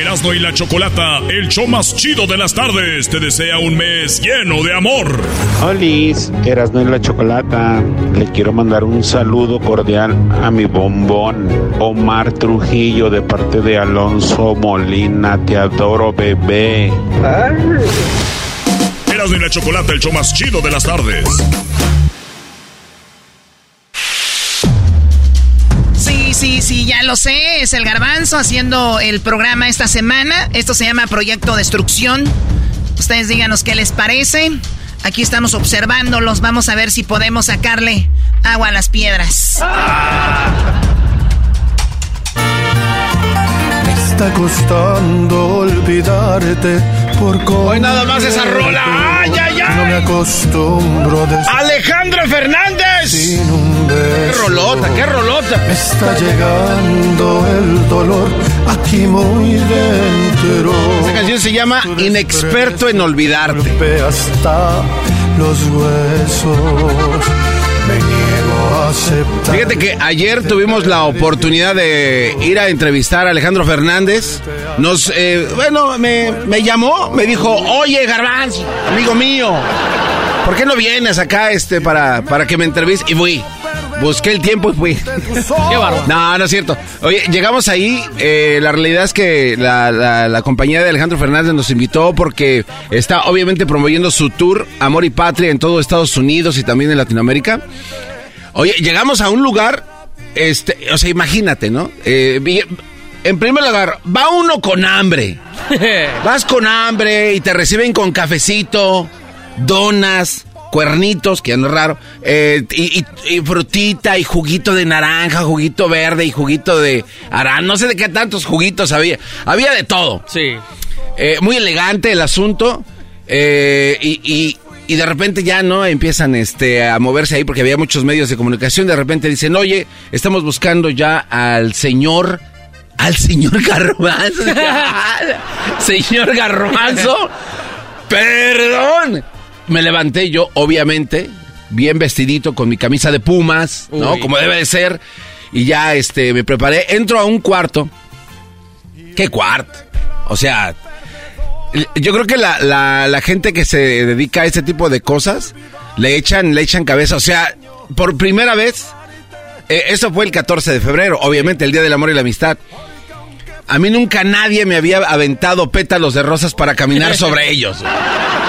Erasmo y la Chocolata, el show más chido de las tardes, te desea un mes lleno de amor. Olis, Erasmo y la Chocolata, le quiero mandar un saludo cordial a mi bombón Omar Trujillo de parte de Alonso Molina, te adoro bebé. Erasmo y la Chocolata, el show más chido de las tardes. Sí, sí, ya lo sé. Es el garbanzo haciendo el programa esta semana. Esto se llama Proyecto Destrucción. Ustedes díganos qué les parece. Aquí estamos observándolos. Vamos a ver si podemos sacarle agua a las piedras. Me está costando olvidarte por Hoy nada más esa rola. ¡Ay, ay, ay! No me acostumbro de Alejandro Fernández. Sin un ¡Qué beso. rolota, qué rolota! Me está llegando el dolor aquí muy dentro. Esta canción se llama Inexperto en Olvidarte. Golpe hasta los huesos. Fíjate que ayer tuvimos la oportunidad de ir a entrevistar a Alejandro Fernández. Nos, eh, bueno, me, me llamó, me dijo, oye, Garbanzo, amigo mío, ¿por qué no vienes acá este para, para que me entrevistes? Y fui. Busqué el tiempo y fui. Qué bárbaro. No, no es cierto. Oye, llegamos ahí. eh, la realidad es que la, la- la compañía de Alejandro Fernández nos invitó porque está obviamente promoviendo su tour Amor y Patria en todo Estados Unidos y también en Latinoamérica. Oye, llegamos a un lugar, este, o sea, imagínate, ¿no? Eh, en primer lugar, va uno con hambre. Vas con hambre y te reciben con cafecito, donas, cuernitos, que ya no es raro, eh, y, y- y frutita y juguito de naranja, juguito verde y juguito de arán, no sé de qué tantos juguitos había. Había de todo. Sí. Eh, muy elegante el asunto. eh, y, y- y de repente ya no empiezan este, a moverse ahí porque había muchos medios de comunicación. De repente dicen, oye, estamos buscando ya al señor. Al señor Garbanzo. señor Garbanzo. Perdón. Me levanté yo, obviamente, bien vestidito con mi camisa de pumas, ¿no? Uy. Como debe de ser. Y ya este, me preparé. Entro a un cuarto. ¿Qué cuarto? O sea, yo creo que la, la, la gente que se dedica a ese tipo de cosas le echan, le echan cabeza. O sea, por primera vez, eh, eso fue el 14 de febrero, obviamente, el Día del Amor y la Amistad. A mí nunca nadie me había aventado pétalos de rosas para caminar sobre ellos.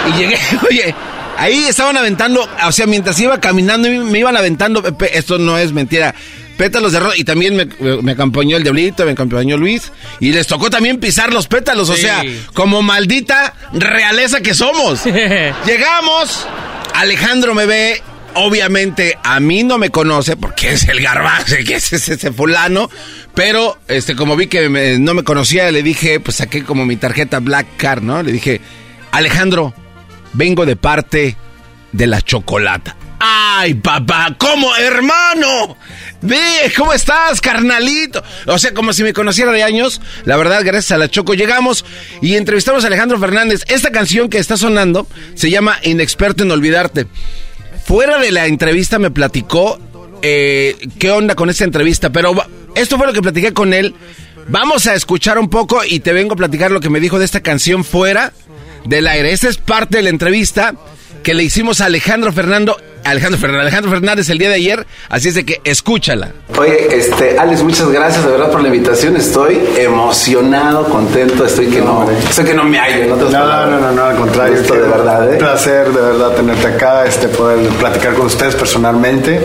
Y llegué, oye, ahí estaban aventando, o sea, mientras iba caminando, me iban aventando, esto no es mentira, pétalos de rosa. Y también me, me acompañó el Diablito, me acompañó Luis. Y les tocó también pisar los pétalos, o sea, como maldita realeza que somos. Llegamos, Alejandro me ve. Obviamente a mí no me conoce porque es el garbaje, que es ese, fulano. Pero este como vi que no me conocía, le dije, pues saqué como mi tarjeta Black Card, ¿no? Le dije, Alejandro, vengo de parte de la chocolata. Ay, papá, ¿cómo, hermano? Ve, ¿cómo estás, carnalito? O sea, como si me conociera de años. La verdad, gracias a la Choco llegamos y entrevistamos a Alejandro Fernández. Esta canción que está sonando se llama Inexperto en Olvidarte. Fuera de la entrevista me platicó eh, qué onda con esta entrevista, pero esto fue lo que platiqué con él. Vamos a escuchar un poco y te vengo a platicar lo que me dijo de esta canción fuera del aire. Esta es parte de la entrevista que le hicimos a Alejandro Fernando, Alejandro Fernández. Alejandro Fernández el día de ayer, así es de que escúchala. Oye, este, Alex, muchas gracias de verdad por la invitación. Estoy emocionado, contento, estoy que no, estoy que no me hallo. No, no, no, no, no, al contrario. Esto de verdad, ¿eh? Un placer de verdad tenerte acá, este, poder platicar con ustedes personalmente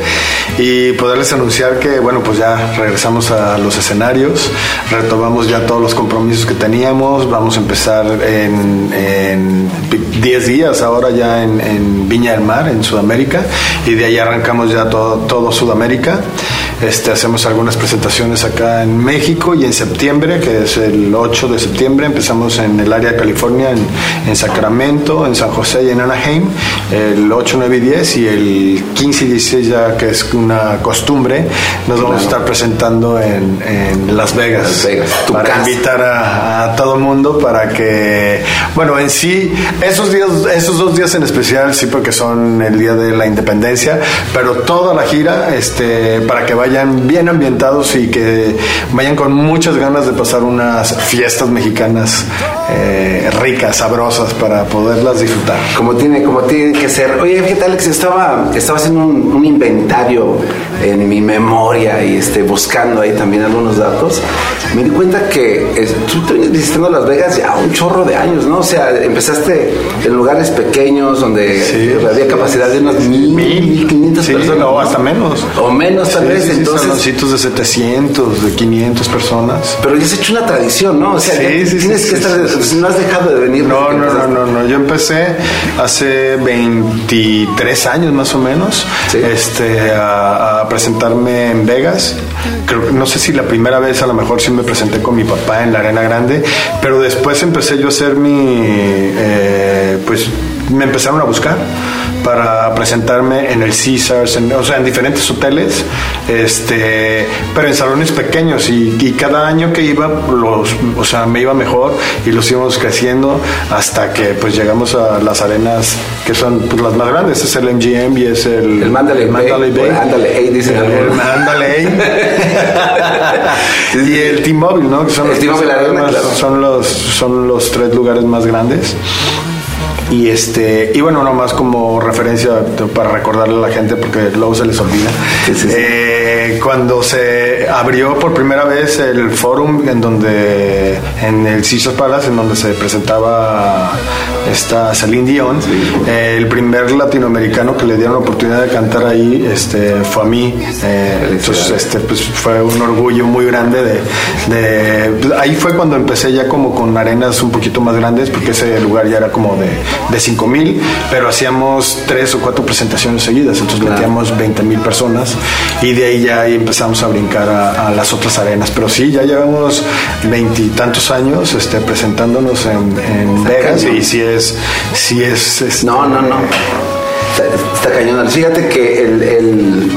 y poderles anunciar que, bueno, pues ya regresamos a los escenarios, retomamos ya todos los compromisos que teníamos, vamos a empezar en, en 10 días ahora ya en, en Viña del Mar, en Sudamérica, y de ahí arrancamos ya todo, todo Sudamérica. Este, hacemos algunas presentaciones acá en México y en septiembre, que es el 8 de septiembre, empezamos en el área de California, en, en Sacramento, en San José y en Anaheim, el 8, 9 y 10 y el 15 y 16 ya que es una costumbre, nos vamos a estar presentando en, en Las Vegas, Las Vegas, tu para casa. invitar a, a todo mundo para que, bueno, en sí, esos días, esos dos días en especial, sí, porque son el día de la independencia, pero toda la gira, este, para que vayan bien ambientados y que vayan con muchas ganas de pasar unas fiestas mexicanas eh, ricas, sabrosas, para poderlas disfrutar. Como tiene, como tiene que ser. Oye, fíjate, Alex, estaba, estaba haciendo un, un inventario en mi memoria y este, buscando ahí también algunos datos. Me di cuenta que es- tú te vienes visitando Las Vegas ya un chorro de años, ¿no? O sea, empezaste en lugares pequeños donde había capacidad de unas mil, mil quinientas Sí, personas. ¿no? hasta menos. O menos, tal Sí, vez. entonces, saloncitos de 700, de 500 personas. pero ya has hecho una tradición, ¿no? O sea, Sí, ya sí, sí, tienes sí, que sí, estar, no has dejado de venir. No, no, no, no, no. Yo empecé hace 23 años más o menos Sí. este, a, a presentarme en Vegas. No sé si la primera vez a lo mejor sí me presenté con mi papá en la Arena Grande, pero después empecé yo a hacer mi, eh, pues me empezaron a buscar para presentarme en el Caesars, en- o sea, en diferentes hoteles, este, pero en salones pequeños y, y cada año que iba, los, o sea, me iba mejor y los íbamos creciendo hasta que pues llegamos a las arenas que son pues, las más grandes, es el MGM y es el, El Mandalay Bay, o el Mandalay, dicen el, el. Mandalay y el T-Mobile, ¿no? Que son los, tres Arena, más- claro. son los son los tres lugares más grandes. Y este y bueno, nomás como referencia para recordarle a la gente porque luego se les olvida. Eh, cuando se abrió por primera vez el forum en donde en el Caesars Palace en donde se presentaba esta Celine Dion, eh, el primer latinoamericano que le dieron la oportunidad de cantar ahí este fue a mí. Eh, entonces este pues fue un orgullo muy grande de, de- ahí fue cuando empecé ya como con arenas un poquito más grandes porque ese lugar ya era como de, de 5 mil pero hacíamos tres o cuatro presentaciones seguidas entonces metíamos 20 mil personas y de ahí ya empezamos a brincar a, a las otras arenas pero sí ya llevamos veintitantos años este presentándonos en, en Vegas y sí es sí es, este, No, no, no. Está, está cañón. Fíjate que el, el-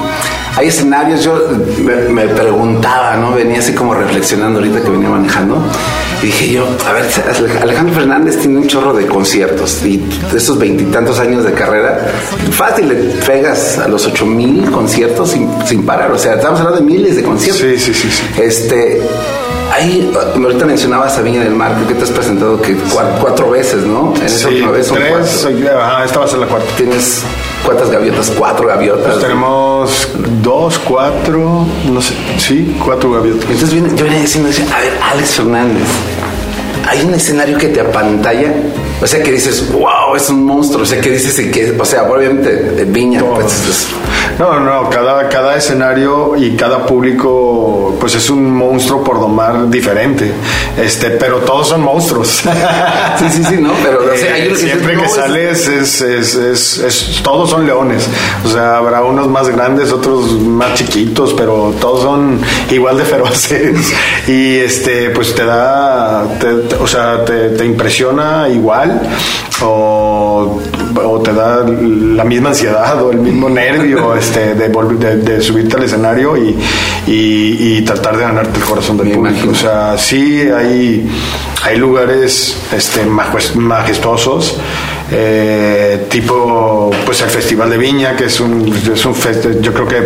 hay escenarios, yo me, me preguntaba, ¿no? Venía así como reflexionando ahorita que venía manejando. Y dije yo, a ver, Alejandro Fernández tiene un chorro de conciertos y de esos veintitantos años de carrera, fácil le pegas a los ocho mil conciertos sin, sin parar. O sea, estamos hablando de miles de conciertos. Sí, sí, sí, sí. Este, ahí, ahorita mencionabas a Viña del Mar, creo que te has presentado que cua- cuatro, veces, ¿no? En esa Sí, última vez son tres, cuatro. soy- ajá, esta va a ser la cuarta. ¿Tienes cuántas gaviotas? Cuatro gaviotas. Pues tenemos dos, cuatro, no sé, sí, cuatro gaviotas. Entonces viene, yo venía diciendo, decía, a ver, Alex Fernández, hay un escenario que te apantalla, o sea que dices, wow, es un monstruo, o sea que dices que, o sea, obviamente de Viña, pues es- No, no, cada, cada escenario y cada público, pues es un monstruo por domar diferente. Este, pero todos son monstruos. Sí, sí, sí, no, pero o sea, hay uno que siempre que sales es, es, es, es- todos son leones. O sea, habrá unos más grandes, otros más chiquitos, pero todos son igual de feroces. Y este, pues te da, te- o sea, te, te impresiona igual o, o te da la misma ansiedad o el mismo nervio este, de, de, de subirte al escenario y, y- y tratar de ganarte el corazón del Me público. imagino. O sea, sí hay, hay lugares este, majes- majestuosos eh, tipo pues el Festival de Viña, que es un, es un yo creo que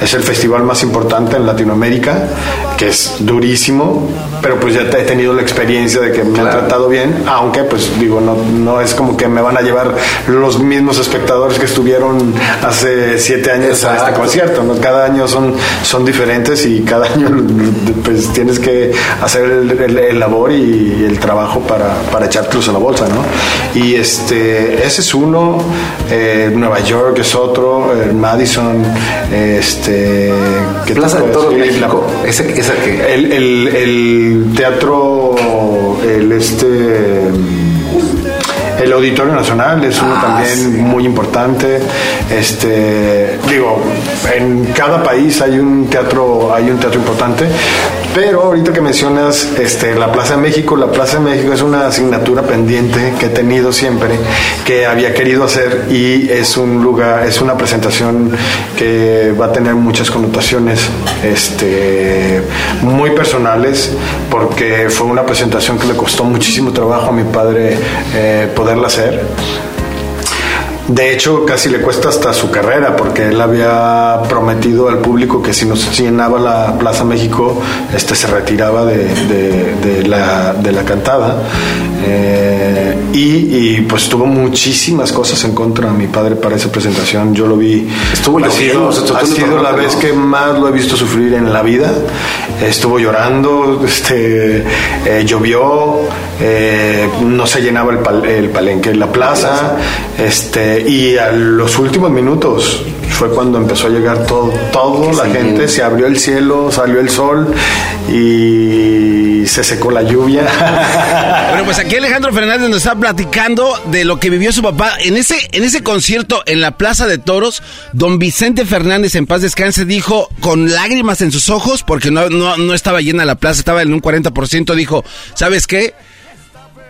es el festival más importante en Latinoamérica, que es durísimo, pero pues ya he tenido la experiencia de que me han tratado bien, aunque pues digo, no, no es como que me van a llevar los mismos espectadores que estuvieron hace siete años a este concierto, ¿no? cada año son, son diferentes y cada año pues tienes que hacer el, labor y el trabajo para, para echártelos a la bolsa, ¿no? Y este, ese es uno, eh, Nueva York es otro, Madison, este, ¿qué Plaza de Toros México, ¿Ese, que El, el, el teatro, el este el Auditorio Nacional es uno ah, también muy importante. Este, digo, en cada país hay un teatro, hay un teatro importante, pero ahorita que mencionas este, la Plaza de México, la Plaza de México es una asignatura pendiente que he tenido siempre, que había querido hacer y es un lugar, es una presentación que va a tener muchas connotaciones este, muy personales, porque fue una presentación que le costó muchísimo trabajo a mi padre eh, poderla hacer. De hecho, casi le cuesta hasta su carrera, porque él había prometido al público que si nos llenaba la Plaza México, este se retiraba de, la, de la, cantada. Eh, y, pues tuvo muchísimas cosas en contra de mi padre para esa presentación. Yo lo vi. Estuvo ha sido, ha sido la vez que más lo he visto sufrir en la vida. Estuvo llorando, este, eh, llovió, eh, no se llenaba el, el palenque en la plaza. Este, y a los últimos minutos fue cuando empezó a llegar todo, todo la gente, se abrió el cielo, salió el sol y se secó la lluvia. bueno, pues aquí Alejandro Fernández nos está platicando de lo que vivió su papá en ese, en ese concierto en la Plaza de Toros. Don Vicente Fernández, en paz descanse, dijo con lágrimas en sus ojos, porque no, no, no estaba llena la plaza, estaba en un 40%, dijo, ¿sabes qué?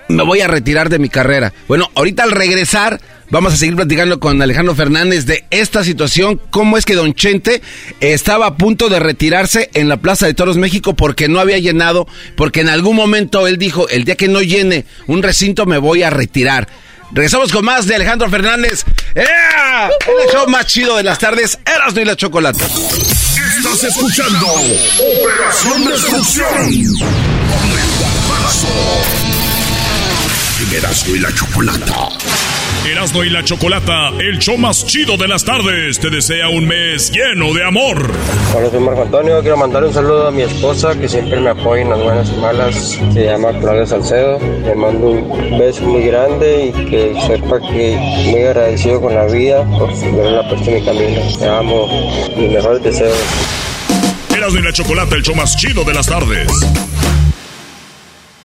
Me voy a retirar de mi carrera. Bueno, ahorita al regresar Vamos a seguir platicando con Alejandro Fernández de esta situación, cómo es que Don Chente estaba a punto de retirarse en la Plaza de Toros México porque no había llenado, porque en algún momento él dijo, el día que no llene un recinto me voy a retirar. Regresamos con más de Alejandro Fernández. ¡Ea! El show más chido de las tardes, Erasmo y la Chocolata. Estás escuchando Operación Destrucción Erasmo y la Chocolata. Erasmo y la Chocolata, el show más chido de las tardes, te desea un mes lleno de amor. Hola, soy Marco Antonio. Quiero mandar un saludo a mi esposa que siempre me apoya en las buenas y malas. Se llama Claudia Salcedo. Le mando un beso muy grande y que sepa que muy agradecido con la vida por la puesto en mi camino. Te amo. Mis mejores deseos. Erasmo y la Chocolata, el show más chido de las tardes.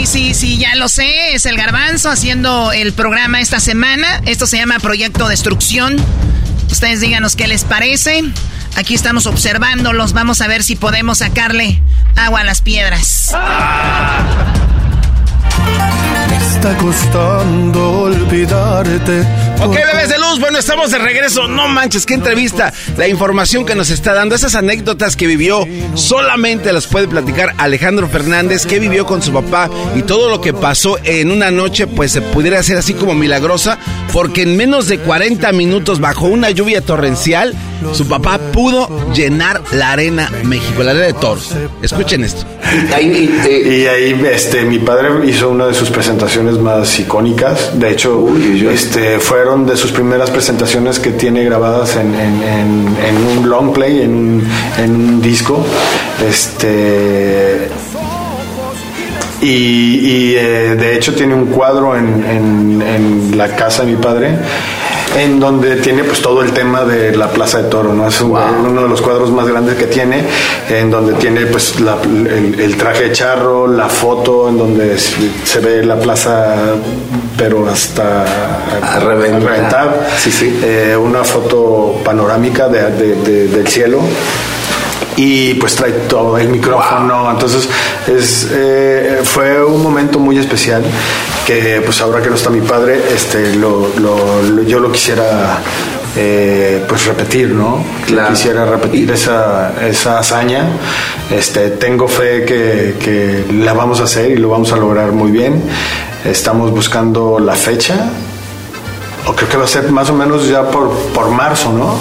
Sí, sí, sí, ya lo sé. Es el garbanzo haciendo el programa esta semana. Esto se llama Proyecto Destrucción. Ustedes díganos qué les parece. Aquí estamos observándolos. Vamos a ver si podemos sacarle agua a las piedras. Está costando olvidarte. Ok, bebés de luz, bueno, estamos de regreso. No manches, qué entrevista. La información que nos está dando, esas anécdotas que vivió, solamente las puede platicar Alejandro Fernández, que vivió con su papá y todo lo que pasó en una noche, pues se pudiera hacer así como milagrosa, porque en menos de 40 minutos, bajo una lluvia torrencial, su papá pudo llenar la arena México, la arena de toros. Escuchen esto. Y ahí este, mi padre hizo una de sus presentaciones más icónicas. De hecho, este, fueron de sus primeras presentaciones que tiene grabadas en, un long play, en un, en un disco. Este, y, eh, de hecho tiene un cuadro en, en, la casa de mi padre en donde tiene pues todo el tema de la Plaza de Toro, ¿no? Es uno de los cuadros más grandes que tiene, en donde tiene pues el, traje de charro, la foto, en donde se ve la plaza pero hasta a reventar. Sí, sí. Eh, una foto panorámica del cielo y pues trae todo el micrófono. Entonces es, eh, fue un momento muy especial que pues ahora que no está mi padre, este, lo, yo lo quisiera eh, pues repetir, ¿no? Quisiera repetir esa, esa hazaña. Este, tengo fe que, que la vamos a hacer y lo vamos a lograr muy bien. Estamos buscando la fecha o creo que va a ser más o menos ya por, por marzo, ¿no?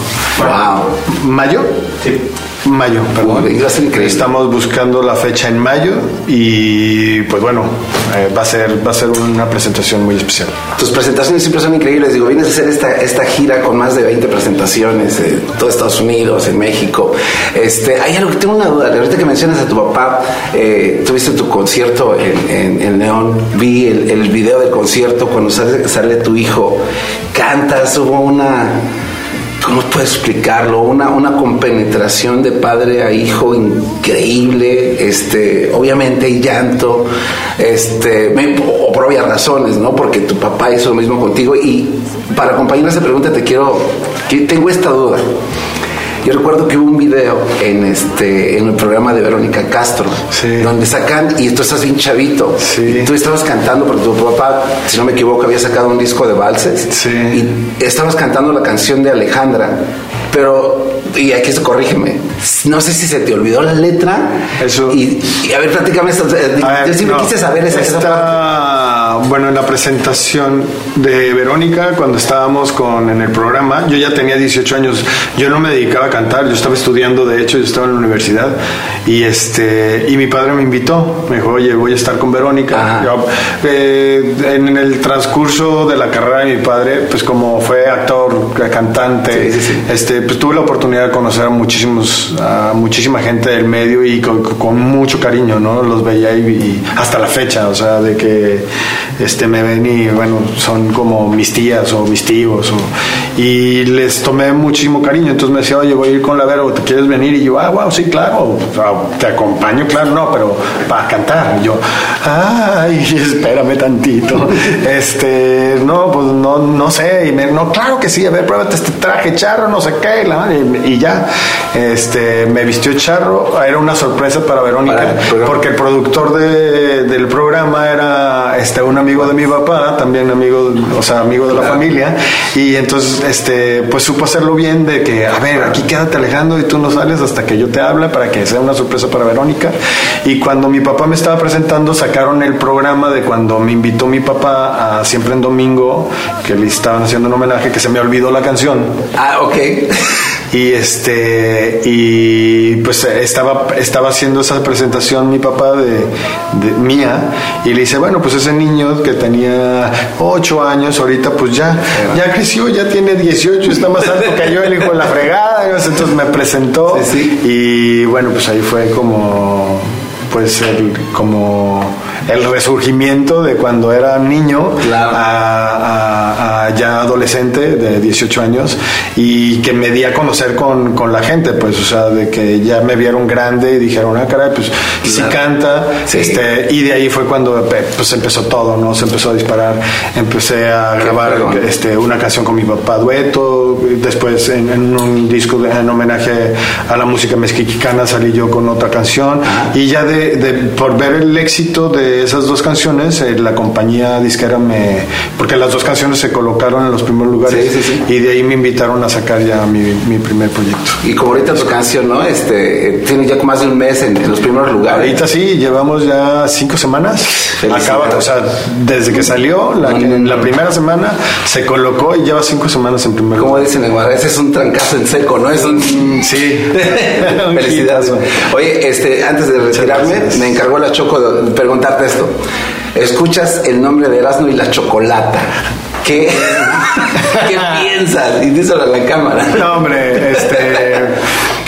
Wow. ¿Mayo? Sí. Mayo, perdón. Estamos buscando la fecha en mayo y pues bueno, eh, va, a ser, va a ser una presentación muy especial. Tus presentaciones siempre son increíbles. Digo, vienes a hacer esta, esta gira con más de 20 presentaciones en todo Estados Unidos, en México. Este, hay algo que tengo una duda. Ahorita que mencionas a tu papá, eh, tuviste tu concierto en, en, León. Vi el, el, video del concierto cuando sale, sale tu hijo. Cantas, hubo una ¿cómo puedes explicarlo? Una, una compenetración de padre a hijo increíble, este, obviamente hay llanto, este, o por obvias razones, ¿no? Porque tu papá hizo lo mismo contigo y para acompañar esa pregunta te quiero, tengo esta duda. Yo recuerdo que hubo un video en este en el programa de Verónica Castro, donde sacan, y tú estás bien chavito, y tú estabas cantando, porque tu papá, si no me equivoco, había sacado un disco de valses, y estabas cantando la canción de Alejandra, pero, y aquí se corrígeme, no sé si se te olvidó la letra, Eso. Y, a ver, prácticamente yo sí me quise saber esa, esa Bueno, en la presentación de Verónica, cuando estábamos con, en el programa, yo ya tenía 18 años, yo no me dedicaba cantar, yo estaba estudiando, de hecho, yo estaba en la universidad y este y mi padre me invitó, me dijo, oye, voy a estar con Verónica. Eh, en el transcurso de la carrera de mi padre, pues como fue actor, cantante, este, pues tuve la oportunidad de conocer a muchísimos, a muchísima gente del medio y con, mucho cariño, ¿no? Los veía y, hasta la fecha, o sea, de que este me ven y bueno, son como mis tías o mis tíos y les tomé muchísimo cariño, entonces me decía, oye, voy a ir con la Vero, ¿te quieres venir? Y yo, ah, wow, sí, claro, te acompaño, claro, no, pero para cantar. Y yo, ay, espérame tantito. este, no, pues no, no sé. Y me, no, claro que sí, a ver, pruébate este traje charro, no sé qué, y, ya, este, me vistió charro. Era una sorpresa para Verónica, porque el productor de, del programa era este, un amigo de mi papá, también amigo, o sea, amigo de la familia. Y entonces, este, pues supo hacerlo bien de que, a ver, aquí quédate alejando y tú no sales hasta que yo te hable para que sea una sorpresa para Verónica. Y cuando mi papá me estaba presentando, sacaron el programa de cuando me invitó mi papá a Siempre en Domingo, que le estaban haciendo un homenaje, que se me olvidó la canción. Ah, ok. Y este, y pues estaba, estaba haciendo esa presentación mi papá de, mía, y le dice, bueno, pues ese niño que tenía 8 años, ahorita pues ya, ya creció, ya tiene 18, está más alto que yo, el hijo de la fregada, entonces me presentó, y bueno, pues ahí fue como, pues el, como el resurgimiento de cuando era niño a, ya adolescente de 18 años y que me di a conocer con, con, la gente, pues, o sea, de que ya me vieron grande y dijeron, ah, caray, pues sí canta, este, y de ahí fue cuando pues empezó todo, ¿no? Se empezó a disparar, empecé a grabar este, una canción con mi papá dueto, después en, un disco en homenaje a la música mexicana salí yo con otra canción y ya de, de por ver el éxito de de esas dos canciones, eh, la compañía disquera me... Porque las dos canciones se colocaron en los primeros lugares y de ahí me invitaron a sacar ya mi, mi, primer proyecto. Y como ahorita tu canción, ¿no? Este, tiene ya más de un mes en, los primeros lugares. Ahorita sí, llevamos ya cinco semanas. Acaba, o sea, desde que salió, la, en la primera semana se colocó y lleva cinco semanas en primer lugar. Como dicen en ese es un trancazo en seco, ¿no? Es un... Sí. Felicidades. Oye, este, antes de retirarme, me encargó la Choco de preguntarte esto. Escuchas el nombre de Erasmo y la Chocolata. ¿Qué, ¿Qué piensas? Y díselo a la cámara. No, hombre, este,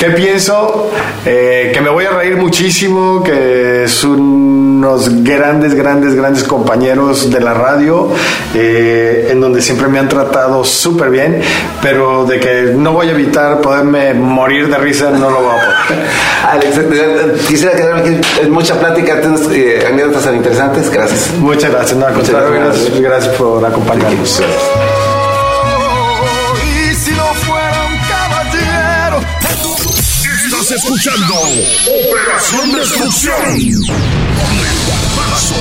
¿qué pienso? Eh, que me voy a reír muchísimo, que es unos grandes, grandes, grandes compañeros de la radio, eh, en donde siempre me han tratado súper bien, pero de que no voy a evitar poderme morir de risa, no lo voy a poder. Alex, quisiera quedarme aquí en mucha plática, tienes eh, anécdotas tan interesantes, gracias. Muchas gracias, no, Muchas gracias. gracias por acompañarnos. Y Estás escuchando Operación Destrucción con el Garbanzo.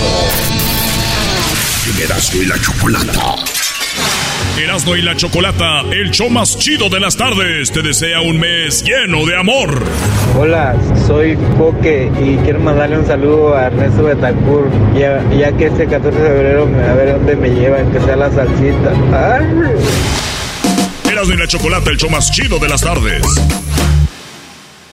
Erasmo y la Chocolata. Erasmo y la Chocolata, el show más chido de las tardes, te desea un mes lleno de amor. Hola, soy Coque y quiero mandarle un saludo a Ernesto Betancourt, ya, ya que este 14 de febrero a ver dónde me llevan, que sea la salsita. Erasmo y la Chocolata, el show más chido de las tardes.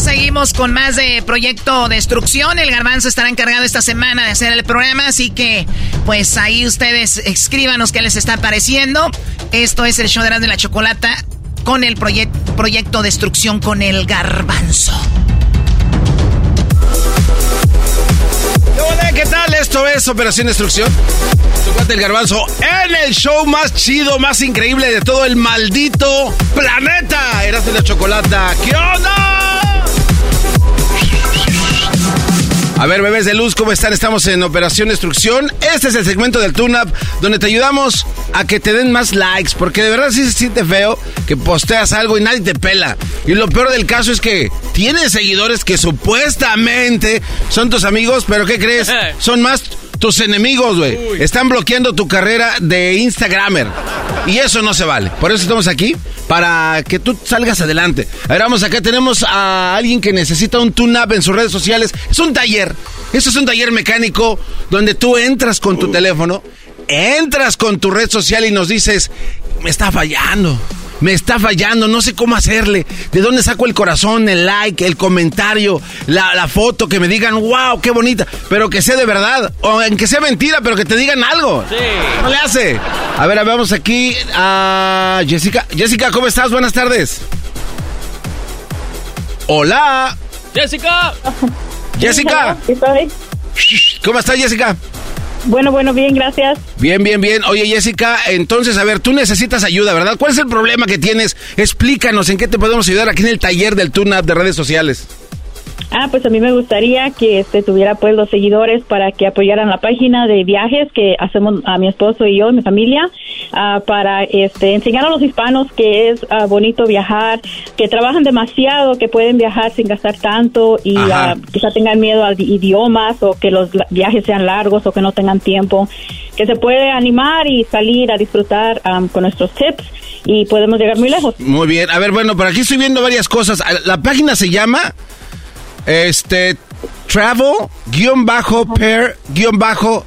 Seguimos con más de Proyecto Destrucción. El Garbanzo estará encargado esta semana de hacer el programa, así que pues ahí ustedes escríbanos qué les está pareciendo. Esto es el show de de la Chocolata con el Proyecto Destrucción con el Garbanzo. Hola, ¿qué tal? Esto es Operación Destrucción. el garbanzo en el show más chido, más increíble de todo el maldito planeta. Eras de la chocolata. ¿Qué onda? A ver, bebés de luz, ¿cómo están? Estamos en Operación Destrucción. Este es el segmento del Tune-Up donde te ayudamos a que te den más likes, porque de verdad sí se siente feo que posteas algo y nadie te pela. Y lo peor del caso es que tienes seguidores que supuestamente son tus amigos, pero ¿qué crees? Son más tus enemigos, güey. Están bloqueando tu carrera de Instagramer. Y eso no se vale. Por eso estamos aquí, para que tú salgas adelante. A ver, vamos, acá tenemos a alguien que necesita un tune-up en sus redes sociales. Es un taller. Eso es un taller mecánico donde tú entras con tu teléfono, entras con tu red social y nos dices, me está fallando me está fallando, no sé cómo hacerle. ¿De dónde saco el corazón, el like, el comentario, la, foto, que me digan, wow, qué bonita, pero que sea de verdad, o en que sea mentira, pero que te digan algo? Sí. No le hace. A ver, vamos aquí a Jessica. Jessica, ¿cómo estás? Buenas tardes. Hola. Jessica. Jessica. ¿Cómo estás, Jessica? Bueno, bueno, bien, gracias. Bien, bien, bien. Oye, Jessica, entonces, a ver, tú necesitas ayuda, ¿verdad? ¿Cuál es el problema que tienes? Explícanos en qué te podemos ayudar aquí en el taller del Tune Up de redes sociales. Ah, pues a mí me gustaría que este tuviera pues los seguidores para que apoyaran la página de viajes que hacemos a mi esposo y yo, mi familia, ah, para este enseñar a los hispanos que es ah, bonito viajar, que trabajan demasiado, que pueden viajar sin gastar tanto y uh, quizá tengan miedo a idiomas o que los viajes sean largos o que no tengan tiempo, que se puede animar y salir a disfrutar con nuestros tips y podemos llegar muy lejos. Muy bien, a ver, bueno, por aquí estoy viendo varias cosas. La página se llama este. travel, guion bajo, per, guion bajo,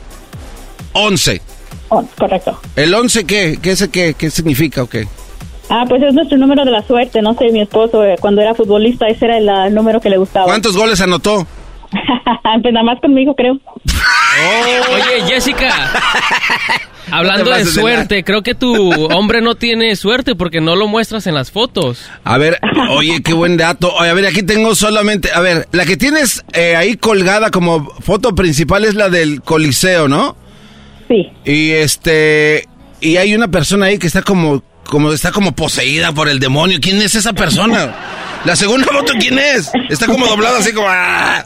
11. Oh, correcto. ¿El 11 qué? ¿Qué, es, qué, qué significa o qué? Ah, pues es nuestro número de la suerte. No sé, mi esposo, eh, cuando era futbolista, ese era el, número que le gustaba. ¿Cuántos goles anotó? pues nada más conmigo, creo. Oye, Jessica. Hablando No de suerte, creo que tu hombre no tiene suerte porque no lo muestras en las fotos. A ver, oye, qué buen dato. Oye, a ver, aquí tengo solamente, a ver, la que tienes eh, ahí colgada como foto principal es la del Coliseo, ¿no? Sí. Y este, y hay una persona ahí que está como, como, está como poseída por el demonio. ¿Quién es esa persona? La segunda foto, ¿quién es? Está como doblada así como, ¡ah!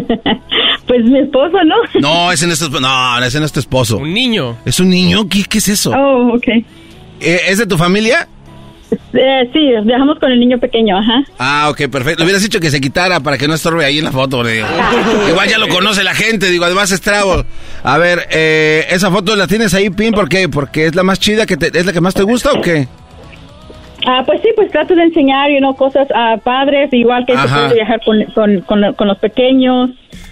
Pues mi esposo, ¿no? No, ese no es tu esposo. No, ese no es tu esposo. Un niño. ¿Es un niño? ¿Qué, qué es eso? Oh, ok. Eh, ¿Es de tu familia? Eh, sí, viajamos con el niño pequeño, ajá. Ah, ok, perfecto. Le hubieras dicho que se quitara para que no estorbe ahí en la foto. le digo. Igual ya lo conoce la gente, digo, además es trago. A ver, eh, ¿esa foto la tienes ahí, Pin? ¿Por qué? ¿Porque es la más chida, que te- es la que más te gusta o qué? Ah, pues sí, pues trato de enseñar, you know, cosas a padres, igual que se puede viajar con, con, con, con los pequeños.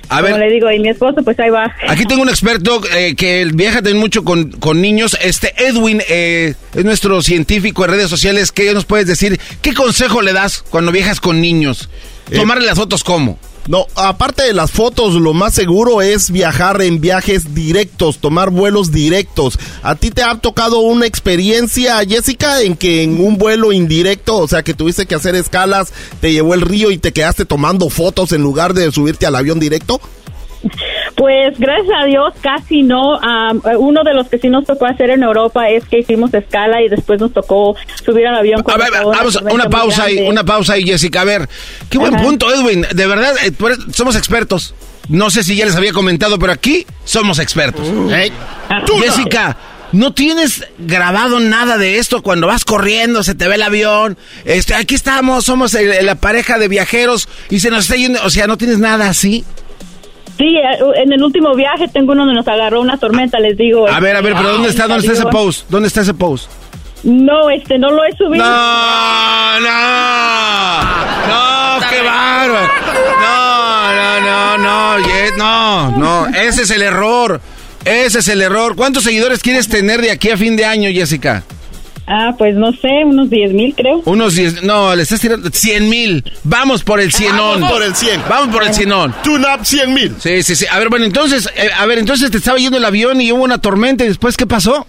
A Como ver. le digo, y mi esposo, pues ahí va. Aquí tengo un experto eh, que viaja también mucho con, con niños. Este Edwin eh, es nuestro científico en redes sociales. ¿Qué nos puedes decir? ¿Qué consejo le das cuando viajas con niños? ¿Tomarle las fotos cómo? No, aparte de las fotos, lo más seguro es viajar en viajes directos, tomar vuelos directos. ¿A ti te ha tocado una experiencia, Jessica, en que en un vuelo indirecto, o sea, que tuviste que hacer escalas, te llevó el río y te quedaste tomando fotos en lugar de subirte al avión directo? Pues gracias a Dios casi no. Am, uno de los que sí nos tocó hacer en Europa es que hicimos escala y después nos tocó subir al avión. A ver, vamos, una pausa ahí, una pausa ahí, Jessica. A ver, qué buen Ajá. punto, Edwin. De verdad, eh, somos expertos. No sé si ya les había comentado, pero aquí somos expertos. ¿eh? Jessica, ¿no tienes grabado nada de esto cuando vas corriendo, se te ve el avión? Este, aquí estamos, somos el- la pareja de viajeros y se nos está yendo, o sea, ¿no tienes nada así? Sí, eh, en el último viaje tengo uno donde nos agarró una tormenta, les digo. A ver, a ver, pero ¿dónde está, dónde está ese post? ¿Dónde está ese post? No, este, no lo he subido. No, no, no, qué bárbaro. No, no, no, no, no, no, ese es el error. Ese es el error. ¿Cuántos seguidores quieres tener de aquí a fin de año, Jessica? Ah, pues no sé, unos 10 mil creo. Unos 10, no, le estás tirando 100 mil. Vamos por el cienón. Vamos por el 100. Vamos por el cienón. Tune up 100 mil. Sí, sí, sí. A ver, bueno, entonces, eh, a ver, entonces te estaba yendo el avión y hubo una tormenta y después, ¿qué pasó?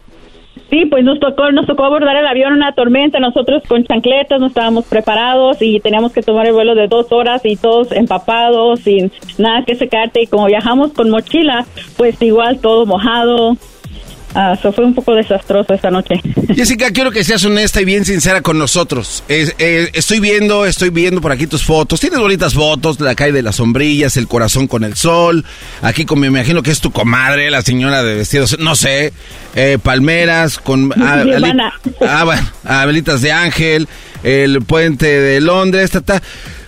Sí, pues nos tocó, nos tocó abordar el avión en una tormenta. Nosotros con chancletas no estábamos preparados y teníamos que tomar el vuelo de dos horas y todos empapados, sin nada que secarte. Y como viajamos con mochila, pues igual todo mojado. Ah, eso fue un poco desastroso esta noche. Jessica, quiero que seas honesta y bien sincera con nosotros. Eh, eh, estoy viendo, estoy viendo por aquí tus fotos. Tienes bonitas fotos, la calle de las sombrillas, el corazón con el sol. Aquí como me imagino que es tu comadre, la señora de vestidos, no sé, eh, palmeras con ah, ah, bueno, velitas de ángel, el puente de Londres, ta, ta.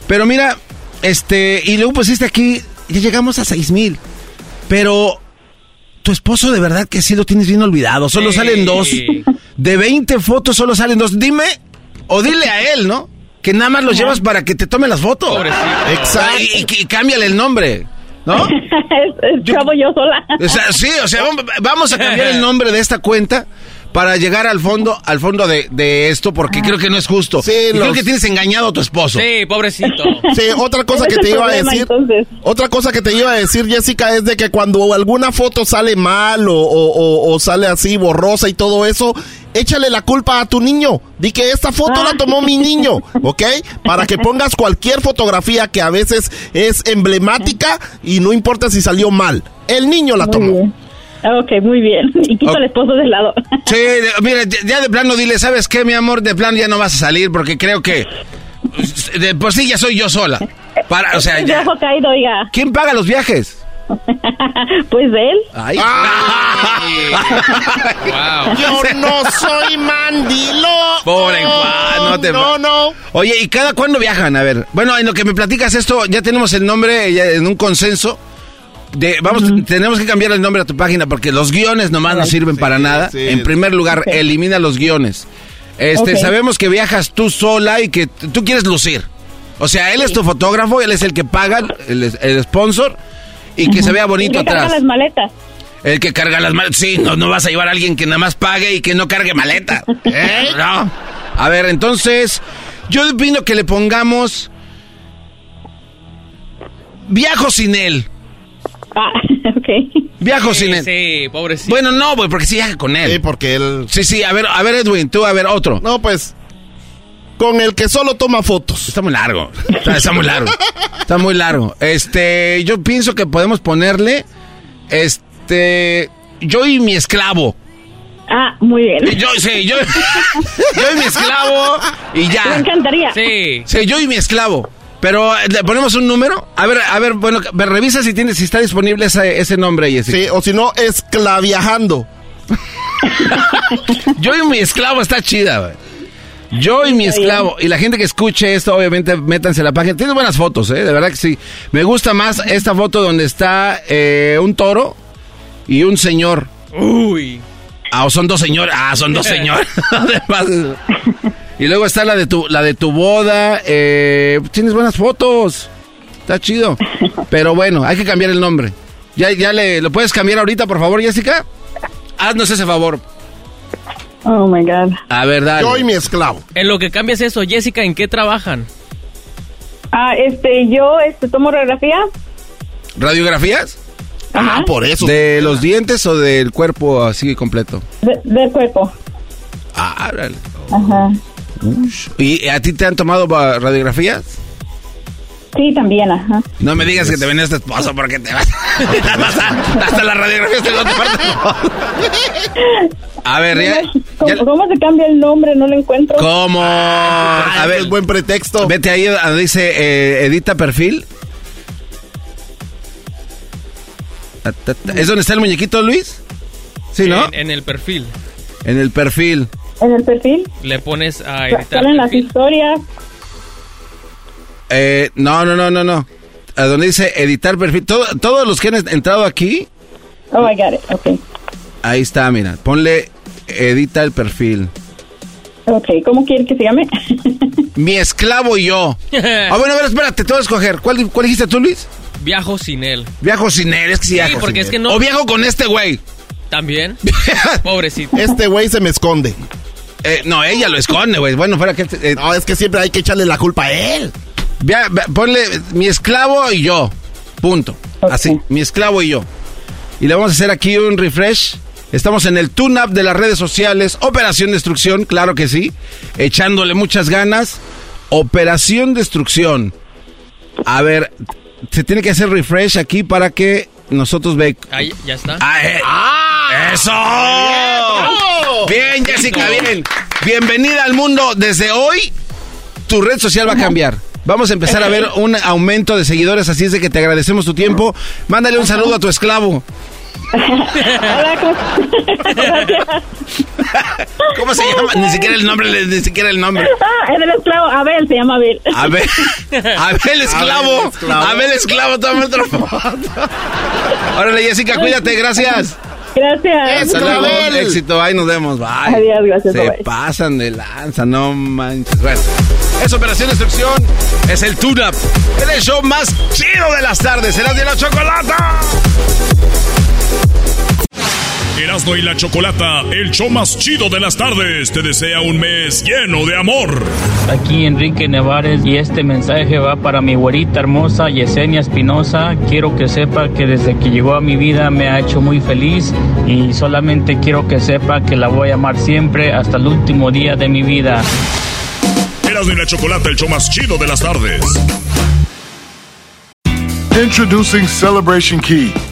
Pero mira, este, y luego pusiste aquí, ya llegamos a seis mil. Pero tu esposo de verdad que sí lo tienes bien olvidado. Solo Sí. salen dos. De 20 fotos solo salen dos. Dime, o dile a él, ¿no? Que nada más los llevas para que te tome las fotos. Exacto. Y, y- y cámbiale el nombre, ¿no? es, es chavo yo sola. O sea, sí, o sea, vamos a cambiar el nombre de esta cuenta para llegar al fondo, al fondo de, de esto, porque creo que no es justo. y creo que tienes engañado a tu esposo. Sí, pobrecito. Sí, otra cosa que te iba a decir. entonces. Otra cosa que te iba a decir, Jessica, es de que cuando alguna foto sale mal o, o- o- o sale así borrosa y todo eso, échale la culpa a tu niño. Di que esta foto la tomó mi niño, ¿ok? Para que pongas cualquier fotografía que a veces es emblemática y no importa si salió mal. El niño la tomó. Ok, muy bien. Y quito Ok. al esposo del lado. Sí, de- mira, ya- de plano dile, ¿sabes qué, mi amor? De plano ya no vas a salir porque creo que de por sí ya soy yo sola. Para, o sea, ya. caído, oiga. ¿Quién paga los viajes? Pues de él. Ay. Yo no soy mandilo. Pobre Juan, no te No, no. Oye, ¿y cada cuándo viajan? A ver, bueno, en lo que me platicas esto, ya tenemos el nombre ya en un consenso. De, vamos, tenemos que cambiar el nombre a tu página porque los guiones nomás no sirven para nada. sí. En primer lugar, elimina los guiones. Este, sabemos que viajas tú sola y que tú quieres lucir. O sea, él es tu fotógrafo, él es el que paga, el, el sponsor, y que se vea bonito El que carga atrás. las maletas. El que carga las maletas. Sí, no, no vas a llevar a alguien que nada más pague y que no cargue maleta. ¿Eh? No. A ver, entonces, yo opino que le pongamos. Viajo sin él. Ah, ok. Viajo sin él. Sí, pobrecito. Bueno, no, güey, porque sí viaja con él. Sí, porque él... Sí, sí, a ver, a ver, Edwin, tú, a ver, otro. No, pues... Con el que solo toma fotos. Está muy largo. Está, está muy largo. Está muy largo. Este, yo pienso que podemos ponerle. Este. Yo y mi esclavo. Ah, muy bien. Yo, sí, yo. Yo y mi esclavo. Y ya. Me encantaría. Sí. Sí, yo y mi esclavo. Pero eh, le ponemos un número. A ver, a ver, bueno, revisa si tiene, si está disponible ese, ese nombre, Jessica. Sí, o si no, esclaviajando. Yo y mi esclavo está chida, güey. Yo y mi esclavo. Y la gente que escuche esto, obviamente, métanse a la página. Tiene buenas fotos, ¿eh? De verdad que sí. Me gusta más esta foto donde está eh, un toro y un señor. Uy. Ah, o son dos señores. Ah, son dos señores. Y luego está la de tu, la de tu boda. Eh, tienes buenas fotos. Está chido. Pero bueno, hay que cambiar el nombre. ¿Ya, ya le, lo puedes cambiar ahorita, por favor, Jessica? Haznos ese favor. Oh my God. A ver, dale. Yo y mi esclavo. En lo que cambias eso, Jessica, ¿en qué trabajan? Ah, este, yo este, tomo radiografía. ¿Radiografías? Ah, por eso. ¿De los dientes o del cuerpo así completo? De- del cuerpo. Ah, órale. Ajá. ¿Y a ti te han tomado radiografías? Sí, también, ajá. No me digas que te venía este esposo porque te vas. hasta, hasta las radiografías te a A ver, ya. ¿Cómo, cómo se cambia el nombre? No lo encuentro. ¿Cómo? a ver, es buen pretexto. Vete ahí donde dice eh, edita perfil. ¿Es donde está el muñequito, Luis? Sí, ¿no? En, en el perfil. En el perfil. En el perfil Le pones a editar. salen las historias. Eh, no, no, no, no, no. A donde dice editar perfil. Todo- todos los que han entrado aquí, Oh, I got it. Ok. ahí está, mira. Ponle edita el perfil. Ok, ¿cómo quiere que se llame? Mi esclavo y yo. Ah, bueno, a ver, espérate, te voy a escoger. ¿Cuál, cuál dijiste tú, Luis? Viajo sin él. Viajo sin él, es que sí, Sí, viajo porque sin es él. que no- O viajo con este güey. ¿También? Pobrecito. Este güey se me esconde. Eh, no, ella lo esconde, güey. Bueno, fuera que... eh, No, es que siempre hay que echarle la culpa a él. vea- vea, ponle mi esclavo y yo. Punto. Así, mi esclavo y yo. Y le vamos a hacer aquí un refresh. Estamos en el tune-up de las redes sociales. Operación Destrucción, claro que sí. Echándole muchas ganas. Operación Destrucción. A ver, se tiene que hacer refresh aquí para que nosotros ve... Ahí, ya está. Ah, eh. ¡Eso! Bien, Jessica, bien. Bienvenida al mundo. Desde hoy, tu red social va a cambiar. Vamos a empezar a ver un aumento de seguidores, así es de que te agradecemos tu tiempo. Mándale un saludo a tu esclavo. Hola, ¿cómo- ¿Cómo se llama? Ni siquiera el nombre, ni siquiera el nombre. Ah, es el esclavo. Abel, se llama Abel. Abel, Abel esclavo. Abel esclavo, toma otra foto. Órale, Jessica, cuídate, gracias. Gracias. Luego, éxito, ahí nos vemos, bye. Adiós, gracias, Se bye. pasan de lanza, no manches. Bueno, es Operación Destrucción, es el tune-up, es el show más chido de las tardes, el de la chocolata. Erasmo y la Chocolata, el show más chido de las tardes, te desea un mes lleno de amor. Aquí Enrique Nevares y este mensaje va para mi güerita hermosa Yesenia Espinosa. Quiero que sepa que desde que llegó a mi vida me ha hecho muy feliz y solamente quiero que sepa que la voy a amar siempre hasta el último día de mi vida. Erasmo y la Chocolata, el show más chido de las tardes. Introducing Celebration Key,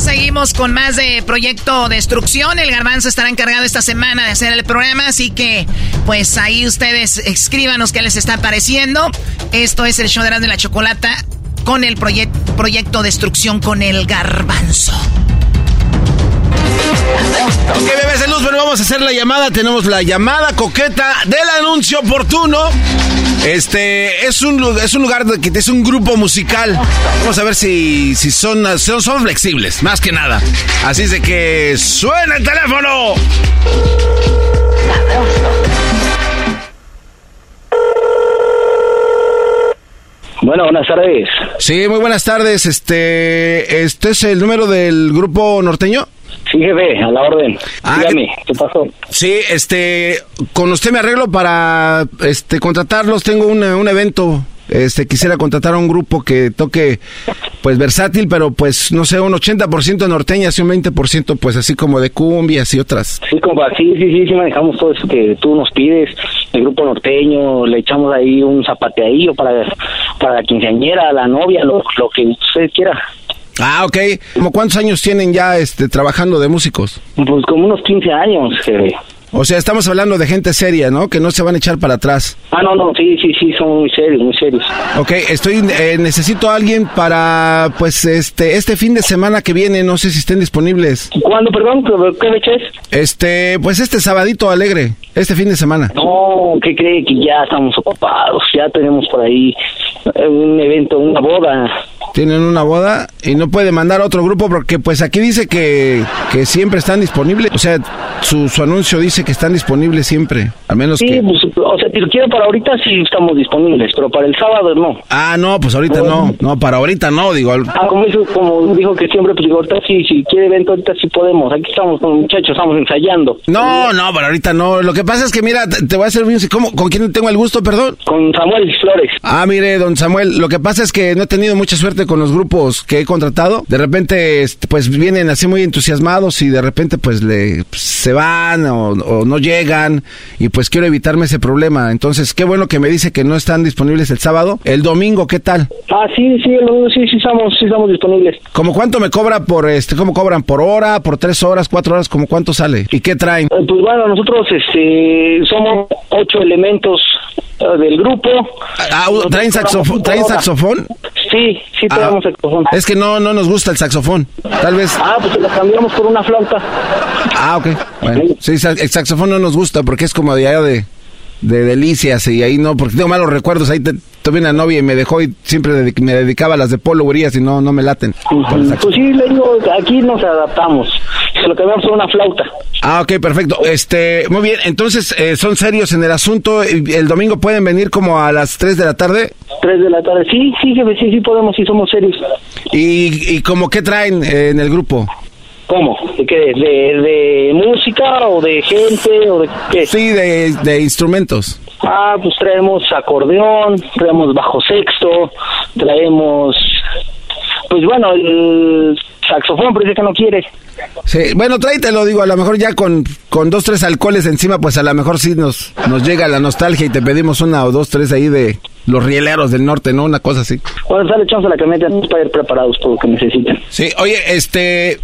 Seguimos con más de Proyecto Destrucción. El Garbanzo estará encargado esta semana de hacer el programa, así que pues ahí ustedes escríbanos qué les está pareciendo. Esto es el show de de la Chocolata con el Proyecto Destrucción con el Garbanzo. Ok, bebés de luz, pero vamos a hacer la llamada. Tenemos la llamada coqueta del anuncio oportuno. Este es un, es un lugar que es un grupo musical. Vamos a ver si, si son, son, son flexibles, más que nada. Así es de que suena el teléfono. Bueno, buenas tardes. Sí, muy buenas tardes. Este, este es el número del grupo norteño. Sí, jefe, a la orden. Ah, Dígame, ¿qué pasó? Sí, este, con usted me arreglo para, este, contratarlos. Tengo un, un evento. Este, quisiera contratar a un grupo que toque, pues, versátil, pero, pues, no sé, un 80% norteñas y un 20%, pues, así como de cumbias y otras. Sí, compa, sí, sí, sí, sí, manejamos todo eso que tú nos pides. El grupo norteño, le echamos ahí un zapateadillo para, para la quinceañera, la novia, lo, lo que usted quiera. Ah, ok. ¿Cómo cuántos años tienen ya, este, trabajando de músicos? Pues como unos 15 años. O sea, estamos hablando de gente seria, ¿no? Que no se van a echar para atrás. Ah, no, no, sí, sí, sí, son muy serios, muy serios. Ok, estoy, eh, necesito a alguien para, pues, este, este fin de semana que viene, no sé si estén disponibles. ¿Cuándo, perdón? ¿Qué- ¿Qué fecha es? Este, pues este sabadito alegre, este fin de semana. No, ¿qué cree? Que ya estamos ocupados, ya tenemos por ahí eh, un evento, una boda. Tienen una boda y no puede mandar a otro grupo porque pues aquí dice que, que siempre están disponibles. O sea, su, su anuncio dice que están disponibles siempre. A menos Sí, que... pues, o sea, si lo quiero para ahorita sí estamos disponibles, pero para el sábado no. Ah, no, pues ahorita no. No, para ahorita no, digo. al- Ah, como, dijo, como dijo que siempre, pues digo, ahorita sí, si quiere evento, ahorita sí podemos. Aquí estamos con muchachos, estamos ensayando. No, no, para ahorita no. Lo que pasa es que, mira, te, voy a hacer bien. ¿Cómo, ¿Con quién tengo el gusto, perdón? Con Samuel Flores. Ah, mire, don Samuel, lo que pasa es que no he tenido mucha suerte con los grupos que he contratado. De repente, este, pues vienen así muy entusiasmados y de repente, pues le pues, se van o, o no llegan y pues quiero evitarme ese problema. Entonces, qué bueno que me dice que no están disponibles el sábado. El domingo, ¿qué tal? Ah, sí, sí, el domingo sí, sí estamos, sí estamos disponibles. ¿Cómo cuánto me cobra por este? ¿Cómo cobran por hora, por tres horas, cuatro horas? ¿Cómo cuánto sale? ¿Y qué traen? Eh, Pues bueno, nosotros este, somos ocho elementos eh, del grupo. Ah, ¿traen saxofón? ¿Traen saxofón? Sí, sí Ah, tenemos saxofón. Es que no, no nos gusta el saxofón. Tal vez. Ah, pues la cambiamos por una flauta. Ah, ok. Bueno, sí, el saxofón no nos gusta porque es como de allá de, de delicias y ahí no, porque tengo malos recuerdos. Ahí te- tuve una novia y me dejó y siempre me dedicaba a las de Polo Urias y no, no me laten. Pues sí, le digo, aquí nos adaptamos. Se lo por una flauta. Ah, ok, perfecto. Este, muy bien. Entonces, eh, son serios en el asunto. ¿Y ¿El domingo pueden venir como a las 3 de la tarde? Tres de la tarde. Sí, sí, jefe, sí, sí podemos, sí somos serios. ¿Y, y como qué traen eh, en el grupo? ¿Cómo? ¿De qué? ¿De, de música o de gente o de qué? Sí, de, de instrumentos. Ah, pues traemos acordeón, traemos bajo sexto, traemos, pues bueno, el saxofón, pero dice que no quiere. Sí, bueno, tráetelo, digo, a lo mejor ya con, con dos, tres alcoholes encima, pues a lo mejor sí nos, nos llega la nostalgia y te pedimos una o dos, tres ahí de los rieleros del norte, ¿no? Una cosa así. Bueno, sale echamos a la camioneta para ir preparados por lo que necesiten. Sí, oye, este,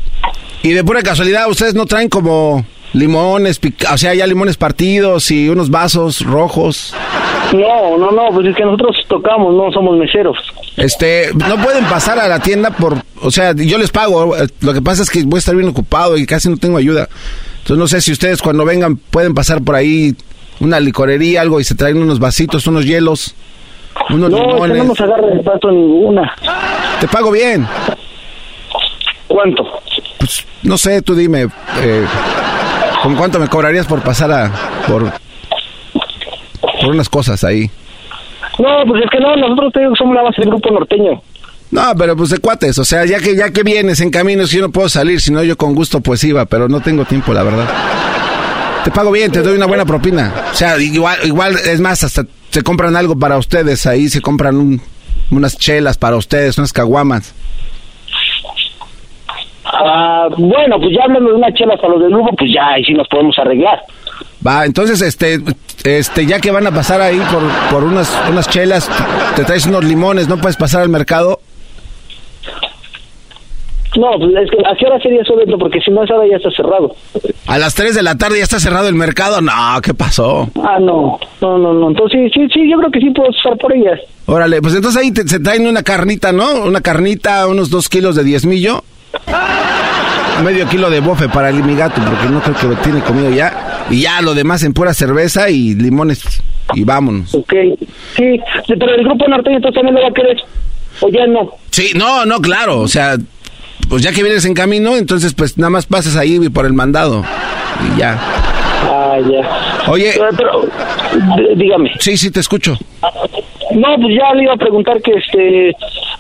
y de pura casualidad, ¿ustedes no traen como limones, pica- o sea, ya limones partidos y unos vasos rojos? No, no, no, pues es que nosotros tocamos, no somos meseros. Este, no pueden pasar a la tienda por, o sea, yo les pago, eh, lo que pasa es que voy a estar bien ocupado y casi no tengo ayuda. Entonces no sé si ustedes cuando vengan pueden pasar por ahí una licorería, algo y se traen unos vasitos, unos hielos, unos No, limones. no nos agarra de pato ninguna. Te pago bien. ¿Cuánto? Pues no sé, tú dime, eh, ¿con cuánto me cobrarías por pasar a, por, por unas cosas ahí? No, pues es que no, nosotros somos la base del grupo norteño. No, pero pues de cuates, o sea, ya que ya que vienes en camino, si yo no puedo salir, si no yo con gusto pues iba, pero no tengo tiempo, la verdad. Te pago bien, te doy una buena propina. O sea, igual, igual es más, hasta se compran algo para ustedes, ahí se compran un- unas chelas para ustedes, unas caguamas. Ah, bueno, pues ya hablando de una chela para los del grupo, pues ya, ahí sí nos podemos arreglar. Va, entonces, este, este, ya que van a pasar ahí por, por unas, unas chelas, te traes unos limones, no puedes pasar al mercado. No, pues es que ¿a qué hora sería eso dentro? Porque si no, esa hora ya está cerrado. A las 3 de la tarde ya está cerrado el mercado. No, ¿qué pasó? Ah, no, no, no, no. Entonces, sí, sí, yo creo que sí puedo estar por ellas. Órale, pues entonces ahí te- se traen una carnita, ¿no? Una carnita, unos dos kilos de diezmillo. Medio kilo de bofe para el mi gato, porque no creo que lo tiene comido ya. Y ya lo demás en pura cerveza y limones. Y vámonos. Ok, sí, pero el grupo norteño entonces también lo va a querer. O ya no. Sí, no, no, claro. O sea, pues ya que vienes en camino, entonces pues nada más pasas ahí por el mandado. Y ya. Ah, ya. Oye. Pero, dígame. Sí, sí, te escucho. No, pues ya le iba a preguntar que este,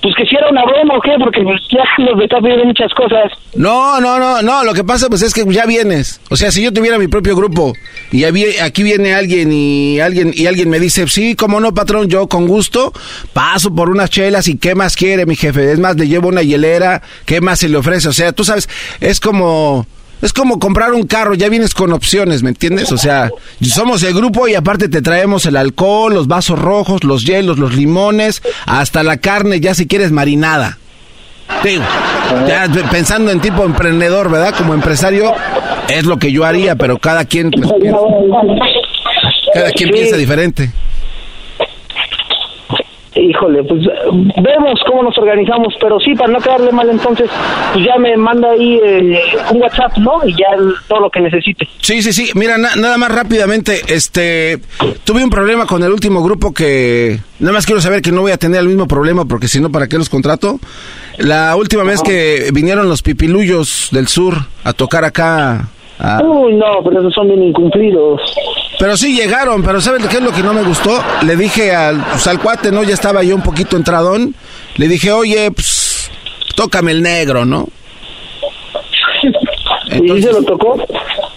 pues que si era una broma o qué, porque pues ya nos está pidiendo muchas cosas. No, no, no, no, lo que pasa pues es que ya vienes. O sea, si yo tuviera mi propio grupo y aquí viene alguien y alguien y alguien me dice, "Sí, cómo no, patrón, yo con gusto paso por unas chelas y qué más quiere mi jefe." Es más, le llevo una hielera, ¿qué más se le ofrece? O sea, tú sabes, es como es como comprar un carro, ya vienes con opciones, ¿me entiendes? O sea, somos el grupo y aparte te traemos el alcohol, los vasos rojos, los hielos, los limones, hasta la carne, ya si quieres marinada. Digo, ya pensando en tipo emprendedor, ¿verdad? Como empresario, es lo que yo haría, pero cada quien, pues, piensa- cada quien piensa diferente. Híjole, pues vemos cómo nos organizamos, pero sí, para no quedarle mal entonces, pues ya me manda ahí eh, un WhatsApp, ¿no? Y ya el- todo lo que necesite. Sí, sí, sí. Mira, na- nada más rápidamente, este, tuve un problema con el último grupo que, nada más quiero saber que no voy a tener el mismo problema porque si no, ¿para qué los contrato? La última vez que vinieron los pipiluyos del sur a tocar acá. A- Uy, no, pero esos son bien incumplidos. Pero sí llegaron, pero ¿sabes qué es lo que no me gustó? Le dije al, pues, al cuate, ¿no? Ya estaba yo un poquito entradón. Le dije, oye, pues, tócame el negro, ¿no? ¿Y se lo tocó?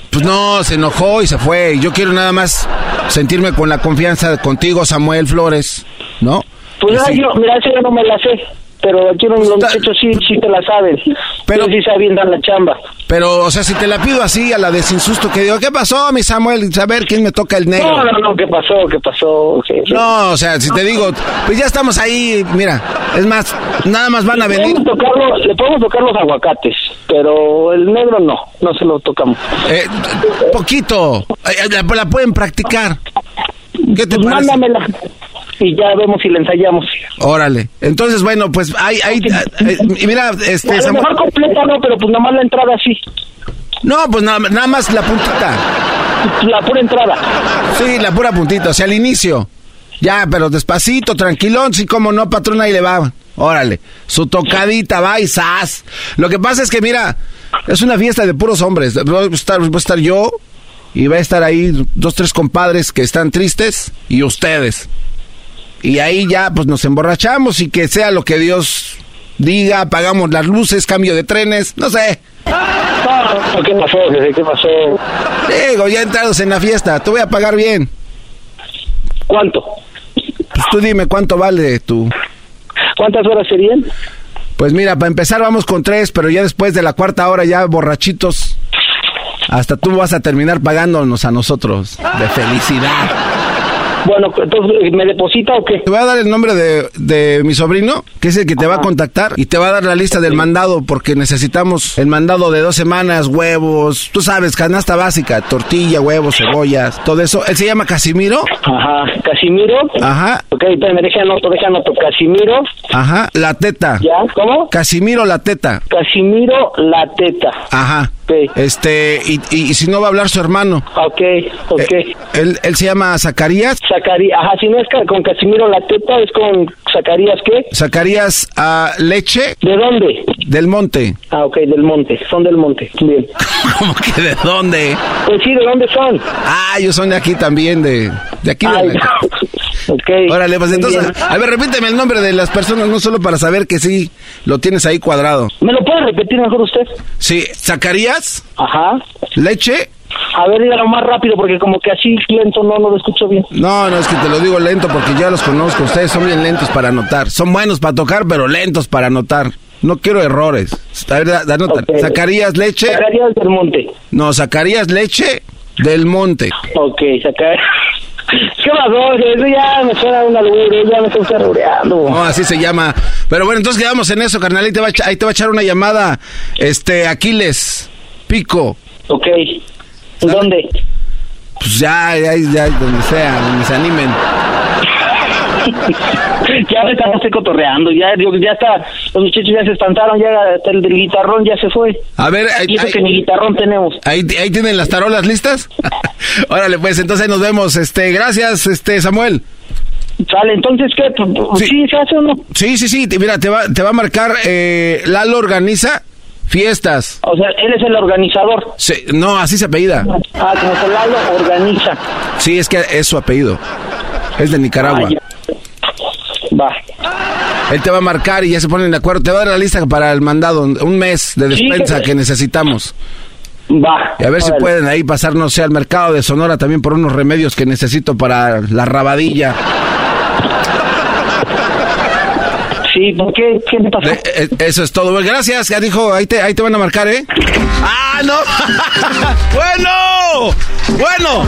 Pues no, se enojó y se fue. Yo quiero nada más sentirme con la confianza contigo, Samuel Flores, ¿no? Pues ah, yo, mira, ese yo no me la sé, pero aquí los muchachos sí, sí te la saben. Pero sí saben dar la chamba. Pero, o sea, si te la pido así a la de sin susto, que digo, ¿qué pasó, mi Samuel? A ver quién me toca el negro. No, no, no, ¿qué pasó? ¿Qué pasó? ¿Qué- qué- No, o sea, si te digo, pues ya estamos ahí, mira, es más, nada más van a Le venir. podemos tocarlo- le podemos tocar los aguacates, pero el negro no, no se lo tocamos. Eh, poquito, eh, la, la pueden practicar. ¿Qué te Pues parece? mándamela y ya vemos si la ensayamos. Órale. Entonces, bueno, pues hay, hay, eh, y mira, este, a lo Samuel- mejor completa no, pero pues nada más la entrada sí. no, pues nada, nada más la puntita. La pura entrada. Sí, la pura puntita, o sea, al inicio. Ya, pero despacito, tranquilón, sí, como no, patrón, ahí le va. Órale, su tocadita va y zas. Lo que pasa es que, mira, es una fiesta de puros hombres. Voy a estar, voy a estar yo y va a estar ahí dos, tres compadres que están tristes y ustedes. Y ahí ya, pues nos emborrachamos y que sea lo que Dios diga, apagamos las luces, cambio de trenes, no sé. No, ¿Qué pasó? ¿Qué pasó? Digo, ya entrados en la fiesta, te voy a pagar bien. ¿Cuánto? Pues tú dime cuánto vale tu... ¿Cuántas horas serían? Pues mira, para empezar vamos con tres, pero ya después de la cuarta hora ya borrachitos, hasta tú vas a terminar pagándonos a nosotros de felicidad. Bueno, entonces, ¿me deposita o qué? Te voy a dar el nombre de, de mi sobrino, que es el que te va a contactar, y te va a dar la lista del mandado, porque necesitamos el mandado de dos semanas, huevos, tú sabes, canasta básica, tortilla, huevos, cebollas, todo eso. Él se llama Casimiro. Ajá, Casimiro. Ajá. Ok, espérame, anoto, deja anoto. Casimiro. Ajá, la teta. ¿Ya? ¿Cómo? Casimiro la teta. Casimiro La Teta. Ajá. Este, y, y- y si no va a hablar su hermano. Ok, ok. Eh, él, él se llama Zacarías. Zacarías, ajá, si no es con Casimiro La Teta, es con Zacarías, ¿qué? Zacarías a Leche. ¿De dónde? Del Monte. Ah, ok, del monte, son del monte, bien. ¿Cómo que de dónde? Pues sí, ¿de dónde son? Ah, ellos son de aquí también, de, de aquí. Ay, ok. Órale, pues entonces, bien. a ver, repíteme el nombre de las personas, no solo para saber que sí lo tienes ahí cuadrado. ¿Me lo puede repetir mejor usted? Sí, Zacarías. Ajá. Leche. A ver, dígalo más rápido, porque como que así lento no, no lo escucho bien. No, no, es que te lo digo lento porque ya los conozco. Ustedes son bien lentos para anotar. Son buenos para tocar, pero lentos para anotar. No quiero errores. A ver, da- da nota. Ok. Zacarías Leche. Zacarías del monte. No, Zacarías Leche del Monte. Ok, Zacarías. ¿Qué pasó? Eso ya me suena un albur, ya me estoy ferrureando. No, así se llama. Pero bueno, entonces quedamos en eso, carnal. Ahí te va, ahí te va a echar una llamada. Este, Aquiles, Pico. Ok. ¿Dónde? Pues ya, ya, ya, donde sea, donde se animen. ya me estamos cotorreando, ya, ya está, los muchachos ya se espantaron, ya hasta el del guitarrón ya se fue. A ver, ahí, Y eso ahí- que ni guitarrón tenemos. ahí- ahí tienen las tarolas listas. Órale, pues entonces nos vemos. Este, gracias, este, Samuel. Sale, entonces, ¿qué? ¿Sí, se hace o no? Sí, sí, sí. Mira, te va, te va a marcar. Eh, Lalo organiza fiestas. O sea, él es el organizador. Sí, no, así se apellida. Ah, como que Lalo organiza. Sí, es que es su apellido. Es de Nicaragua. Va. Él te va a marcar y ya se ponen de acuerdo. Te va a dar la lista para el mandado, un mes de despensa que- que necesitamos. Va. Y a ver si pueden ahí pasar, no sé, al mercado de Sonora también por unos remedios que necesito para la rabadilla. Sí, ¿por qué? ¿Qué me pasó? Eh, eh, eso es todo. Bueno, Gracias, ya dijo, ahí te, ahí te van a marcar, ¿eh? ¡Ah, no! ¡Bueno! ¡Bueno!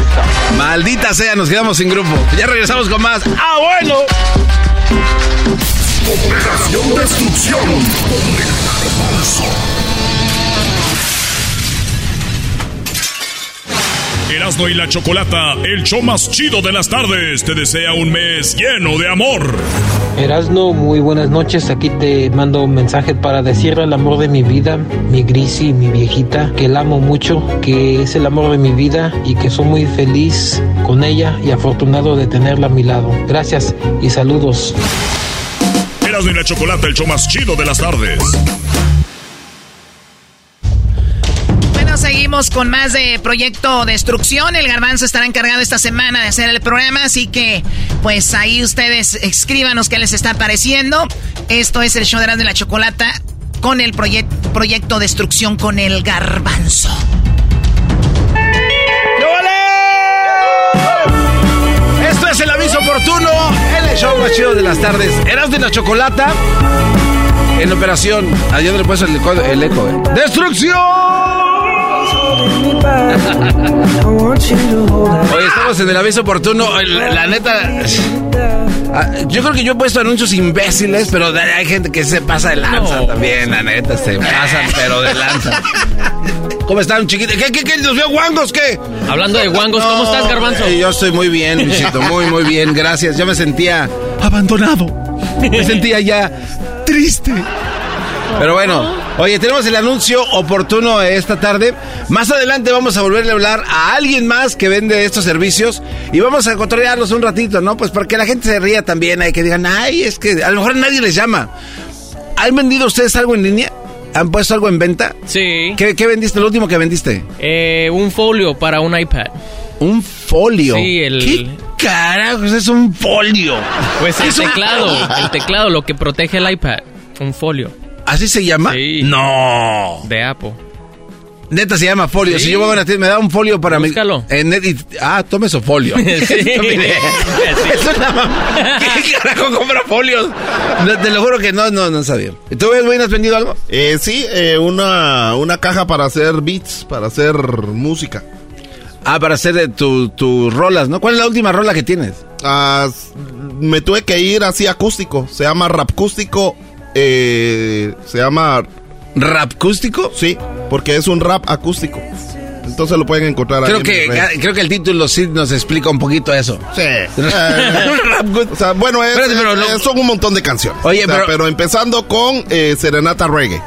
Maldita sea, nos quedamos sin grupo. Ya regresamos con más. ¡Ah, bueno! Operación Destrucción. Erasmo y la Chocolata, el show más chido de las tardes, te desea un mes lleno de amor. Erasno, muy buenas noches. Aquí te mando un mensaje para decirle al amor de mi vida, mi Grisi, mi viejita, que la amo mucho, que es el amor de mi vida y que soy muy feliz con ella y afortunado de tenerla a mi lado. Gracias y saludos. Erasmo y la Chocolata, el show más chido de las tardes. Con más de Proyecto Destrucción. El Garbanzo estará encargado esta semana de hacer el programa, así que pues ahí ustedes escríbanos qué les está pareciendo. Esto es el show de Erasmo y la Chocolata con el proye- Proyecto Destrucción con el Garbanzo. Esto es el aviso oportuno, el show más chido de las tardes. Erasmo y la Chocolata en operación. No le puesto el, el eco, ¿eh? ¡Destrucción! Oye, estamos en el aviso oportuno. La, la neta. ah, Yo creo que yo he puesto anuncios imbéciles, pero hay gente que se pasa de lanza también, la neta, se pasan, pero de lanza. ¿Cómo están, chiquitos? ¿Qué, qué, qué? ¿Los veo guangos? ¿Qué? Hablando de guangos, ¿cómo estás, Garbanzo? yo estoy muy bien, Luisito, muy, muy bien, gracias. Yo me sentía abandonado. Me sentía ya triste. Pero bueno, oye, tenemos el anuncio oportuno esta tarde. Más adelante vamos a volverle a hablar a alguien más que vende estos servicios y vamos a cotorrearlos un ratito, ¿no? Pues para que la gente se ría también, hay que digan, ay, es que a lo mejor nadie les llama. ¿Han vendido ustedes algo en línea? ¿Han puesto algo en venta? Sí. ¿Qué, qué vendiste? ¿Lo último que vendiste? Eh, un folio para un iPad. ¿Un folio? Sí, el... ¿Qué carajos es un folio? Pues el Es un- teclado, el teclado, lo que protege el iPad. Un folio. ¿Así se llama? Sí. No. De Apple. Neta se llama folio. Sí. Si yo voy a una tienda, me da un folio para mí. Búscalo. En net y- ah, tome su folio. Sí. Es una ¿Qué carajo compra folios? No, te lo juro que no, no, no sabía. ¿Tú, güey, has vendido algo? Eh, sí, eh, una, una caja para hacer beats, para hacer música. Ah, para hacer tu- tus rolas, ¿no? ¿Cuál es la última rola que tienes? Ah, me tuve que ir así acústico. Se llama rap acústico. Eh, se llama. ¿Rap acústico? Sí, porque es un rap acústico. Entonces lo pueden encontrar Creo que, creo que el título sí nos explica un poquito eso. Sí. O sea, bueno, es- Espérate, pero no- son un montón de canciones. Oye, O sea, pero- pero empezando con eh, Serenata Reggae.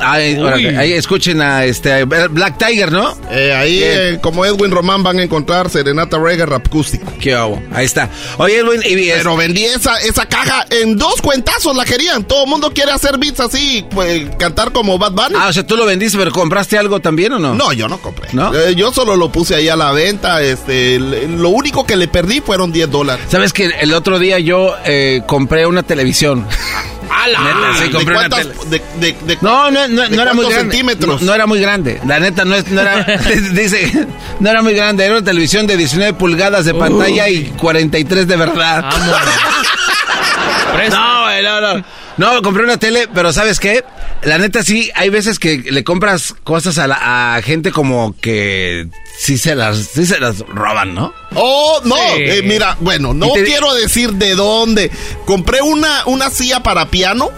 Ay, órale, ahí escuchen a este Black Tiger, ¿no? Eh, ahí, eh, como Edwin Román, van a encontrar Serenata Reggae Rap Acústico. Qué hago. Ahí está. Oye, Edwin, y, Pero vendí esa, esa caja en dos cuentazos, la querían. Todo el mundo quiere hacer beats así, pues, cantar como Bad Bunny. Ah, o sea, tú lo vendiste, pero ¿compraste algo también o no? No, yo no compré. ¿No? Eh, yo solo lo puse ahí a la venta. Este, lo único que le perdí fueron 10 dólares. ¿Sabes que el otro día yo eh, compré una televisión? Neta, sí, ¿De compré una cuántas- tele. de- de- de- No, no, no, ¿De no era muy grande. centímetros? No, no era muy grande. La neta, no, es, no era. dice, no era muy grande. Era una televisión de 19 pulgadas de pantalla y 43 de verdad. No, güey, no, no. No, compré una tele, pero ¿sabes qué? La neta sí, hay veces que le compras cosas a, la, a gente como que sí se las, sí se las roban, ¿no? Oh, no, Sí. eh, mira, bueno, no Y te- quiero decir de dónde. Compré una, una silla para piano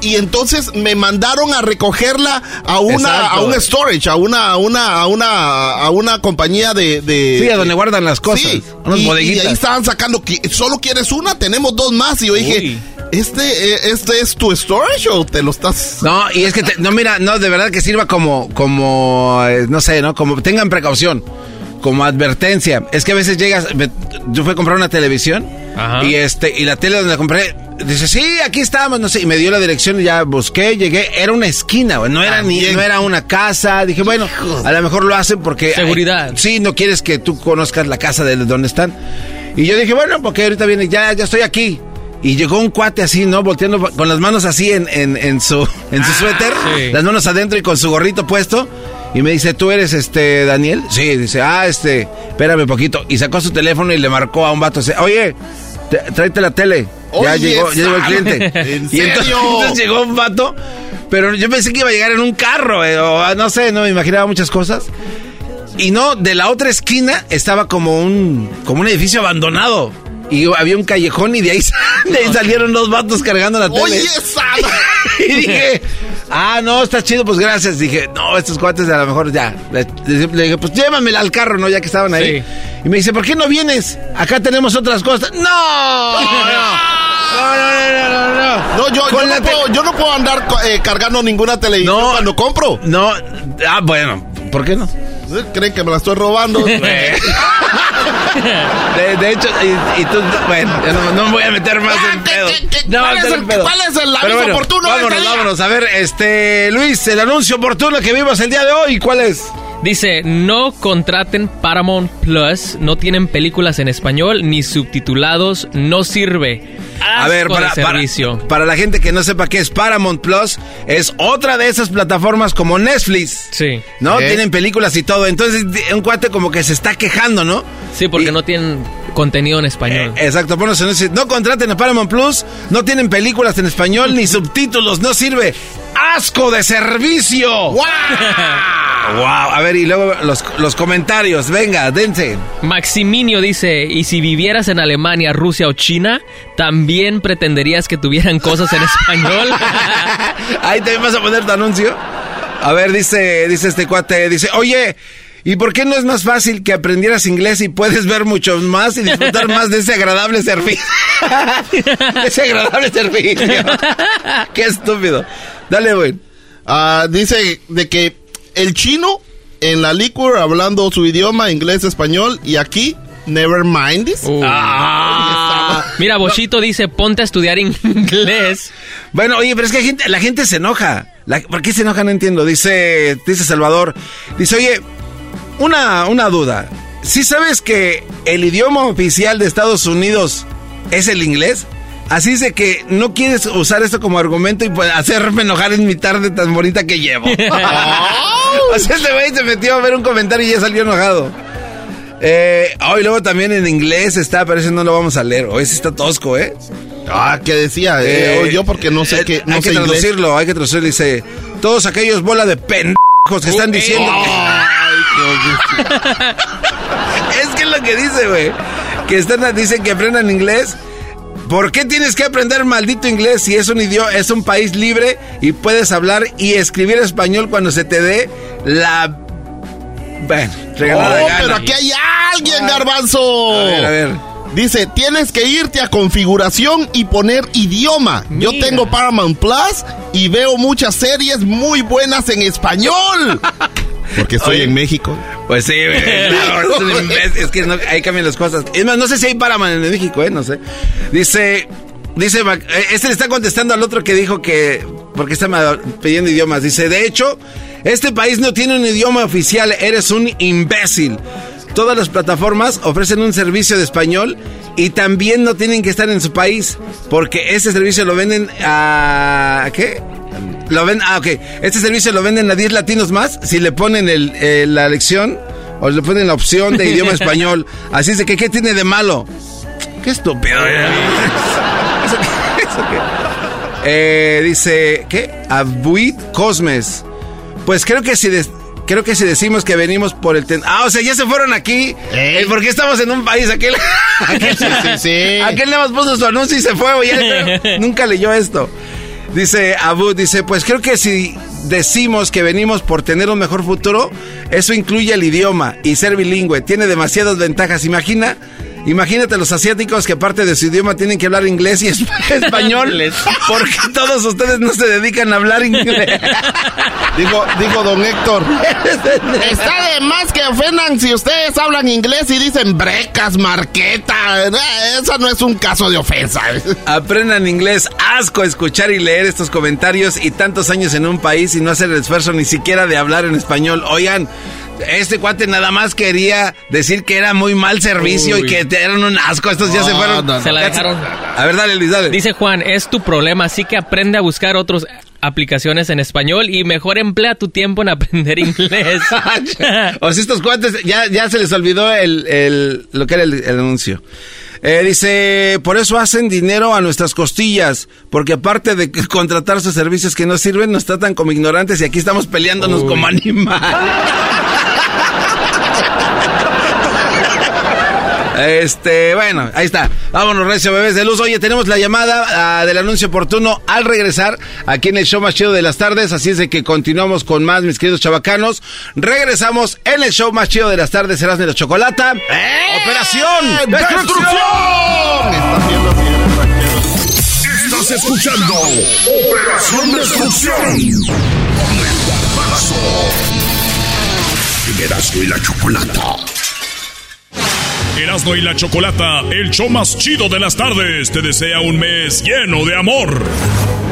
y entonces me mandaron a recogerla a una, Exacto. a un storage, a una, a una, a una, a una compañía de, de Sí, a donde guardan las cosas, Sí, unas y, y bodeguitas. ahí estaban sacando que solo quieres una, tenemos dos más y yo dije, Uy. Este, eh, este es tu storage o te lo estás No, y es que, te- no, mira, no, de verdad que sirva como, como, eh, no sé, ¿no? Como, tengan precaución, como advertencia. Es que a veces llegas, me- yo fui a comprar una televisión y este, y la tele donde la compré, dice, sí, aquí estamos, no sé, y me dio la dirección y ya busqué, llegué, era una esquina, güey, no era ni, no era una casa, dije, bueno, a lo mejor lo hacen porque... Seguridad. sí, no quieres que tú conozcas la casa de donde están. Y yo dije, bueno, porque ahorita viene, ya, ya estoy aquí. Y llegó un cuate así, ¿no? Volteando con las manos así en, en, en su, en su suéter, sí. las manos adentro y con su gorrito puesto. Y me dice, ¿tú eres este Daniel? Sí, dice, ah, este, espérame poquito. Y sacó su teléfono y le marcó a un vato. Dice, oye, te- tráete la tele. ya llegó, ya llegó el cliente. ¿en y entonces, serio? entonces llegó un vato, pero yo pensé que iba a llegar en un carro, eh, o ah, no sé, no me imaginaba muchas cosas. Y no, de la otra esquina estaba como un, como un edificio abandonado. Y había un callejón y de ahí, de ahí salieron dos vatos cargando la tele. Oye, Sam. y dije, ah, no, está chido, pues gracias. Dije, no, estos cuates a lo mejor ya. Le, dije, pues llévamela al carro, ¿no? Ya que estaban ahí. Sí. Y me dice, ¿por qué no vienes? Acá tenemos otras cosas. ¡No! ¡No! No, no, no, no, no. No, yo, yo, no puedo, yo no puedo andar eh, cargando ninguna televisión No. cuando compro. No, ah, bueno, ¿por qué no? ¿Creen que me la estoy robando? De, de hecho, y, y tú, bueno, no, no me voy a meter más en pedo. No, cuál es el- pedo. cuál es el aviso bueno, oportuno de Vámonos, este día? vámonos. A ver, este, Luis, el anuncio oportuno que vimos el día de hoy, ¿cuál es? Dice, no contraten Paramount Plus, no tienen películas en español ni subtitulados, no sirve. A ver, para, de para, servicio. para la gente que no sepa qué es Paramount Plus, es otra de esas plataformas como Netflix. Sí. ¿No? ¿Eh? Tienen películas y todo. Entonces, un cuate como que se está quejando, ¿no? Sí, porque no tienen contenido en español. Eh, exacto, ponos en ese- No contraten a Paramount Plus, no tienen películas en español ni subtítulos, no sirve. ¡Asco de servicio! ¡Wow! ¡Wow! A ver, y luego los, los comentarios, venga, dense. Maximinio dice, y si vivieras en Alemania, Rusia o China, también pretenderías que tuvieran cosas en español. Ahí también vas a poner tu anuncio. A ver, dice, dice este cuate, dice, oye, ¿y por qué no es más fácil que aprendieras inglés y puedes ver mucho más y disfrutar más de ese agradable servicio? ese agradable servicio. qué estúpido. Dale, güey. Ah, dice de que el chino en la liquor hablando su idioma, inglés, español, y aquí, never mind this. Uh. Ah. Mira, Bochito dice, ponte a estudiar inglés. Bueno, oye, pero es que gente- la gente se enoja. La- ¿Por qué se enoja? No entiendo. Dice, dice Salvador. Dice, oye, una, una duda. ¿Sí sabes que el idioma oficial de Estados Unidos es el inglés? Así es de que no quieres usar esto como argumento y pues, hacerme enojar en mi tarde tan bonita que llevo. o sea, este güey se metió a ver un comentario y ya salió enojado. Eh, oh, y luego también en inglés está, pero ese no lo vamos a leer. Hoy sí está tosco, ¿eh? Ah, ¿qué decía? Eh, o yo porque no sé qué, no hay sé que inglés. traducirlo, hay que traducirlo. Dice, todos aquellos bola de pendejos que están diciendo que... es que es lo que dice, güey. Que están, dicen que aprendan inglés. ¿Por qué tienes que aprender maldito inglés si es un idioma, es un país libre y puedes hablar y escribir español cuando se te dé la... Bueno, regalada Oh, pero aquí hay alguien, garbanzo. A ver, a ver. Dice, tienes que irte a configuración y poner idioma. Yo tengo Paramount Plus y veo muchas series muy buenas en español. Porque estoy Oye. en México. Pues sí, es que no- ahí cambian las cosas. Es más, no sé si hay Paramount en México, ¿eh? No sé. Dice, dice, eh, este le está contestando al otro que dijo que, porque está pidiendo idiomas. Dice, de hecho, este país no tiene un idioma oficial, eres un imbécil. Todas las plataformas ofrecen un servicio de español y también no tienen que estar en su país, porque ese servicio lo venden a... ¿a ¿Qué? Lo ven, ah, ok. Este servicio lo venden a 10 latinos más si le ponen el, eh, la lección o le ponen la opción de idioma español. Así es de que, ¿qué tiene de malo? Qué estúpido. ¿eh? Eso- eso Eh, dice, ¿qué? Abuit Cosmes. Pues creo que si de- creo que si decimos que venimos por el ten- Ah, o sea, ya se fueron aquí. Eh, porque estamos en un país aquel aquel, Sí, sí, sí. aquel nada más puso su anuncio y se fue, nunca leyó esto. Dice Abu, dice, pues creo que si decimos que venimos por tener un mejor futuro, eso incluye el idioma y ser bilingüe. Tiene demasiadas ventajas. Imagina, imagínate los asiáticos que aparte de su idioma tienen que hablar inglés y esp- español. porque todos ustedes no se dedican a hablar inglés. Digo, digo, don Héctor. Está de más que ofendan si ustedes hablan inglés y dicen brecas, marqueta. Eso no es un caso de ofensa. Aprendan inglés, asco escuchar y leer estos comentarios y tantos años en un país y no hacer el esfuerzo ni siquiera de hablar en español. Oigan, este cuate nada más quería decir que era muy mal servicio Uy. y que te- eran un asco. Estos ya se fueron. no, no. Se la dejaron. A ver, dale, Luis, dale. Dice Juan, es tu problema, así que aprende a buscar otras aplicaciones en español y mejor emplea tu tiempo en aprender inglés. o sea, estos cuates ya, ya se les olvidó el, el- lo que era el, el anuncio. Eh, dice, por eso hacen dinero a nuestras costillas, porque aparte de contratar sus servicios que no sirven, nos tratan como ignorantes y aquí estamos peleándonos Uy. como animales. Este, bueno, ahí está. Vámonos, recio bebés de luz. Oye, tenemos la llamada ah, del anuncio oportuno al regresar aquí en el show más chido de las tardes. Así es de que continuamos con más, mis queridos chavacanos. Regresamos en el show más chido de las tardes, serás de la chocolata. ¡Operación! ¡Destrucción! Estás escuchando Operación Destrucción. Con el y la chocolata. Erasmo y la Chocolata, el show más chido de las tardes, te desea un mes lleno de amor.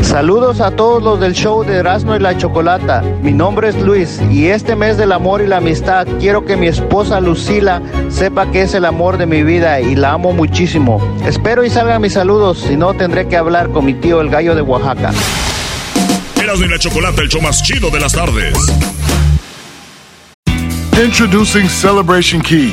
Saludos a todos los del show de Erasmo y la Chocolata. Mi nombre es Luis y este mes del amor y la amistad quiero que mi esposa Lucila sepa que es el amor de mi vida y la amo muchísimo. Espero y salgan mis saludos, si no tendré que hablar con mi tío el gallo de Oaxaca. Erasmo y la Chocolata, el show más chido de las tardes. Introducing Celebration Key,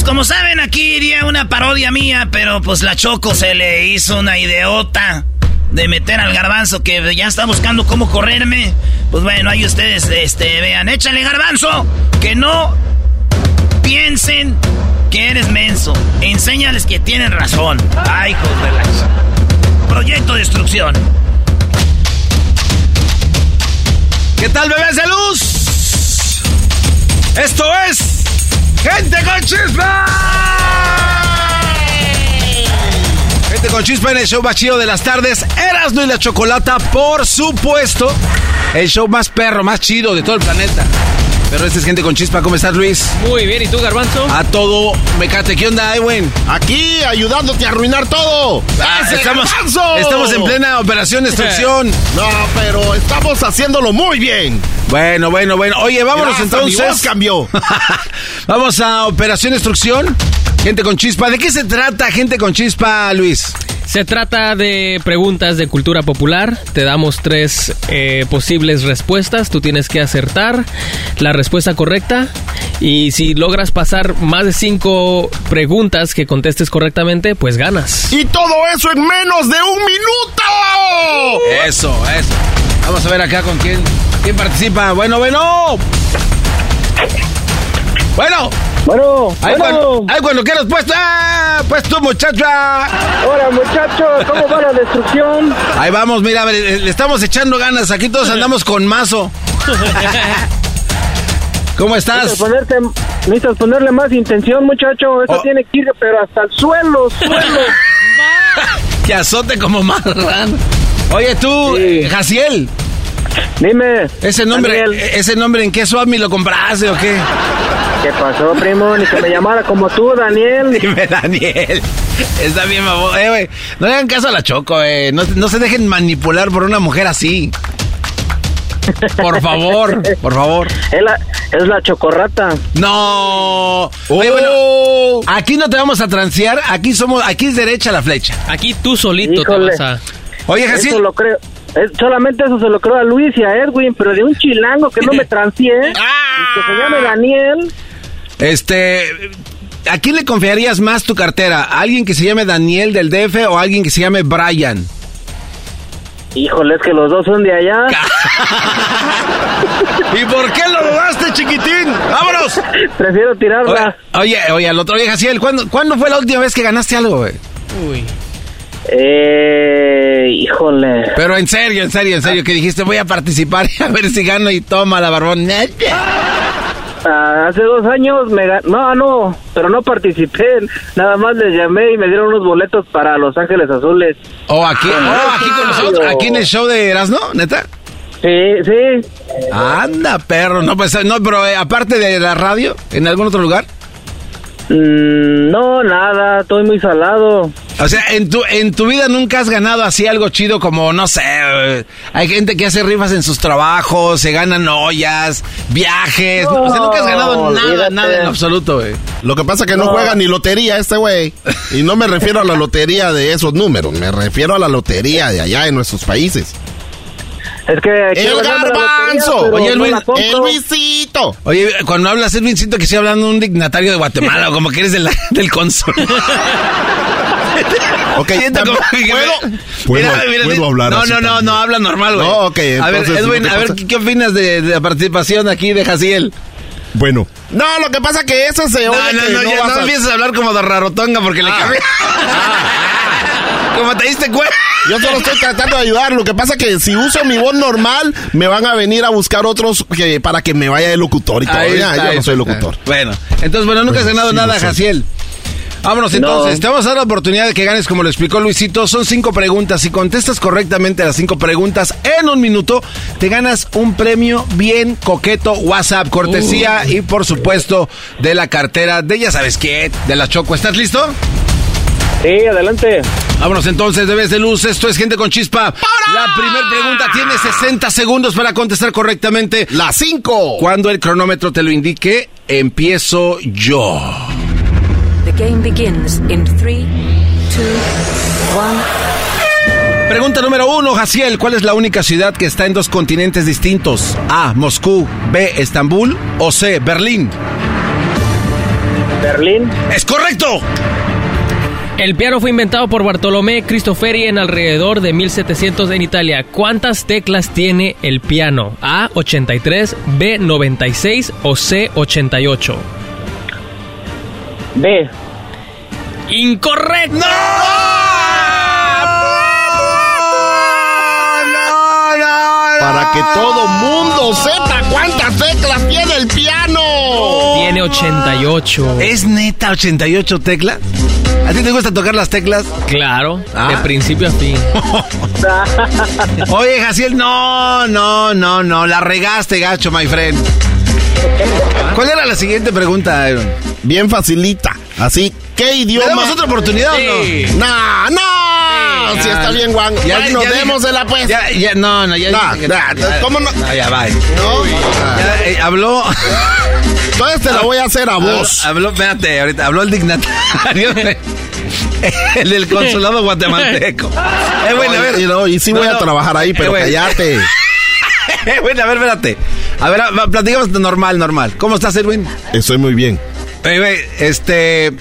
Pues como saben, aquí iría una parodia mía, pero pues la Choco se le hizo una ideota de meter al garbanzo que ya está buscando cómo correrme. Pues bueno, ahí ustedes este, vean, échale garbanzo, que no piensen que eres menso. Enséñales que tienen razón. Ay, hijos de la... Proyecto Destrucción. ¿Qué tal, bebés de luz? Esto es Gente con Chispa. Gente con Chispa en el show más chido de las tardes. Erasno y la Chocolata, por supuesto. El show más perro, más chido de todo el planeta. Pero este es Gente con Chispa. ¿Cómo estás, Luis? Muy bien, ¿y tú, Garbanzo? A todo mecate. ¿Qué onda, Ewen? Aquí, ayudándote a arruinar todo. Ah, ¡Ese estamos, garbanzo! estamos en plena operación destrucción. No, pero estamos haciéndolo muy bien. Bueno, bueno, bueno. Oye, vámonos hasta mi entonces. voz cambió. Vamos a Operación Destrucción. Gente con chispa. ¿De qué se trata, gente con chispa, Luis? Se trata de preguntas de cultura popular. Te damos tres eh, posibles respuestas. Tú tienes que acertar la respuesta correcta. Y si logras pasar más de cinco preguntas que contestes correctamente, pues ganas. Y todo eso en menos de un minuto. Eso, eso. Vamos a ver acá con quién, quién participa. Bueno, bueno. Bueno. Bueno, Ay, bueno. cuando, ay, cuando quieras, pues, ah, pues tú, muchacha. Hola, muchachos, ¿cómo va la destrucción? Ahí vamos, mira, a ver, le le estamos echando ganas. Aquí todos andamos con mazo. ¿Cómo estás? Ponerte, necesitas ponerle más intención, muchacho. Eso Oh. tiene que ir, pero hasta el suelo, suelo. Que azote como marrano. Oye, tú, Sí. Jaciel. Dime. Ese nombre, Daniel. ese nombre, ¿en qué Swami lo compraste o qué? ¿Qué pasó, primo? Ni que me llamara como tú, Daniel. Dime, Daniel. Está bien, babo. Eh, güey. No le hagan caso a la Choco, eh. No, no se dejen manipular por una mujer así. Por favor, por favor. Es la, es la chocorrata. No. Oye, bueno, aquí no te vamos a transear. Aquí somos, aquí es derecha la flecha. Aquí tú solito Híjole. te vas a... Oye, Eso Jaciel. lo creo. Es- solamente eso se lo creo a Luis y a Edwin, pero de un chilango que no me transié, y que se llame Daniel. Este, ¿a quién le confiarías más tu cartera? ¿A alguien que se llame Daniel del DF o a alguien que se llame Brian? Híjole, es que los dos son de allá. ¿Y por qué lo dudaste, chiquitín? ¡Vámonos! Prefiero tirarla. Oye, oye, al otro, oye, Jaciel, ¿cuándo, ¿cuándo fue la última vez que ganaste algo, güey? Uy. Eh, híjole. Pero en serio, en serio, en serio, que dijiste voy a participar a ver si gano y toma la barbón. Ah, hace dos años me ga- No, no, pero no participé. Nada más les llamé y me dieron unos boletos para Los Ángeles Azules. ¿O aquí, oh, aquí con nosotros? ¿Aquí en el show de Erasmo, neta? Sí, sí. Anda, perro. No, pues, no, pero eh, aparte de la radio, ¿en algún otro lugar? Mm, no, nada, estoy muy salado. O sea, en tu, en tu vida nunca has ganado así algo chido como, no sé, eh, hay gente que hace rifas en sus trabajos, se ganan ollas, viajes. o sea, nunca has ganado nada, olvídate. nada en absoluto, güey. Lo que pasa es que no, No. juega ni lotería este güey. Y no me refiero a la lotería de esos números, me refiero a la lotería de allá en nuestros países. Es que... ¡El garbanzo! lotería, Oye, Luis. ¡El Luisito! Oye, cuando hablas, Edwin, siento que estoy hablando de un dignatario de Guatemala o como que eres de la- del cónsul. Ok, Siento como que me- ¿puedo? ¿Puedo- puedo hablar No, así no, no, también? no, habla normal, güey. No, ok, A ver, Edwin, a ver, ¿qué, qué opinas de, de la participación aquí de Jaciel? Bueno. No, lo que pasa es que ese se No, oye no, no, no ya no a- empieces a hablar como de rarotonga porque le cambié. como te diste cuenta. Yo solo estoy tratando de ayudar. Lo que pasa es que si uso mi voz normal, me van a venir a buscar otros que, para que me vaya de locutor y todo. Ahí Ya, yo ahí no soy está. locutor. Bueno, entonces, bueno, nunca has Bueno, ganado sí, nada. Jaciel. Vámonos entonces, te vamos a dar la oportunidad de que ganes como lo explicó Luisito. Son cinco preguntas. Si contestas correctamente las cinco preguntas en un minuto, te ganas un premio bien coqueto WhatsApp, cortesía y por supuesto de la cartera de ya sabes qué, de la Choco. ¿Estás listo? Sí, adelante. Vámonos entonces, debes de luz. Esto es gente con chispa. La primera pregunta tiene 60 segundos para contestar correctamente. La 5. Cuando el cronómetro te lo indique, empiezo yo. The game begins in three, two, one. Pregunta número uno, Jaciel. ¿Cuál es la única ciudad que está en dos continentes distintos? A. Moscú. B. Estambul. O C. Berlín. Berlín. ¡Es correcto! El piano fue inventado por Bartolomé Cristofori en alrededor de 1700 en Italia. ¿Cuántas teclas tiene el piano? A, 83, B, 96 o C, 88. B. Incorrecto. Para que todo mundo sepa cuántas teclas tiene el piano. Tiene 88. ¿Es neta 88 teclas? ¿A ti te gusta tocar las teclas? Claro, Ah. de principio a fin. Oye, Jaciel, no, no, no, no. La regaste, gacho, my friend. ¿Cuál era la siguiente pregunta, Aaron? Bien facilita. Así, ¿qué ¿Le idioma? damos otra oportunidad Sí. o no? No, no. si está bien, Juan. Ya, nos ya demos de la pues. Ya, ya, no, no, ya. No, ya- no, ya- ¿cómo no? No, ya va. No. Ya, eh, habló. Entonces te la voy a hacer a vos. Habló, espérate, ahorita. Habló el dignatario. El del consulado guatemalteco. Eh, bueno, a ver. Y, no, y sí No, voy a trabajar ahí, pero Eh, bueno. cállate. Eh, bueno, a ver, espérate. A ver, platicamos normal, normal. ¿Cómo estás, Edwin? Estoy muy bien. Este.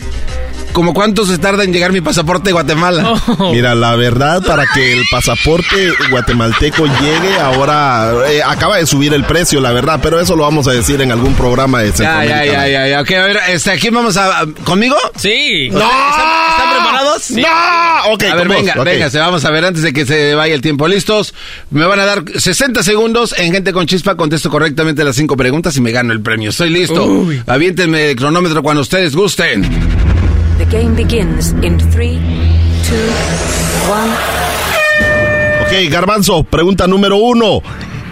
¿Cómo cuánto se tarda en llegar mi pasaporte de Guatemala? Oh. Mira, la verdad, para que el pasaporte guatemalteco llegue, ahora eh, acaba de subir el precio, la verdad, pero eso lo vamos a decir en algún programa de Ya, ya, ya, ya, ya. Ok, a ver, este, aquí vamos a. ¿Conmigo? Sí. ¿Están, están preparados? ¡No! Ok, a ver, venga, venga, se vamos a ver antes de que se vaya el tiempo. ¿Listos? Me van a dar 60 segundos en Gente con Chispa. Contesto correctamente las cinco preguntas y me gano el premio. Estoy listo. Uy. Aviéntenme el cronómetro cuando ustedes gusten. The game begins in three, two, one. Ok, Garbanzo, pregunta número uno.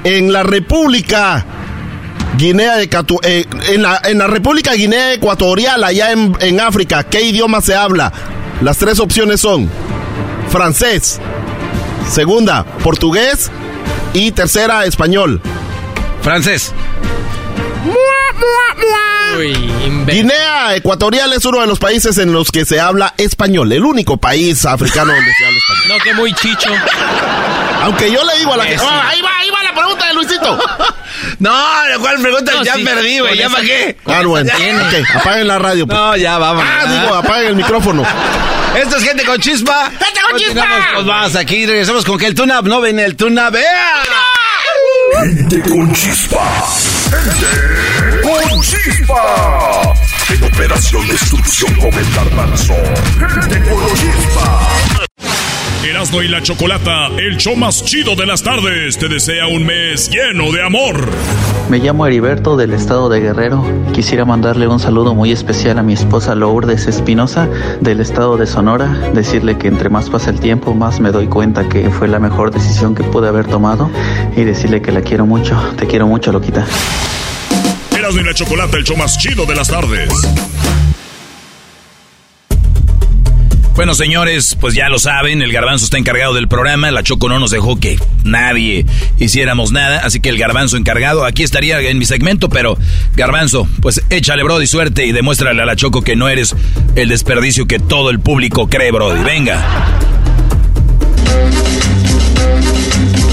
En la República Guinea de Catu- eh, en, la, en la República Guinea Ecuatorial, allá en, en África, ¿qué idioma se habla? Las tres opciones son francés, segunda, portugués y tercera, español. Francés. Guinea Ecuatorial es uno de los países en los que se habla español, el único país africano donde se habla español. No, que muy chicho. Aunque yo le digo a la gente, Eso. "Ah, ahí va, ahí va la pregunta de Luisito. No, ¿cuál pregunta? No, ya sí, perdí, güey. ¿Ya para qué? Ah, bueno. Ok, apaguen la radio. pues. No, ya, vamos. Ah, digo, apaguen el micrófono. Esto es gente con chispa. ¡Gente con chispa! Pues más aquí, regresamos con que el tuna no ven el tuna, vea. Gente con chispa. Gente con chispa. En operación destrucción con el garbanzo. Gente con chispa. Erasmo y la Chocolata, el show más chido de las tardes, te desea un mes lleno de amor. Me llamo Heriberto del estado de Guerrero. Quisiera mandarle un saludo muy especial a mi esposa Lourdes Espinosa del estado de Sonora. Decirle que entre más pasa el tiempo, más me doy cuenta que fue la mejor decisión que pude haber tomado. Y decirle que la quiero mucho. Te quiero mucho, Loquita. Erasmo y la Chocolata, el show más chido de las tardes. Bueno, señores, pues ya lo saben, el garbanzo está encargado del programa, la Choco no nos dejó que nadie hiciéramos nada, así que el garbanzo encargado, aquí estaría en mi segmento, pero garbanzo, pues échale, Brody, suerte y demuéstrale a la Choco que no eres el desperdicio que todo el público cree, Brody. Venga.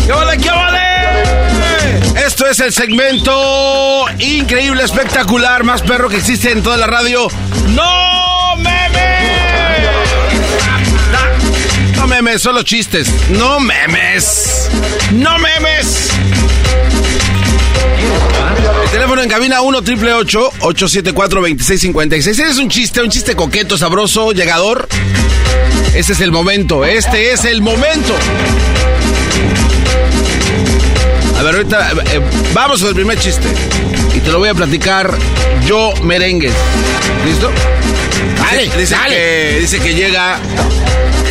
¡Qué vale, qué vale! Esto es el segmento increíble, espectacular, más perro que existe en toda la radio. ¡No No memes, solo chistes. ¡No memes! ¡No memes! El teléfono en cabina 1 triple 874 2656 ¿Eres un chiste, un chiste coqueto, sabroso, llegador? Este es el momento, este es el momento. A ver, ahorita eh, vamos al primer chiste. Y te lo voy a platicar yo merengue. ¿Listo? Dale, dice, dale. Que, dice que llega.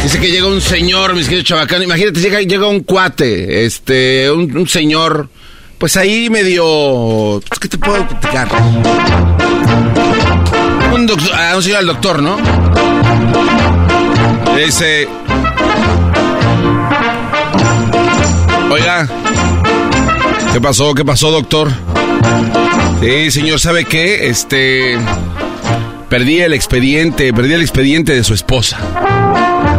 Dice que llega un señor, mis queridos chabacán. Imagínate, llega, llega un cuate, este, un, un señor, pues ahí medio. pues, ¿Qué te puedo platicar? Un, doc- ah, un señor al doctor, ¿no? Le dice. Oiga, ¿qué pasó? ¿Qué pasó, doctor? Sí, señor, ¿sabe qué? Este. Perdí el expediente, perdí el expediente de su esposa.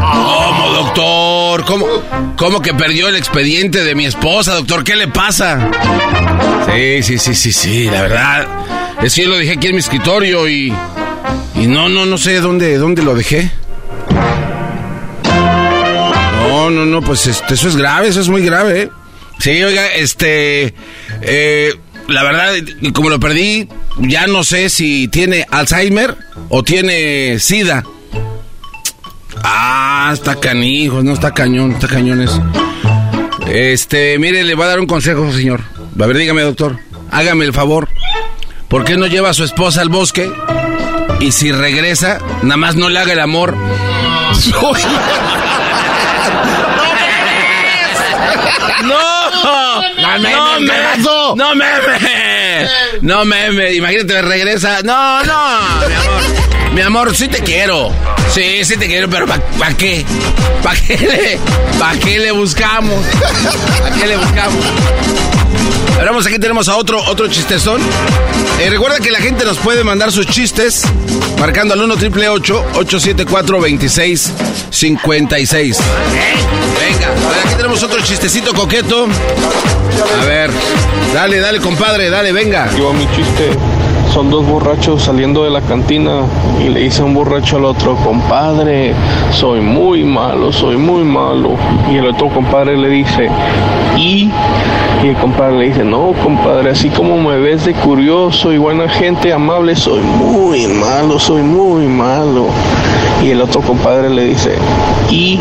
¿Cómo, doctor? ¿Cómo, ¿Cómo que perdió el expediente de mi esposa, doctor? ¿Qué le pasa? Sí, sí, sí, sí, sí, la verdad. Es que yo lo dejé aquí en mi escritorio y. Y no, no, no sé dónde, dónde lo dejé. No, no, no, pues este, eso es grave, eso es muy grave. ¿eh? Sí, oiga, este, eh, la verdad, como lo perdí, ya no sé si tiene Alzheimer o tiene SIDA. Ah, está canijo, no está cañón, está cañón eso. Este, mire, le voy a dar un consejo, señor. A ver, dígame, doctor, hágame el favor. ¿Por qué no lleva a su esposa al bosque? Y si regresa, nada más no le haga el amor. ¡No! ¡No meme! ¡No meme! ¡No meme! Imagínate, regresa. ¡No, no! Mi amor, mi amor, sí te quiero. Sí, sí te quiero, pero ¿para qué? ¿Para qué le, pa' qué le buscamos? ¿Para qué le buscamos? Ahora vamos, aquí tenemos a otro, otro chistezón. Eh, recuerda que la gente nos puede mandar sus chistes marcando al 1 triple 874 2656. Venga, aquí tenemos otro chistecito coqueto. A ver, dale, dale, compadre, dale, venga. Yo mi chiste. Son dos borrachos saliendo de la cantina y le dice un borracho al otro, compadre, soy muy malo, soy muy malo. Y el otro compadre le dice, ¿y? Y el compadre le dice, no, compadre, así como me ves de curioso y buena gente, amable, soy muy malo, soy muy malo. Y el otro compadre le dice, ¿y?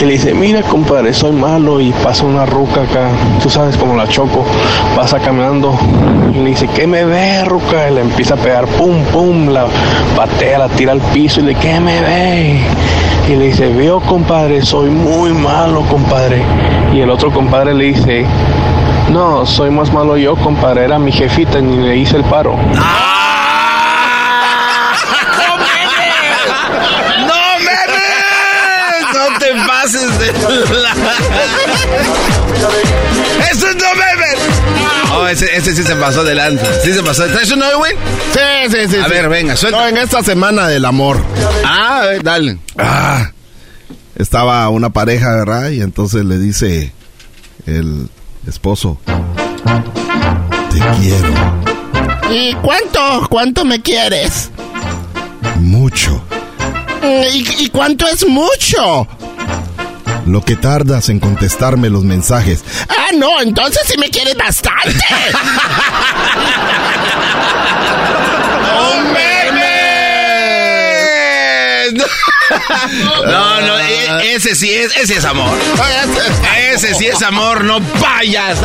Y le dice, mira, compadre, soy malo. Y pasa una ruca acá, tú sabes, como la choco, pasa caminando y le dice, ¿qué me ve, ruca? Y le empieza a pegar, pum, pum, la patea, la tira al piso y le, ¿qué me ve? Y le dice, veo, compadre, soy muy malo, compadre. Y el otro compadre le dice, no, soy más malo yo, compadre, era mi jefita, ni le hice el paro. ¡No te pases de la... ¡Eso no beben! Oh, ese, ese sí se pasó de lanza. Sí se pasó. ¿Traes uno, güey? Sí, sí, sí. A sí. ver, venga, suelta. No, en esta semana del amor. Ah, eh, dale. Ah, estaba una pareja, ¿verdad? Y entonces le dice el esposo, te quiero. ¿Y cuánto? ¿Cuánto me quieres? Mucho. ¿Y, y cuánto es mucho? Lo que tardas en contestarme los mensajes. Ah, no, entonces sí me quieres bastante. No, no, e- ese sí es, ese es amor. Ese sí es amor, no vayas.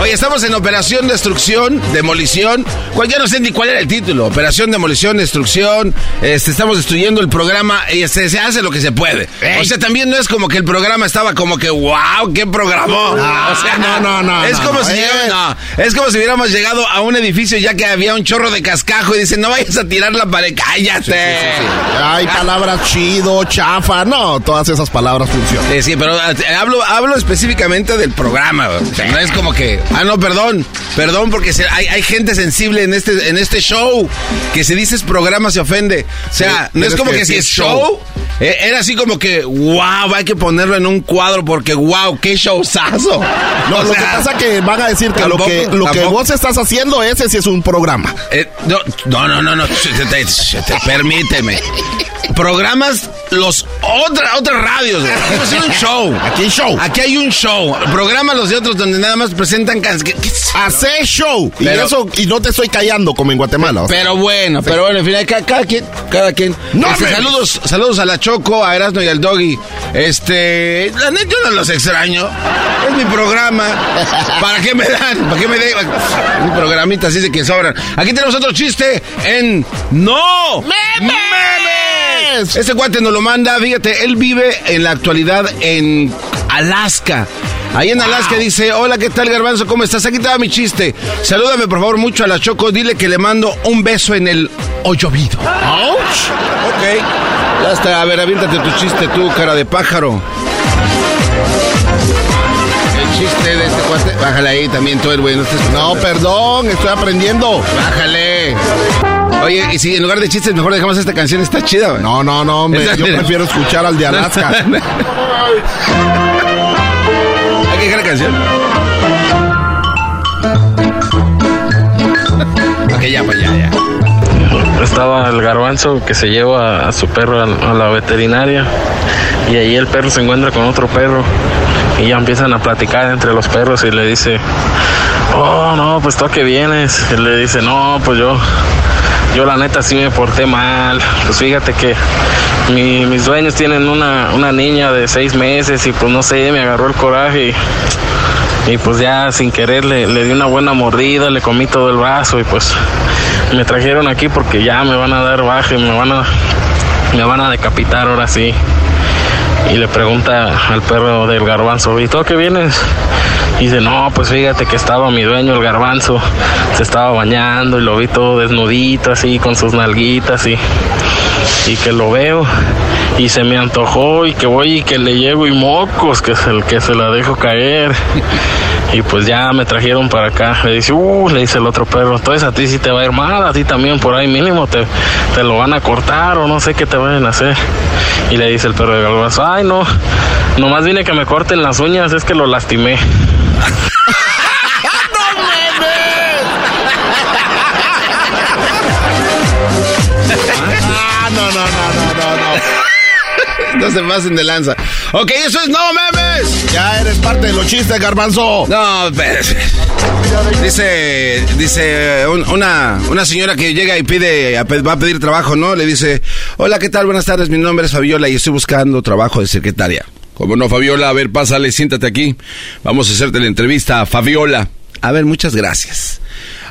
Oye, estamos en Operación Destrucción, Demolición. Cual, ya no sé ni cuál era el título. Operación Demolición, Destrucción. Este, estamos destruyendo el programa y este, se hace lo que se puede. O sea, también no es como que el programa estaba como que, wow, qué programó. No, o sea, no, no, no, Es no, como no, si eh. no, es como si hubiéramos llegado a un edificio ya que había un chorro de cascajo y dicen, no vayas a tirar la pared, cállate. Hay palabras chido, chafa. No, todas esas palabras funcionan. Sí, sí, pero eh, hablo, hablo específicamente del programa. güey. O sea, no es como que, ah, no, perdón, perdón, porque se- hay, hay gente sensible en este, en este show que si dices programa se ofende. O sea, Sí, no es como que que, si es show, eh, era así como que, wow, hay que ponerlo en un cuadro porque, wow, qué showzazo. No, O lo que pasa que van a decir que lo que, lo que vos estás haciendo, ese sí es un programa. Eh, no, no, no, no, te- te- permíteme. Programas los otra, otras radios. güey. Aquí un show. Aquí hay show. Aquí hay un show. Programas los de otros donde nada más presentan canciones. Hacer show. y Pero- eso, y no te estoy callando como en Guatemala. o sea. Pero bueno, pero bueno, en fin, cada, cada quien, cada quien. No Este, saludos, saludos a la Choco, a Erasmo y al Doggy. Este, la neta yo no los extraño. Es mi programa. ¿Para qué me dan? ¿Para qué me den? Mi programita así de que sobran. Aquí tenemos otro chiste en No Memes. Este cuate nos lo manda, fíjate, él vive en la actualidad en Alaska. Ahí en Alaska dice, hola, ¿qué tal Garbanzo? ¿Cómo estás? Aquí te va mi chiste. Salúdame por favor mucho a la Choco, dile que le mando un beso en el. ¡Auch! Ok, ya está. A ver, aviéntate tu chiste tú, cara de pájaro. El chiste de este cuate, bájale ahí también tú, el güey. No, estés- No, perdón, estoy aprendiendo. Bájale. Oye, y si en lugar de chistes mejor dejamos esta canción, está chida, güey. No, no, no, hombre, Esa- yo mira. prefiero escuchar al de Alaska. Hay que dejar la canción. ok, ya, pues ya, ya. Estaba el garbanzo que se lleva a su perro a, a la veterinaria y ahí el perro se encuentra con otro perro y ya empiezan a platicar entre los perros y le dice, oh no, pues tú a qué vienes. Y le dice, no, pues yo, yo la neta sí me porté mal. Pues fíjate que mi- mis dueños tienen una, una niña de seis meses y pues no sé, me agarró el coraje y, pues ya sin querer le, le di una buena mordida, le comí todo el brazo y pues me trajeron aquí porque ya me van a dar baje, me van a, me van a decapitar ahora sí. Y le pregunta al perro del garbanzo, ¿y tú qué vienes? Dice, no, pues fíjate que estaba mi dueño, el garbanzo, se estaba bañando y lo vi todo desnudito así, con sus nalguitas y, y que lo veo y se me antojó y que voy y que le llego y mocos, que es el que se la dejo caer. Y pues ya me trajeron para acá. Le dice, uh, le dice el otro perro, entonces a ti sí te va a ir mal, a ti también por ahí mínimo te, te lo van a cortar o no sé qué te vayan a hacer. Y le dice el perro de garbanzo, ay no, nomás vine que me corten las uñas, es que lo lastimé. Ah, no, no, no, no, no, no. No se pasen de lanza. Ok, eso es No Memes. Ya eres parte de los chistes, garbanzo. No, pero... Dice, dice un- una, una señora que llega y pide, va a pedir trabajo, ¿no? Le dice, hola, ¿qué tal? Buenas tardes, mi nombre es Fabiola y estoy buscando trabajo de secretaria. ¿Cómo no, Fabiola? A ver, pásale, siéntate aquí. Vamos a hacerte la entrevista, Fabiola. A ver, muchas gracias.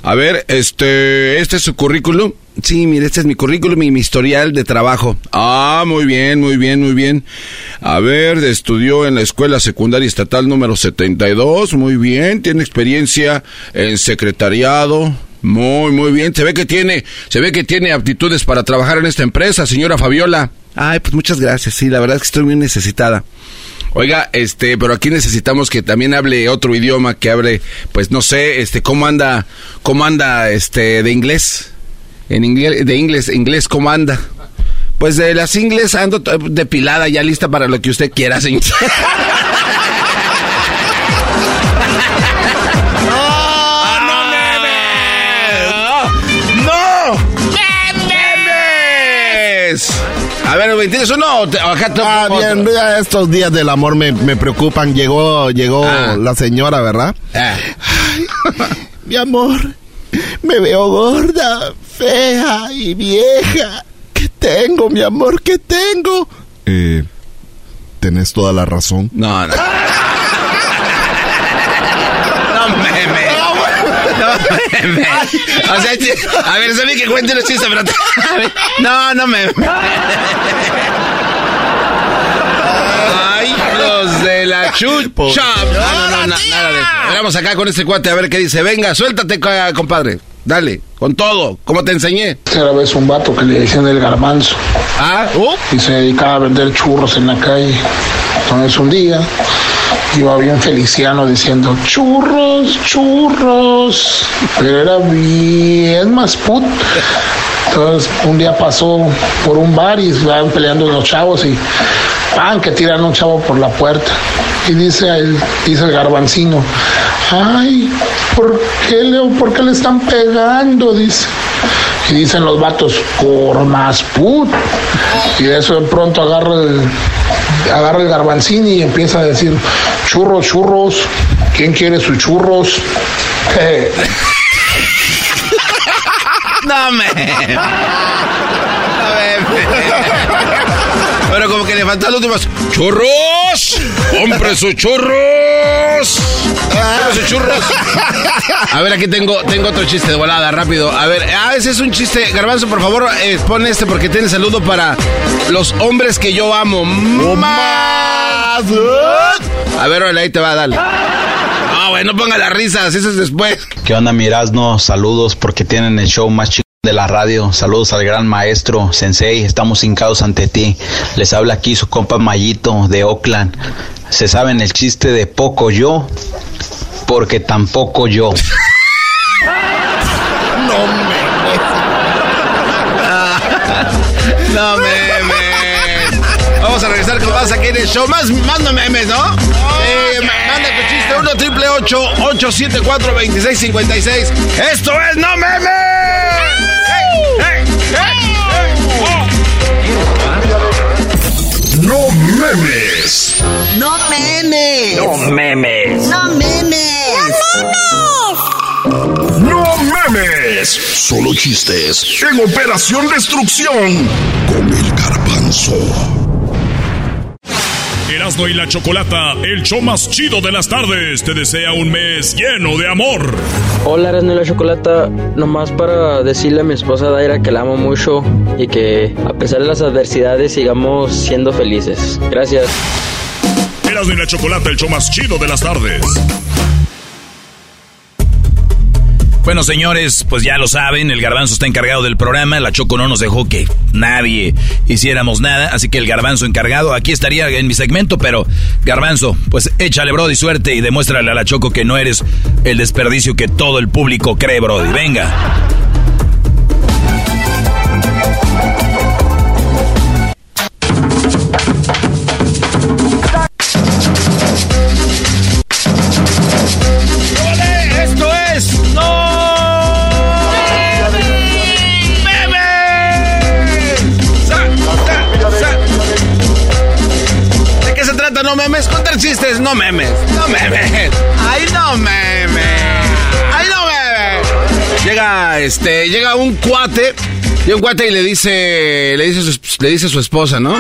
A ver, este, este es su currículum. Sí, mire, este es mi currículum y mi historial de trabajo. Ah, muy bien, muy bien, muy bien. A ver, estudió en la escuela secundaria estatal número 72. Muy bien, tiene experiencia en secretariado. Muy, muy bien. Se ve que tiene, se ve que tiene aptitudes para trabajar en esta empresa, señora Fabiola. Ay, pues muchas gracias. Sí, la verdad es que estoy muy necesitada. Oiga, este, pero aquí necesitamos que también hable otro idioma, que hable, pues no sé, este, cómo anda, cómo anda, este, de inglés, en inglés, de inglés, inglés, cómo anda. Pues de las inglés ando depilada, ya lista para lo que usted quiera, señor. A ver, ¿tienes uno? o te- o acá te- Ah, bien, estos días del amor me, me preocupan. Llegó, llegó Ah. la señora, ¿verdad? Ah. Mi amor, me veo gorda, fea y vieja. ¿Qué tengo, mi amor? ¿Qué tengo? Eh, tenés toda la razón. No. No meme. No meme. O sea, a ver, sabía que cuente los chistes, pero. ver, No, no me. Ay, los de la chucha. No, no, no, na- nada de eso. Vamos acá con este cuate a ver qué dice. Venga, suéltate, ca- compadre. Dale, con todo, como te enseñé. Era vez un vato que le decían el garbanzo. Ah, Y se dedicaba a vender churros en la calle. Entonces un día iba bien feliciano diciendo churros, churros. Pero era bien más put. Entonces un día pasó por un bar y estaban peleando los chavos y ¡pam! que tiran un chavo por la puerta. Y dice el, dice el garbancino, ay, ¿por qué, le, ¿por qué le están pegando? Dice. Y dicen los vatos, por más put. Y de eso de pronto agarra el, agarra el garbancín y empieza a decir, churros, churros, ¿quién quiere sus churros? Eh, No me. No me. Pero como que le faltó el último. ¡Churros! ¡Compre sus churros! ¡Compre sus churros! A ver, aquí tengo, tengo otro chiste de volada, rápido. A ver, ah, ese es un chiste. Garbanzo, por favor, eh, pon este porque tiene saludo para los hombres que yo amo. Más. A ver, órale, ahí te va, dale. No, güey, no ponga las risas, eso es después. ¿Qué onda, Mirazno? Saludos porque tienen el show más chico de la radio. Saludos al gran maestro, Sensei. Estamos hincados ante ti. Les habla aquí su compa Mayito de Oakland. ¿Se saben el chiste de poco yo? Porque tampoco yo. No me. No memes. Vamos a regresar con más aquí en el show. Más, más no memes, ¿no? Ma- manda tu chiste 1 triple 874 2656. Esto es No Memes. No memes. No memes. No memes. No memes. No memes. Solo chistes en Operación Destrucción con el garbanzo. Erasmo y la Chocolata, el show más chido de las tardes, te desea un mes lleno de amor. Hola, Erasmo y la Chocolata. Nomás para decirle a mi esposa Daira que la amo mucho y que a pesar de las adversidades sigamos siendo felices. Gracias. Erasmo y la Chocolata, el show más chido de las tardes. Bueno, señores, pues ya lo saben, el garbanzo está encargado del programa, la Choco no nos dejó que nadie hiciéramos nada, así que el garbanzo encargado aquí estaría en mi segmento, pero garbanzo, pues échale, Brody, suerte y demuéstrale a la Choco que no eres el desperdicio que todo el público cree, Brody. Venga. No memes. No memes. Ay, no memes. Ay, no memes. Llega, este, llega un cuate. Llega un cuate y le dice, le dice, su, le dice a su esposa, ¿no?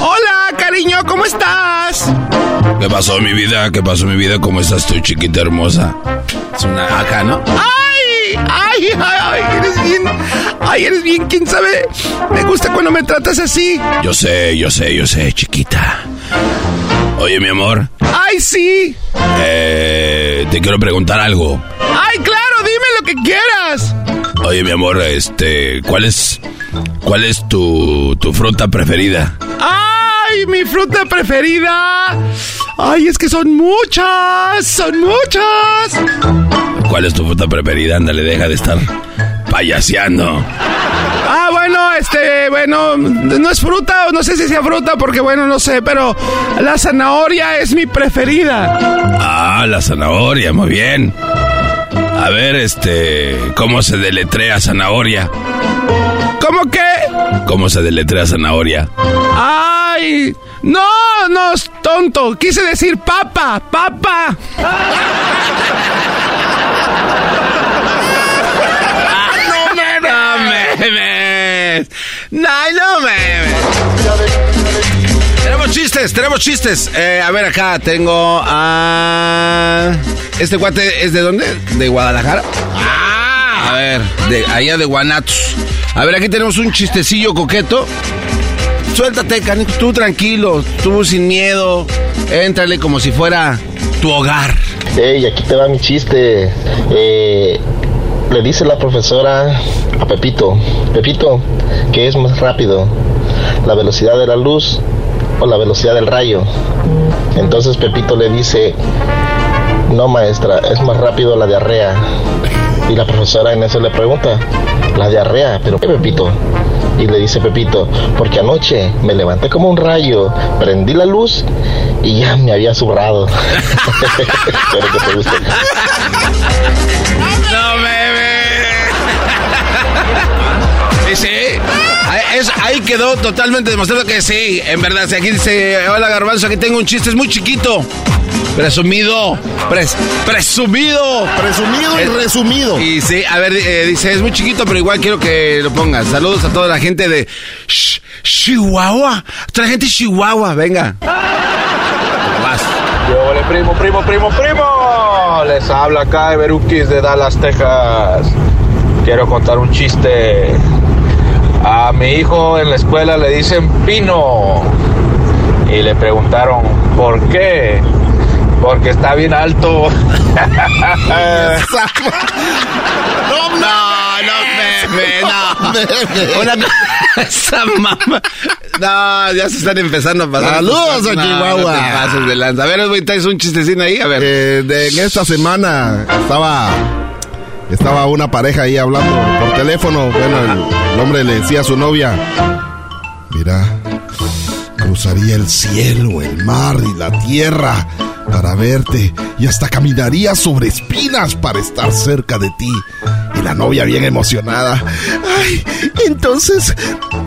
Hola, cariño, ¿cómo estás? ¿Qué pasó, mi vida? ¿Qué pasó, mi vida? ¿Cómo estás tú, chiquita hermosa? Es una acá, ¿no? ¡Ay! ¡Ay, ay, ay! Eres bien. ¡Ay, eres bien! ¿Quién sabe? Me gusta cuando me tratas así. Yo sé, yo sé, yo sé, chiquita. Oye, mi amor. ¡Ay, sí! Eh, te quiero preguntar algo. ¡Ay, claro! Dime lo que quieras. Oye, mi amor, este, ¿cuál es, cuál es tu, tu fruta preferida? ¡Ay, mi fruta preferida! ¡Ay, es que son muchas! ¡Son muchas! ¿Cuál es tu fruta preferida? Ándale, deja de estar payaseando. Ah, bueno, este, bueno, no es fruta, o no sé si sea fruta, porque bueno, no sé, pero la zanahoria es mi preferida. Ah, la zanahoria, muy bien. A ver, este, ¿cómo se deletrea zanahoria? ¿Cómo qué? ¿Cómo se deletrea zanahoria? ¡Ay! No, no, es tonto. Quise decir papa, papa. no me memes. No, no memes. Tenemos chistes, tenemos chistes. Eh, a ver, acá tengo a... ¿Este cuate es de dónde? ¿De Guadalajara? Ah, a ver, de allá de Guanatos. A ver, aquí tenemos un chistecillo coqueto. Suéltate, canico, tú tranquilo, tú sin miedo. Éntrale como si fuera tu hogar. Ey, aquí te va mi chiste. Eh, le dice la profesora a Pepito, Pepito, ¿qué es más rápido? ¿La velocidad de la luz o la velocidad del rayo? Entonces Pepito le dice, no maestra, es más rápido la diarrea. Y la profesora en eso le pregunta, la diarrea, pero ¿qué Pepito? Y le dice Pepito, porque anoche me levanté como un rayo, prendí la luz y ya me había zurrado. Espero que te guste. Es- ahí quedó totalmente demostrado que sí, en verdad. Si aquí dice, hola Garbanzo, aquí tengo un chiste, es muy chiquito. Presumido, pres- presumido. Presumido y resumido. Y sí, a ver, eh, dice, es muy chiquito, pero igual quiero que lo pongas. Saludos a toda la gente de Sh- Chihuahua. Toda la gente de Chihuahua, venga. Vas. Yo, ole, primo, primo, primo, primo. Les habla acá Everukis de Dallas, Texas. Quiero contar un chiste. A mi hijo en la escuela le dicen Pino. Y le preguntaron, ¿por qué? Porque está bien alto. No, no, meme, no. Una esa mamá. No, ya se están empezando a pasar. Saludos a No, Chihuahua. No pases de lanza. A ver, ¿traes un chistecín ahí? A ver. Eh, de- en esta semana estaba estaba una pareja ahí hablando por teléfono. Bueno, el, hombre le decía a su novia, mira, cruzaría el cielo, el mar y la tierra para verte y hasta caminaría sobre espinas para estar cerca de ti. Y la novia bien emocionada. Ay, entonces,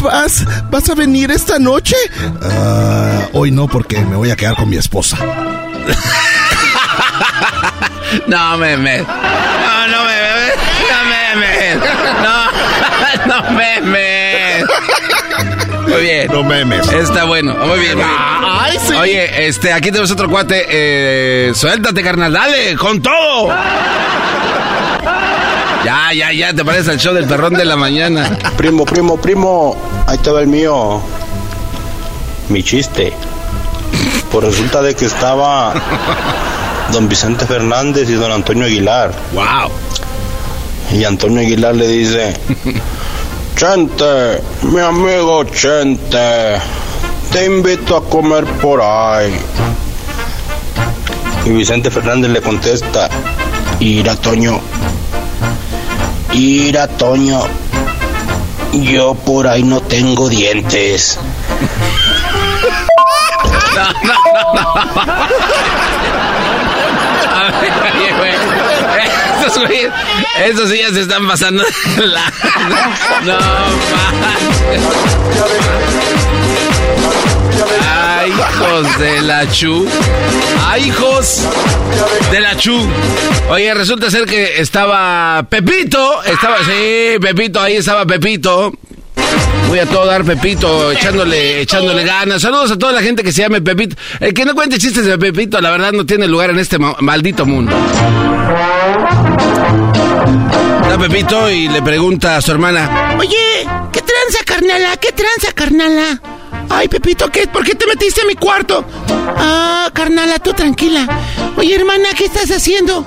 ¿vas, vas a venir esta noche? "Ah, hoy no porque me voy a quedar con mi esposa. No, meme. No, no, meme. No, meme. No, no, meme. Muy bien. No memes. Está bueno. Muy bien, muy bien. Ay, sí. Oye, este, aquí tenemos otro cuate. Eh, suéltate, carnal. Dale, con todo. Ya, ya, ya. Te parece al show del perrón de la mañana. Primo, primo, primo. Ahí te va el mío. Mi chiste. Pues resulta de que estaba don Vicente Fernández y don Antonio Aguilar. Wow. Y Antonio Aguilar le dice, Chente, mi amigo Chente, te invito a comer por ahí. Y Vicente Fernández le contesta, Ira Toño, Ira Toño, yo por ahí no tengo dientes. No, no, no, Esos güeyes, sí ya se están pasando. La... No. Ay, hijos de la chu. Ay, hijos de la chu. Oye, resulta ser que estaba Pepito. Estaba, sí, Pepito, ahí estaba Pepito. Voy a todo dar Pepito, echándole, echándole ganas. Saludos a toda la gente que se llame Pepito. El que no cuente chistes de Pepito, la verdad no tiene lugar en este ma- maldito mundo. Está Pepito y le pregunta a su hermana, Oye, ¿qué tranza, carnala? ¿Qué tranza, carnala? Ay, Pepito, ¿qué? ¿por qué te metiste a mi cuarto? Ah, carnala, tú tranquila. Oye, hermana, ¿qué estás haciendo?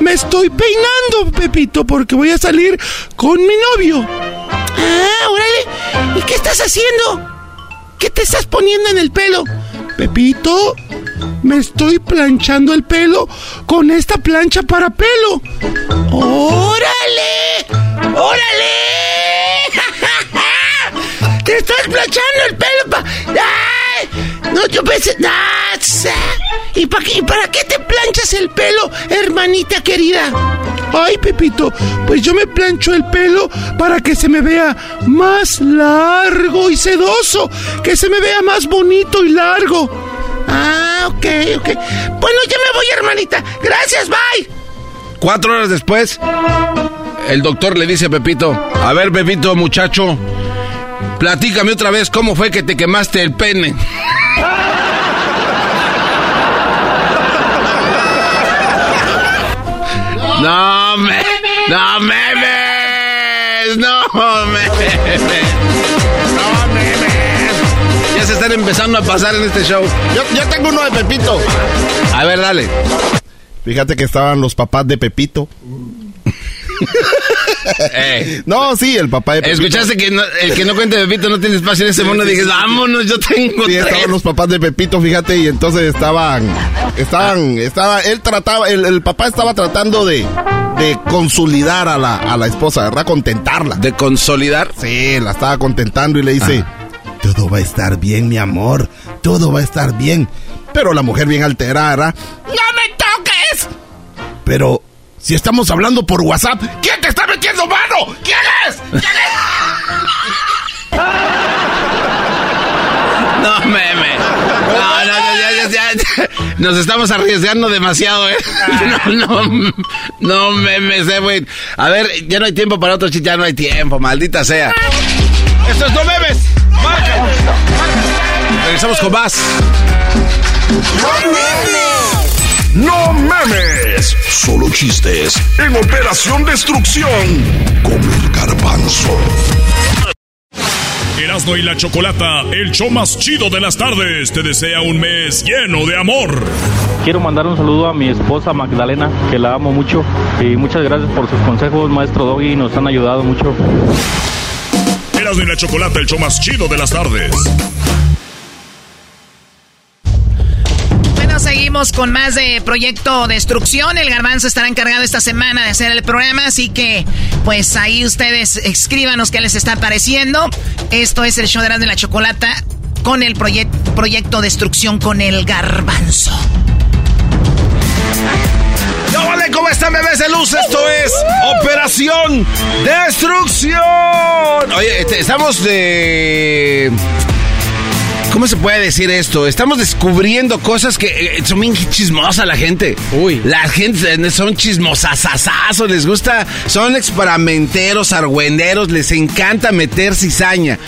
me estoy peinando, Pepito, porque voy a salir con mi novio. Ah, órale. ¿Y qué estás haciendo? ¿Qué te estás poniendo en el pelo? Pepito, me estoy planchando el pelo con esta plancha para pelo. ¡Órale! ¡Órale! ¡Te estás planchando el pelo pa... Yo pensé... ¡Ah! ¿Y para qué, para qué te planchas el pelo, hermanita querida? Ay, Pepito, pues yo me plancho el pelo para que se me vea más largo y sedoso, que se me vea más bonito y largo. Ah, ok, ok. Bueno, ya me voy, hermanita. Gracias, bye. Cuatro horas después, el doctor le dice a Pepito, a ver Pepito, muchacho, platícame otra vez cómo fue que te quemaste el pene. No me, no memes, no memes, no memes. Ya se están empezando a pasar en este show. Yo, yo tengo uno de Pepito. A ver, dale. Fíjate que estaban los papás de Pepito. No, sí, el papá de Pepito. Escuchaste que no- el que no cuente Pepito no tiene espacio en ese mundo. Dije, vámonos, yo tengo Sí, tres. estaban los papás de Pepito, fíjate, y entonces estaban, estaban, estaba, él trataba, el, el papá estaba tratando de, de consolidar a la, a la esposa, ¿verdad? Contentarla. ¿De consolidar? Sí, la estaba contentando y le dice, todo va a estar bien, mi amor, todo va a estar bien. Pero la mujer bien alterada, ¿verdad? ¡No me toques! Pero, si estamos hablando por WhatsApp, ¿Quién te está metiendo mano? ¿Quién es? ¿Quién es? No, meme. No, no, no, ya, ya, ya. Nos estamos arriesgando demasiado, ¿eh? No, no, no memes, eh, güey. A ver, ya no hay tiempo para otro chiste, ya no hay tiempo, maldita sea. Esto es No Memes. Marca. Regresamos con más. No memes, solo chistes en Operación Destrucción con el garbanzo. Erasmo y la Chocolata, el show más chido de las tardes, te desea un mes lleno de amor. Quiero mandar un saludo a mi esposa Magdalena, que la amo mucho. Y muchas gracias por sus consejos, maestro Doggy, nos han ayudado mucho. Erasmo y la Chocolata, el show más chido de las tardes. Seguimos con más de Proyecto Destrucción. El Garbanzo estará encargado esta semana de hacer el programa, así que pues ahí ustedes escríbanos qué les está pareciendo. Esto es el show de y la Chocolata con el proye- Proyecto Destrucción con el Garbanzo. ¡Yo vale! ¿Cómo están, bebés de luz? Esto es Operación Destrucción. Oye, este, estamos de... ¿Cómo se puede decir esto? Estamos descubriendo cosas que eh, son bien chismosa la gente. Uy. La gente eh, son chismosasasazos, les gusta, son experamenteros, argüenderos, les encanta meter cizaña.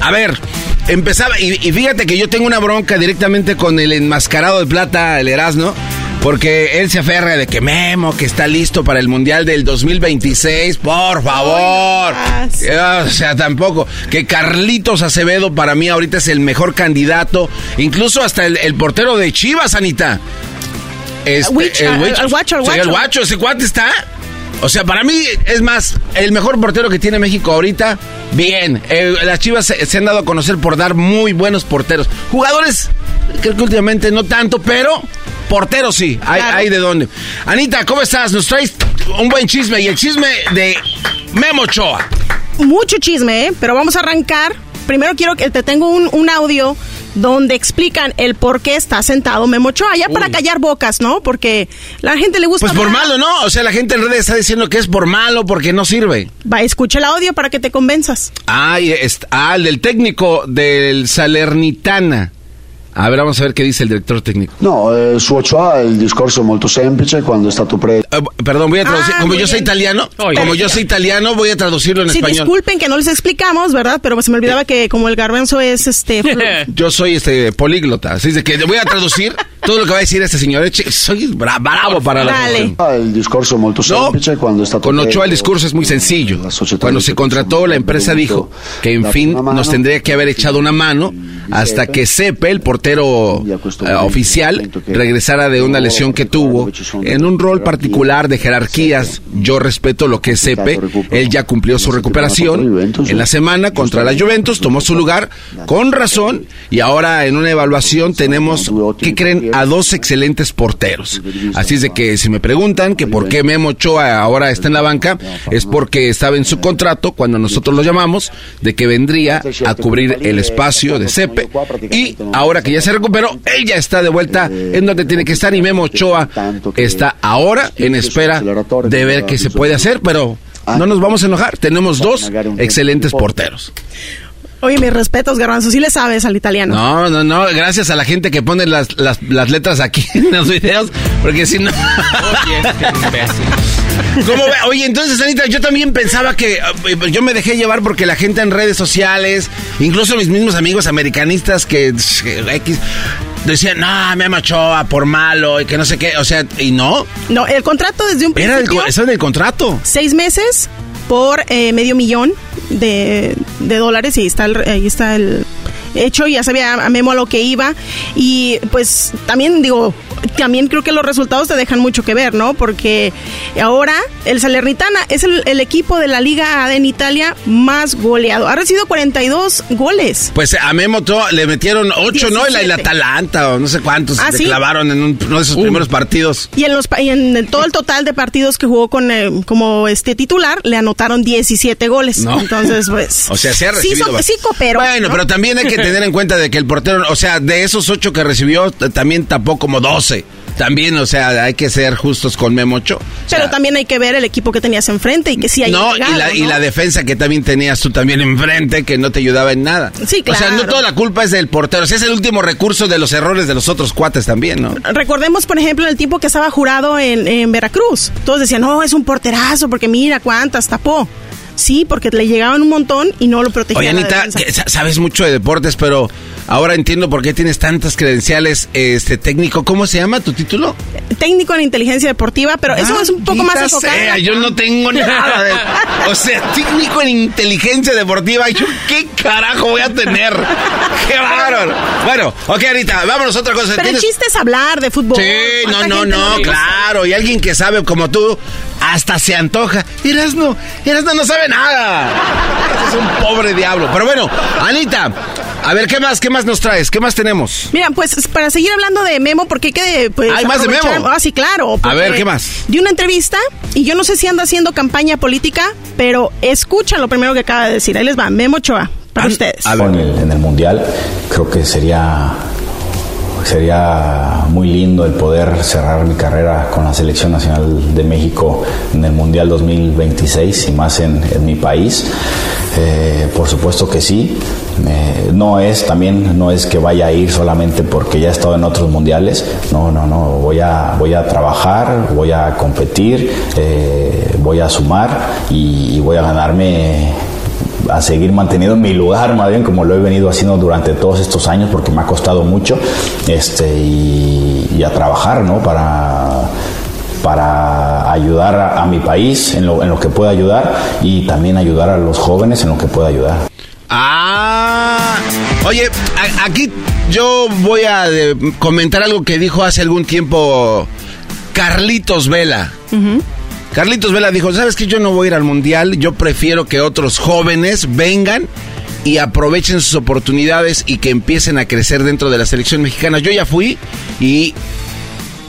A ver, empezaba, y, y fíjate que yo tengo una bronca directamente con el enmascarado de plata, el Erasmo. Porque él se aferra de que Memo, que está listo para el Mundial del 2026, por favor. Eh, O sea, tampoco. Que Carlitos Acevedo para mí ahorita es el mejor candidato. Incluso hasta el, el portero de Chivas, Anita. Este, el el- el guacho, el Sí, el guacho. guacho, ese cuate está. O sea, para mí, es más, el mejor portero que tiene México ahorita, bien. Eh, las Chivas se, se han dado a conocer por dar muy buenos porteros. Jugadores, creo que últimamente no tanto, pero porteros sí, hay, hay de dónde. Anita, ¿cómo estás? Nos traes un buen chisme y el chisme de Memo Ochoa. Mucho chisme, ¿eh? Pero vamos a arrancar. Primero quiero que te tengo un, un audio donde explican el por qué está sentado Memo Ochoa, ya para callar bocas, ¿no? Porque la gente le gusta... Pues por hablar. malo, ¿no? O sea, la gente en redes está diciendo que es por malo, porque no sirve. Va, escucha el audio para que te convenzas. Ah, y ah, el del técnico del Salernitana. A ver, vamos a ver qué dice el director técnico. No, eh, su Ochoa il discorso è molto semplice, quando è stato preso... Eh, perdón, voy a traducir. Ah, como yo soy bien. italiano, Oye. como yo soy italiano, voy a traducirlo en Sí, español. disculpen que no les explicamos, ¿verdad? Pero se me olvidaba que como el garbanzo es este... Yo soy este políglota, así de que voy a traducir todo lo que va a decir este señor. Soy bra- bravo para la Dale. Il discorso molto semplice quando è stato Con Ochoa el discurso es muy sencillo. Cuando se contrató, la empresa dijo que en fin nos tendría que haber echado una mano hasta que Sepe, el portero eh, oficial, regresara de una lesión que tuvo en un rol particular de jerarquías. Yo respeto lo que es Sepe. Él ya cumplió su recuperación en la semana contra la Juventus, tomó su lugar con razón y ahora en una evaluación tenemos, ¿qué creen? A dos excelentes porteros. Así es de que si me preguntan que por qué Memo Ochoa ahora está en la banca, es porque estaba en su contrato cuando nosotros lo llamamos de que vendría a cubrir el espacio de Sepe y ahora que ya se recuperó, él ya está de vuelta en donde tiene que estar y Memo Ochoa está ahora en espera de ver qué se puede hacer, pero no nos vamos a enojar, tenemos dos excelentes porteros. Oye, mis respetos, Garbanzo. Sí le sabes al italiano. No, no, no, gracias a la gente que pone las, las, las letras aquí en los videos, porque si no... ¿Cómo ve? Oye, entonces, Anita, yo también pensaba que eh, yo me dejé llevar porque la gente en redes sociales, incluso mis mismos amigos americanistas que eh, X, decían, no, me Ochoa por malo y que no sé qué, o sea, y no. No, el contrato desde un Era el, principio... eso era el contrato. seis meses por eh, medio millón de, de dólares y ahí está el, ahí está el hecho ya sabía a Memo a lo que iba y pues también digo también creo que los resultados te dejan mucho que ver no porque ahora el Salernitana es el, el equipo de la Liga A en Italia más goleado ha recibido 42 goles Pues a Memo le metieron ocho, ¿no? Y la, y la 17. Atalanta o no sé cuántos ¿Ah, le sí? clavaron en un- uno de esos primeros partidos. y en los y en el- todo el total de partidos que jugó con eh, como este titular le anotaron 17 goles No. entonces pues O sea, se ha sí, recibido. so- bast- sí cooperó Bueno, ¿no? pero también hay que tener en cuenta de que el portero, o sea, de esos ocho que recibió, también tapó como 12. También, o sea, hay que ser justos con Memocho. Pero también hay que ver el equipo que tenías enfrente y que sí hay No, y la, y la defensa que también tenías tú también enfrente, que no te ayudaba en nada. Sí, O sea, no claro. toda la culpa es del portero. O sea, es el último recurso de los errores de los otros cuates también, ¿no? Recordemos, por ejemplo, el tiempo que estaba jurado en, en Veracruz. Todos decían, no, es un porterazo, porque mira cuántas tapó. Sí, porque le llegaban un montón y no lo protegía. Oye, Anita, sa- sabes mucho de deportes, pero ahora entiendo por qué tienes tantas credenciales este técnico. ¿Cómo se llama tu título? Técnico en inteligencia deportiva, pero eso es un poco más enfocado. sea, yo no tengo nada de... O sea, técnico en inteligencia deportiva. ¿Yo qué carajo voy a tener? ¡Qué bárbaro! Bueno, ok, Anita, vámonos a otra cosa. Pero el ¿Tienes- chiste es hablar de fútbol. Sí, no, ¿Cuánta no, no, claro. Y alguien que sabe como tú, hasta se antoja. Erasno, Erasno no sabe nada. Es un pobre diablo. Pero bueno, Anita, a ver, ¿qué más, qué más nos traes? ¿Qué más tenemos? Mira, pues para seguir hablando de Memo, porque hay que pues, ¿Hay más de Memo? Ah, sí, claro. A ver, ¿qué más? Di una entrevista y yo no sé si anda haciendo campaña política, pero escuchan lo primero que acaba de decir. Ahí les va, Memo Ochoa, para ustedes. En el, en el Mundial creo que sería sería muy lindo el poder cerrar mi carrera con la Selección Nacional de México en el Mundial 2026 y más en, mi país. Eh, por supuesto que sí. Eh, no es también no es que vaya a ir solamente porque ya he estado en otros mundiales. No, no, no. Voy a voy a trabajar, voy a competir, eh, voy a sumar y voy a ganarme a seguir manteniendo mi lugar, más bien como lo he venido haciendo durante todos estos años, porque me ha costado mucho, este, y, y a trabajar, ¿no? Para, para ayudar a, a mi país en lo, en lo que pueda ayudar y también ayudar a los jóvenes en lo que pueda ayudar. Ah, oye, a- aquí yo voy a eh, comentar algo que dijo hace algún tiempo Carlitos Vela. Carlitos Vela dijo, ¿sabes que Yo no voy a ir al mundial, yo prefiero que otros jóvenes vengan y aprovechen sus oportunidades y que empiecen a crecer dentro de la selección mexicana. Yo ya fui y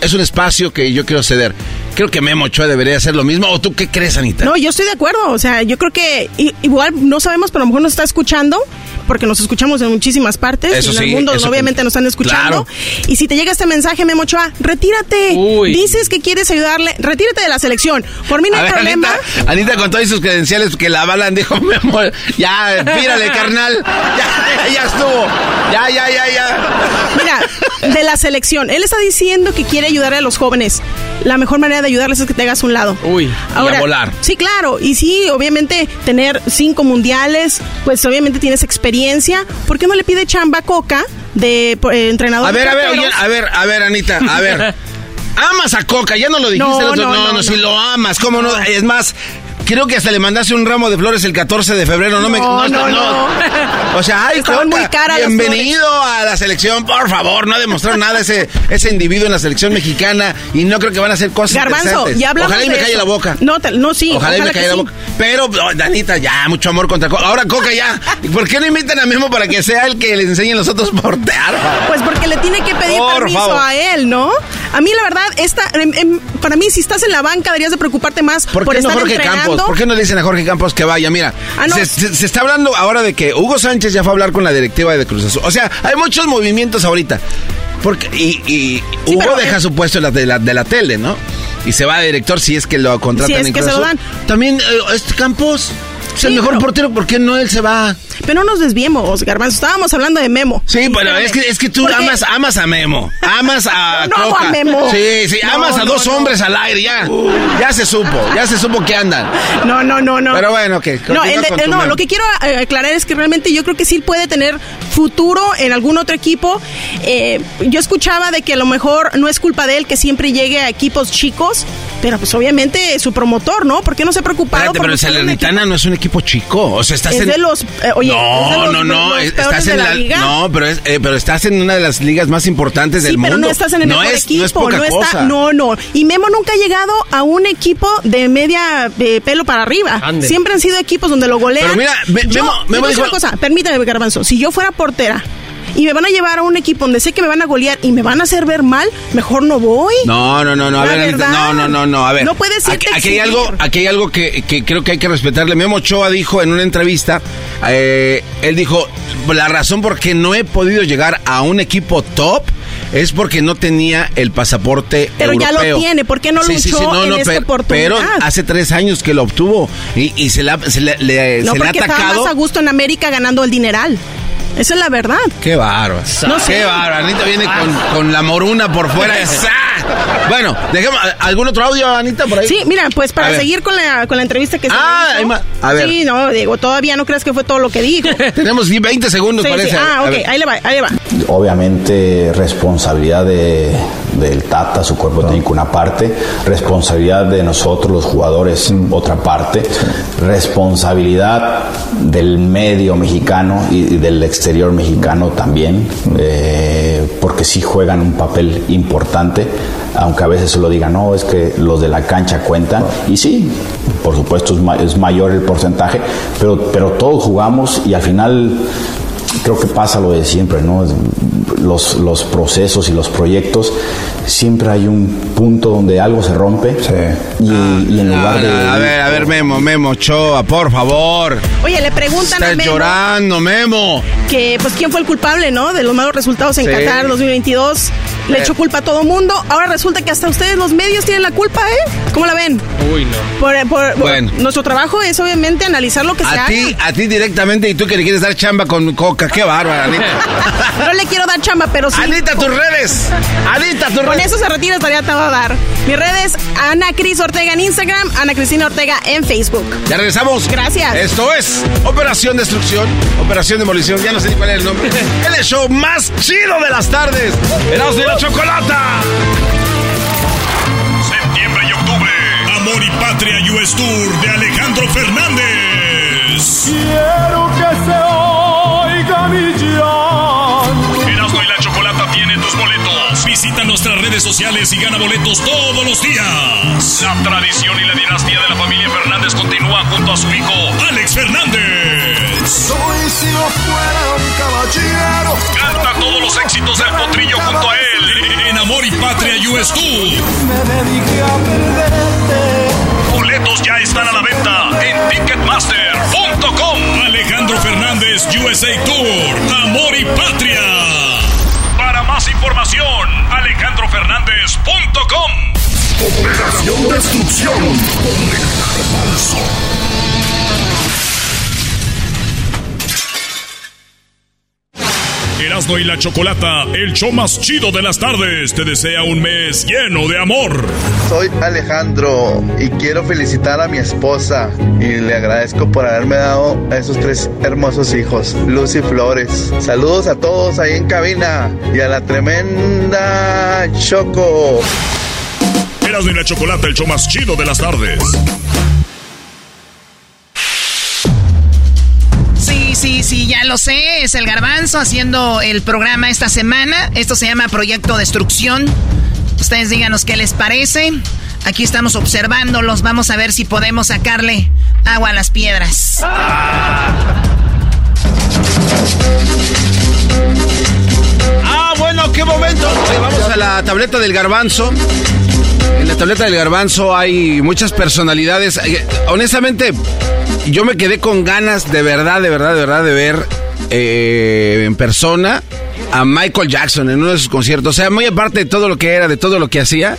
es un espacio que yo quiero ceder. Creo que Memo Ochoa debería hacer lo mismo. ¿O tú qué crees, Anita? No, yo estoy de acuerdo. O sea, yo creo que igual no sabemos, pero a lo mejor nos está escuchando, porque nos escuchamos en muchísimas partes. Eso en sí, el mundo eso obviamente nos están escuchando. Y si te llega este mensaje, Memo Ochoa, retírate. Dices que quieres ayudarle, retírate de la selección. Por mí no hay ver, problema. Anita, Anita con todas sus credenciales que la avalan dijo, Memo, ya, pírale, carnal. Ya, ya estuvo. Ya, ya, ya, ya. Mira, de la selección. Él está diciendo que quiere ayudar a los jóvenes. La mejor manera de ayudarles es que te hagas un lado. Uy, Ahora, y a volar. Sí, claro. Y sí, obviamente, tener cinco mundiales, pues obviamente tienes experiencia. ¿Por qué no le pide chamba a Coca de eh, entrenador. A ver, de a ver, oye, a ver, a ver, Anita, a ver. Amas a Coca, ya no lo dijiste No, el otro. no, No, no, no, si lo amas, ¿cómo no? Es más, creo que hasta le mandaste un ramo de flores el 14 de febrero. No, me. No, no, O sea, ay, Estaban muy caras bienvenido a la selección, por favor. No ha demostrado nada ese, ese individuo en la selección mexicana y no creo que van a hacer cosas Garbanzo, ya hablamos Ojalá y me calle la boca. No, te- no sí. Ojalá, y me calle la sí. boca. Pero, oh, Danita, ya, mucho amor contra Coca. Ahora Coca ya. ¿Por qué no invitan a Memo para que sea el que le enseñe a los otros portear? Pues porque le tiene que pedir Por permiso favor. a él, ¿no? A mí la verdad, esta, em, em, para mí si estás en la banca deberías de preocuparte más ¿Por por, no estar Jorge entrenando. Campos? ¿Por qué no le dicen a Jorge Campos que vaya? Mira, Ah, no. se, se- se está hablando ahora de que Hugo Sánchez ya fue a hablar con la directiva de Cruz Azul. O sea, hay muchos movimientos ahorita. Porque, y y Hugo deja su puesto en la, de, la, de la tele, ¿no? Y se va de director si es que lo contratan Si es en que Cruz se lo Azul. dan. También eh, este Campos es el mejor pero- portero, ¿por qué no él se va? Pero no nos desviemos, Garbanzo. Estábamos hablando de Memo. Sí, pero es que, es que tú amas, amas a Memo, amas a No, a Memo. Sí, sí, No, amas a dos hombres al aire, ya. Ya se supo, ya se supo que andan. No, no, no, no. Pero bueno, ok. No, el de- no, lo que quiero eh, aclarar es que realmente yo creo que sí puede tener futuro en algún otro equipo. Eh, yo escuchaba de que a lo mejor no es culpa de él que siempre llegue a equipos chicos, pero pues obviamente su promotor, ¿no? ¿Por qué no se ha preocupado Espérate, por pero el Salernitana no es un equipo chico. O sea, estás Es en. de los- eh, oye, no, es de los- no, no. los estás en la la. liga. No, pero, es, eh, pero estás en una de las ligas más importantes Sí, del pero mundo. no estás en el no mejor es, equipo, No es poca no está, cosa. no, no. Y Memo nunca ha llegado a un equipo de media de pelo para arriba. Ande. Siempre han sido equipos donde lo golean. Pero mira, Me- Yo- Memo- Memo dijo- una cosa, permítame, Garbanzo. Si yo fuera portera y me van a llevar a un equipo donde sé que me van a golear y me van a hacer ver mal, mejor no voy. No, no, no, no, a La ver, verdad. no, no, no, no, a ver. No puedes irte aquí, aquí hay algo, aquí hay algo que, que creo que hay que respetarle. Memo Ochoa dijo en una entrevista, eh, él dijo, la razón por qué no he podido llegar a un equipo top es porque no tenía el pasaporte Pero ya lo europeo. tiene, ¿por qué no luchó en esta pero, oportunidad? pero hace tres años que lo obtuvo y, y se, la, se le, le- No se le ha porque atacado. más a gusto en América ganando el dineral. Esa es la verdad. Qué bárbaro. No sé. Qué bárbaro. Anita viene con, con la moruna por fuera. Bueno, dejemos. ¿Algún otro audio, Anita, por ahí? Sí, mira, pues A para ver. seguir con la, con la entrevista que se Ah, hizo. A ver. Sí, no, digo, todavía no creas que fue todo lo que dijo. Tenemos 20 segundos, Sí, sí. parece. Ah, A ok, ahí le va, ahí le va. Obviamente responsabilidad de, del Tata, su cuerpo técnico una parte, responsabilidad de nosotros los jugadores otra parte, responsabilidad del medio mexicano y, y del exterior mexicano también, eh, porque sí juegan un papel importante, aunque a veces se lo digan, no, es que los de la cancha cuentan, y sí, por supuesto es, ma- es mayor el porcentaje, pero, pero todos jugamos y al final creo que pasa lo de siempre, ¿no? Los, los procesos y los proyectos, siempre hay un punto donde algo se rompe y, y en lugar de... a ver, a ver, Memo, Memo, Ochoa, por favor. Oye, le preguntan a Estás Memo llorando, Memo. que, pues, quién fue el culpable, ¿no? De los malos resultados en Sí. Qatar 2022. Le Eh. echó culpa a todo mundo. Ahora resulta que hasta ustedes, los medios, tienen la culpa, ¿eh? ¿Cómo la ven? Uy, no. Por, por- Bueno. Nuestro trabajo es, obviamente, analizar lo que se A ti, haga. a ti directamente y tú que le quieres dar chamba con Coca. Qué bárbara, Anita. No le quiero dar chamba, pero sí. Anita, tus redes. Anita, tus Con redes. eso se retira, estaría te va a dar. Mis redes, Ana Cris Ortega en Instagram, Ana Cristina Ortega en Facebook. Ya regresamos. Gracias. Esto es Operación Destrucción, Operación Demolición. Ya no sé ni cuál es el nombre. El show más chido de las tardes. Erasmo y la Chocolata. Septiembre y octubre. Amor y Patria US Tour de Alejandro Fernández. Quiero que se redes sociales y gana boletos todos los días. La tradición y la dinastía de la familia Fernández continúa junto a su hijo Alex Fernández. Soy si no fuera un caballero. Canta todos los éxitos del potrillo junto a él en Amor y Patria US Tour. Me dediqué a perderte. Boletos ya están a la venta en Ticketmaster.com. Alejandro Fernández USA Tour, Amor y Patria. Para más información. Operación Destrucción. Erasmo y la Chocolata, el show más chido de las tardes, te desea un mes lleno de amor. Soy Alejandro y quiero felicitar a mi esposa y le agradezco por haberme dado a esos tres hermosos hijos, Lucy Flores. Saludos a todos ahí en cabina y a la tremenda Choco. Erasmo y la Chocolata, el show más chido de las tardes. Sí, sí, sí, ya lo sé. Es el garbanzo haciendo el programa esta semana. Esto se llama Proyecto Destrucción. Ustedes díganos qué les parece. Aquí estamos observándolos. Vamos a ver si podemos sacarle agua a las piedras. Ah, bueno, qué momento. Oye, vamos a la tableta del garbanzo. En la tableta del garbanzo hay muchas personalidades. Eh, Honestamente, yo me quedé con ganas de verdad, de verdad, de verdad de ver eh, en persona a Michael Jackson en uno de sus conciertos. O sea, muy aparte de todo lo que era, de todo lo que hacía,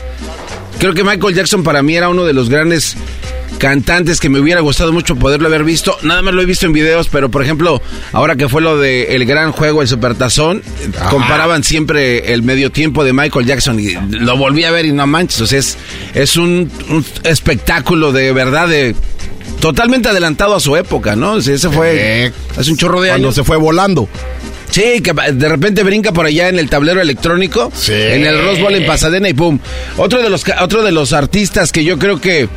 creo que Michael Jackson para mí era uno de los grandes cantantes que me hubiera gustado mucho poderlo haber visto. Nada más lo he visto en videos, pero por ejemplo, ahora que fue lo de el gran juego, el Supertazón, comparaban siempre el medio tiempo de Michael Jackson y lo volví a ver y no manches, o sea, es, es un, un espectáculo de verdad de totalmente adelantado a su época, ¿no? O sea, ese fue hace un chorro de Cuando años. se fue volando. Sí, que de repente brinca por allá en el tablero electrónico, en el Rose Bowl en Pasadena y pum. Otro de los otro de los artistas que yo creo que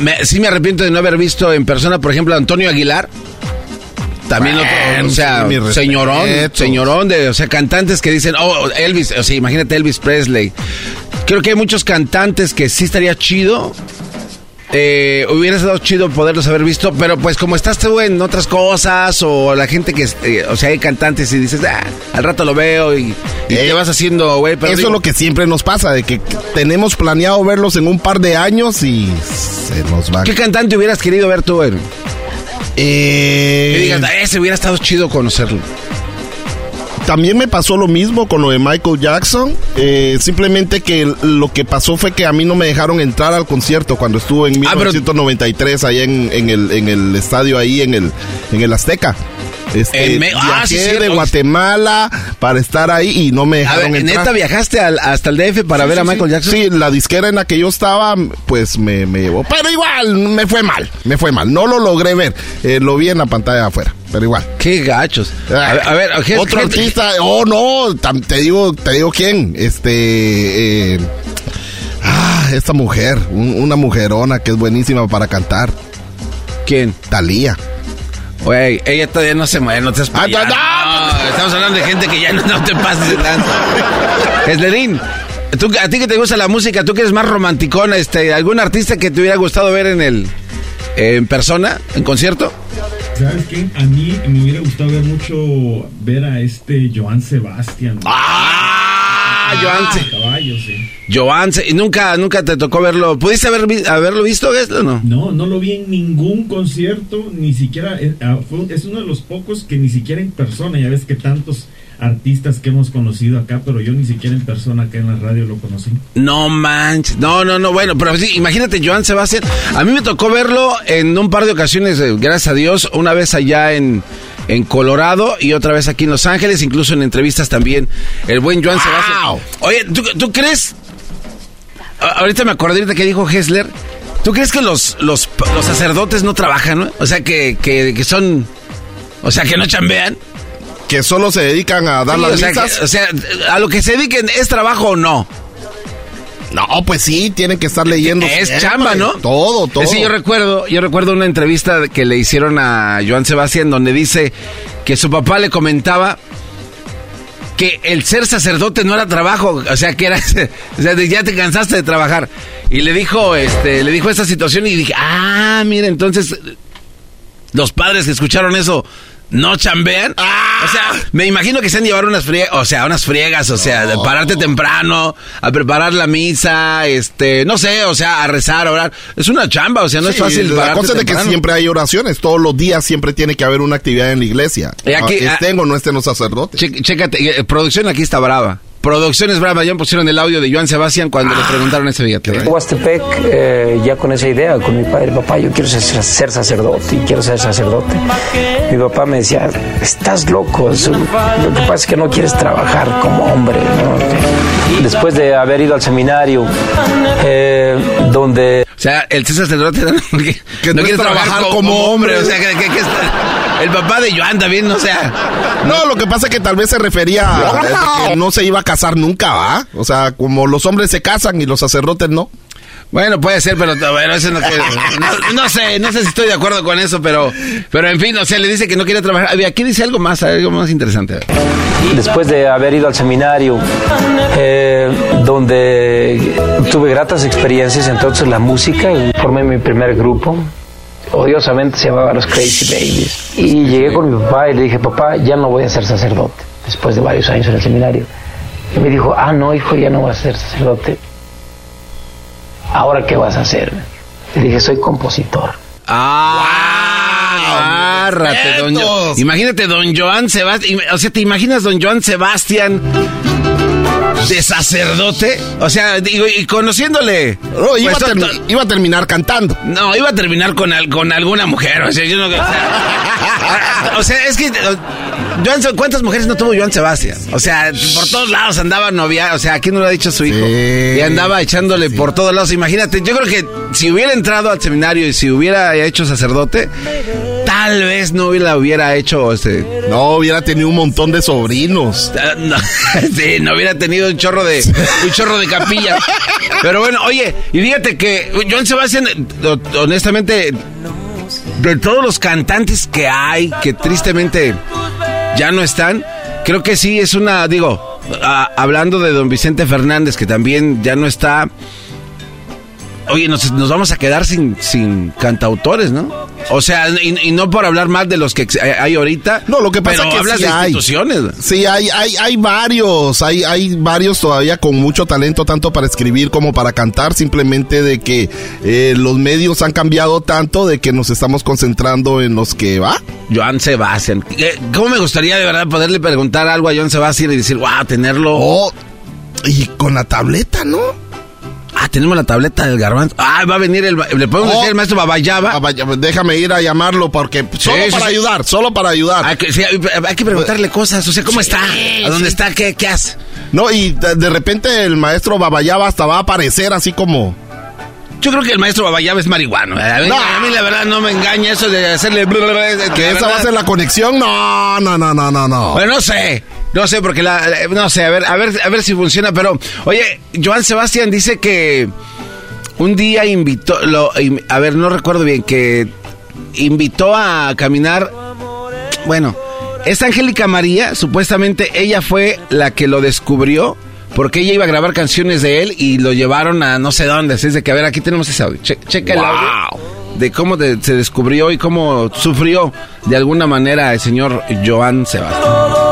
me- sí me arrepiento de no haber visto en persona, por ejemplo, Antonio Aguilar. También otro, o sea, sí, señorón, señorón de, o sea, cantantes que dicen, oh, Elvis, o sea, imagínate Elvis Presley. Creo que hay muchos cantantes que sí estaría chido eh, hubiera estado chido poderlos haber visto, pero pues como estás tú en otras cosas o la gente que, eh, o sea, hay cantantes y dices, ah, al rato lo veo y, y te vas haciendo, güey. Eso digo, es lo que siempre nos pasa, de que tenemos planeado verlos en un par de años y se nos va. ¿Qué cantante hubieras querido ver tú, güey? Eh, Que digas, "Ah, ese hubiera estado chido conocerlo. También me pasó lo mismo con lo de Michael Jackson. eh, simplemente que lo que pasó fue que a mí no me dejaron entrar al concierto cuando estuvo en Ah, pero- 1993 ahí en, en el, en el estadio ahí en el, en el Azteca. Este, En ah, sí, de Guatemala para estar ahí y no me A dejaron ver, entrar. ¿neta viajaste al- hasta el DF para Sí, ver a Michael. Jackson? Sí, la disquera en la que yo estaba, pues me, me llevó. Pero igual, me fue mal, me fue mal. No lo logré ver. Eh, lo vi en la pantalla de afuera, pero igual. Qué gachos. A ver, a ver, Ges- otro Ges- artista. Oh, no, te digo, te digo quién. Este. eh, ah, esta mujer, un- una mujerona que es buenísima para cantar. ¿Quién? Talía. Güey, ella todavía no se mueve, no te Ah, no, no, estamos hablando de gente que ya no, no te pases. Eslerín, tú, a ti que te gusta la música, tú que eres más romanticona, este, ¿algún artista que te hubiera gustado ver en el en persona, en concierto? ¿Sabes qué? A mí me hubiera gustado ver mucho ver a este Joan Sebastián. Ah, Joan Se- Caballo, sí. Y nunca, nunca te tocó verlo. ¿Pudiste haber, haberlo visto, Geslo, o no? No, no lo vi en ningún concierto, ni siquiera, eh, ah, es uno de los pocos que ni siquiera en persona, ya ves que tantos artistas que hemos conocido acá, pero yo ni siquiera en persona acá en la radio lo conocí. No manches, no, no, no, bueno, pero sí, imagínate Joan Sebastián. A mí me tocó verlo en un par de ocasiones, eh, gracias a Dios, una vez allá en, en Colorado y otra vez aquí en Los Ángeles, incluso en entrevistas también, el buen Joan Sebastián. Oye, ¿tú, tú crees? Ahorita me acordé ahorita que dijo Hessler. ¿Tú crees que los, los, los sacerdotes no trabajan, no? O sea, que, que, que son... O sea, que no chambean. Que solo se dedican a dar Sí, las o sea, que- o sea, a lo que se dediquen, ¿es trabajo o no? No, pues sí, tienen que estar leyendo. Es siempre. chamba, ¿no? Todo, todo. Sí, yo recuerdo, yo recuerdo una entrevista que le hicieron a Joan Sebastián donde dice que su papá le comentaba que el ser sacerdote no era trabajo, o sea, que era, o sea, ya te cansaste de trabajar. Y le dijo, este, le dijo esta situación y dije, ah, mira, entonces los padres que escucharon eso no chambean. O sea, me imagino que se han llevado unas friegas, o sea, unas friegas, o sea, de pararte temprano, a preparar la misa, este, no sé, o sea, a rezar, a orar. Es una chamba, o sea, no es fácil La cosa es de que siempre hay oraciones. Todos los días siempre tiene que haber una actividad en la iglesia. Y aquí- Ah, estén o no estén los sacerdotes. Chécate, eh, producción aquí está brava. Producciones Brava ya pusieron el audio de Joan Sebastián cuando le preguntaron ese billete. ¿eh? Huastepec, eh, ya con esa idea, con mi padre, papá, yo quiero ser, ser sacerdote y quiero ser sacerdote. Mi papá me decía, estás loco, eso- lo que pasa es que no quieres trabajar como hombre. ¿no? Después de haber ido al seminario, eh, donde... O sea, el César sacerdote no, que, no quiere trabajar como, hombre. O sea, que, que- que está- el papá de Joan también, o sea. No, lo que pasa es que tal vez se refería a que no se iba a casar nunca, ¿va? O sea, como los hombres se casan y los sacerdotes no. Bueno, puede ser, pero bueno, eso no, no, no sé, no sé si estoy de acuerdo con eso, pero, pero en fin, o sea, le dice que no quiere trabajar. Aquí dice algo más, algo más interesante. después de haber ido al seminario, eh, donde tuve gratas experiencias, entonces la música, y formé mi primer grupo, odiosamente se llamaba Los Crazy Babies. Y llegué con mi papá y le dije, papá, ya no voy a ser sacerdote, después de varios años en el seminario. Y me dijo, ah, no, hijo, ya no vas a ser sacerdote. ¿Ahora qué vas a hacer? Le dije, soy compositor. Ah, agárrate, don Jo- Imagínate, don Joan Sebastián. O sea, ¿te imaginas don Joan Sebastián de sacerdote? O sea, digo, y conociéndole. No, iba, pues, a termi- to- iba a terminar cantando. No, iba a terminar con, al- con alguna mujer. O sea, yo no. O sea, o sea, es que. Joan ¿Cuántas mujeres no tuvo Joan Sebastián? O sea, por todos lados andaba novia. O sea, ¿a quién no lo ha dicho su hijo? Y andaba echándole por todos lados. Imagínate, yo creo que si hubiera entrado al seminario y si hubiera hecho sacerdote, tal vez no hubiera, hubiera hecho este. No, hubiera tenido un montón de sobrinos. No, sí, no hubiera tenido un chorro de un chorro de capilla. Pero bueno, oye, y fíjate que Joan Sebastián, ho- honestamente, de todos los cantantes que hay, que tristemente ya no están, creo que sí es una, digo, a- hablando de don Vicente Fernández, que también ya no está. Oye, nos, nos vamos a quedar sin, sin cantautores, ¿no? O sea, y, y no por hablar mal de los que ex- hay ahorita. No, lo que pasa pero es que hablas sí de hay. instituciones. Sí, hay, hay, hay varios, hay, hay varios todavía con mucho talento, tanto para escribir como para cantar, simplemente de que eh, los medios han cambiado tanto de que nos estamos concentrando en los que va. Joan Sebastián. Eh, ¿Cómo me gustaría de verdad poderle preguntar algo a Joan Sebastián y decir, wow, tenerlo? Oh, y con la tableta, ¿no? Ah, tenemos la tableta del garbanzo. Ah, va a venir el... ¿Le podemos Oh. decir al maestro Babayaba? Babayaba, Déjame ir a llamarlo porque solo sí, para sí. ayudar, solo para ayudar. Hay que, sí, hay- que preguntarle cosas. O sea, ¿cómo está? ¿A dónde está? ¿Qué, qué hace? No, y de, repente el maestro Babayaba hasta va a aparecer así como... Yo creo que el maestro Babayaba es marihuano. A mí, No. a mí la verdad no me engaña eso de hacerle... Que esa va a ser la conexión. No, no, no, no, no, no. Bueno, no sé. No sé, porque la... la- No sé, a ver, a ver, a ver si funciona. Pero, oye, Joan Sebastián dice que un día invitó... Lo, a ver, no recuerdo bien, que invitó a caminar... Bueno, esta Angélica María, supuestamente ella fue la que lo descubrió. Porque ella iba a grabar canciones de él y lo llevaron a no sé dónde. Así es de que, a ver, aquí tenemos ese audio. Che- checa el audio de cómo de- se descubrió y cómo sufrió de alguna manera el señor Joan Sebastián.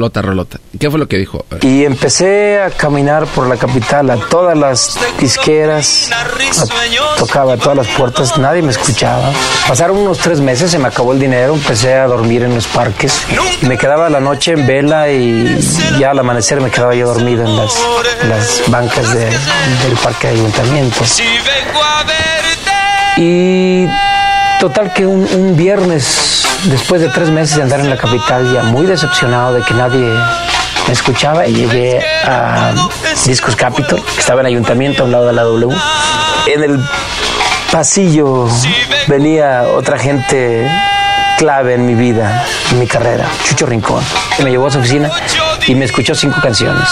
Rolota, rolota. ¿Qué fue lo que dijo? Y empecé a caminar por la capital, a todas las disqueras, a- tocaba a todas las puertas, nadie me escuchaba. Pasaron unos tres meses, se me acabó el dinero, empecé a dormir en los parques. Y me quedaba la noche en vela y ya al amanecer me quedaba yo dormido en las, las bancas de- del parque de ayuntamiento. Y total que un, un viernes, después de tres meses de andar en la capital, ya muy decepcionado de que nadie me escuchaba, y llegué a Discos Capitol, que estaba en ayuntamiento a un lado de la W. En el pasillo venía otra gente clave en mi vida, en mi carrera, Chucho Rincón. Me llevó a su oficina y me escuchó cinco canciones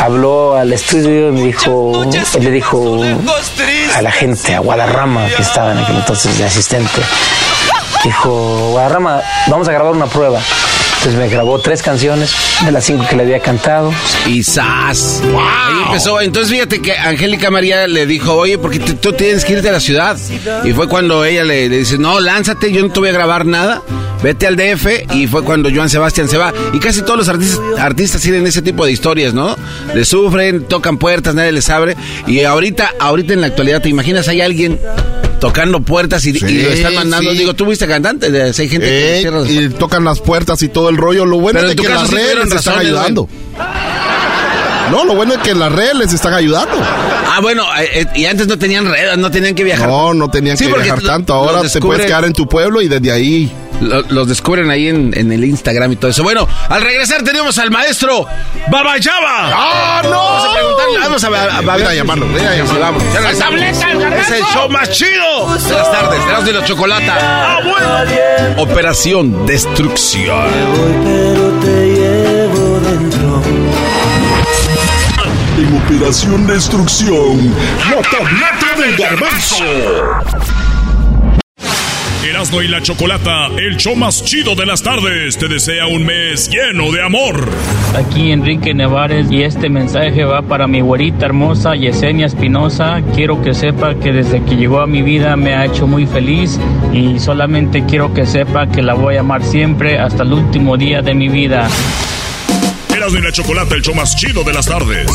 habló al estudio y me dijo, él le dijo a la gente, a Guadarrama, que estaba en aquel entonces de asistente, dijo, Guadarrama, vamos a grabar una prueba. Entonces me grabó tres canciones de las cinco que le había cantado. Y ¡zas! Ahí empezó. Entonces fíjate que Angélica María le dijo, oye, porque tú- tú tienes que irte a la ciudad. Y fue cuando ella le, le dice, no, lánzate, yo no te voy a grabar nada. Vete al DF. Y fue cuando Joan Sebastián se va. Y casi todos los artistas, artistas tienen ese tipo de historias, ¿no? Le sufren, tocan puertas, nadie les abre. Y ahorita, ahorita en la actualidad, ¿te imaginas hay alguien tocando puertas y, y Sí, lo están mandando. sí. Digo, tú fuiste cantante, de- hay gente que Eh, cierra las y tocan las puertas y todo el rollo. Lo bueno Pero es tu que las redes están ayudando. No, lo bueno es que las redes les están ayudando. Ah, bueno, eh, eh, y antes no tenían redes, no tenían que viajar. No, no tenían Sí, que viajar tanto. Ahora te descubre- puedes quedar en tu pueblo y desde ahí. Lo- los descubren ahí en, en el Instagram y todo eso. Bueno, al regresar tenemos al maestro Babayaba. ¡Ah, no! Vamos a preguntarle, vamos a, a- a- Voy a llamarlo, voy a llamarlo. vamos. Ya regresamos. Es el show más chido de las tardes. Tenemos de la chocolata. Ah, bueno. Operación Destrucción. En Operación Destrucción, la tableta del garbanzo. Erasmo y la Chocolata, el show más chido de las tardes, te desea un mes lleno de amor. Aquí Enrique Nevares y este mensaje va para mi güerita hermosa Yesenia Espinosa. Quiero que sepa que desde que llegó a mi vida me ha hecho muy feliz y solamente quiero que sepa que la voy a amar siempre hasta el último día de mi vida. Erasmo y la Chocolata, el show más chido de las tardes.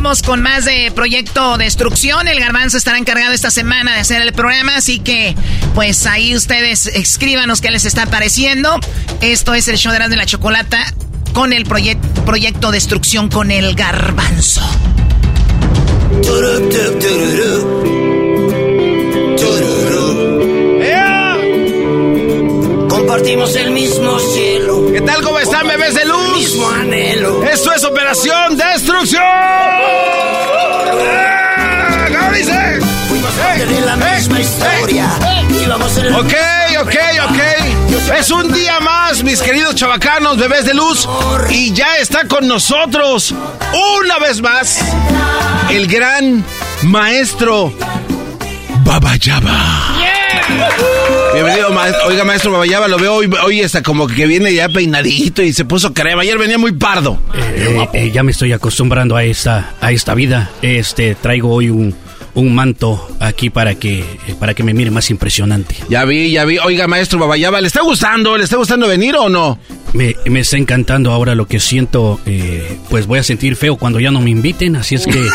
Seguimos con más de Proyecto Destrucción. El Garbanzo estará encargado esta semana de hacer el programa, así que pues ahí ustedes escríbanos qué les está pareciendo. Esto es el show de Erasmo y la Chocolata con el proye- Proyecto Destrucción con el Garbanzo. Compartimos el mismo cielo. ¿Qué tal? ¿Cómo están, bebés de luz? Mismo anhelo. Esto es Operación Destrucción. ¡Eh! ¿Cómo dice? Fuimos parte de la misma historia. Íbamos en el Ok, ok, ok. Es un día más, mis queridos chavacanos, bebés de luz. Y ya está con nosotros, una vez más, el gran maestro Babayaba. Bienvenido, Oiga, maestro Babayaba, lo veo hoy, hoy está como que viene ya peinadito y se puso crema. Ayer venía muy pardo. Eh, eh, ya me estoy acostumbrando a esta, a esta vida. Este, traigo hoy un, un manto aquí para que, eh, para que me mire más impresionante. Ya vi, ya vi. Oiga, maestro Babayaba, ¿le está gustando? ¿Le está gustando venir o no? Me, me está encantando ahora lo que siento. eh, pues voy a sentir feo cuando ya no me inviten, así es que,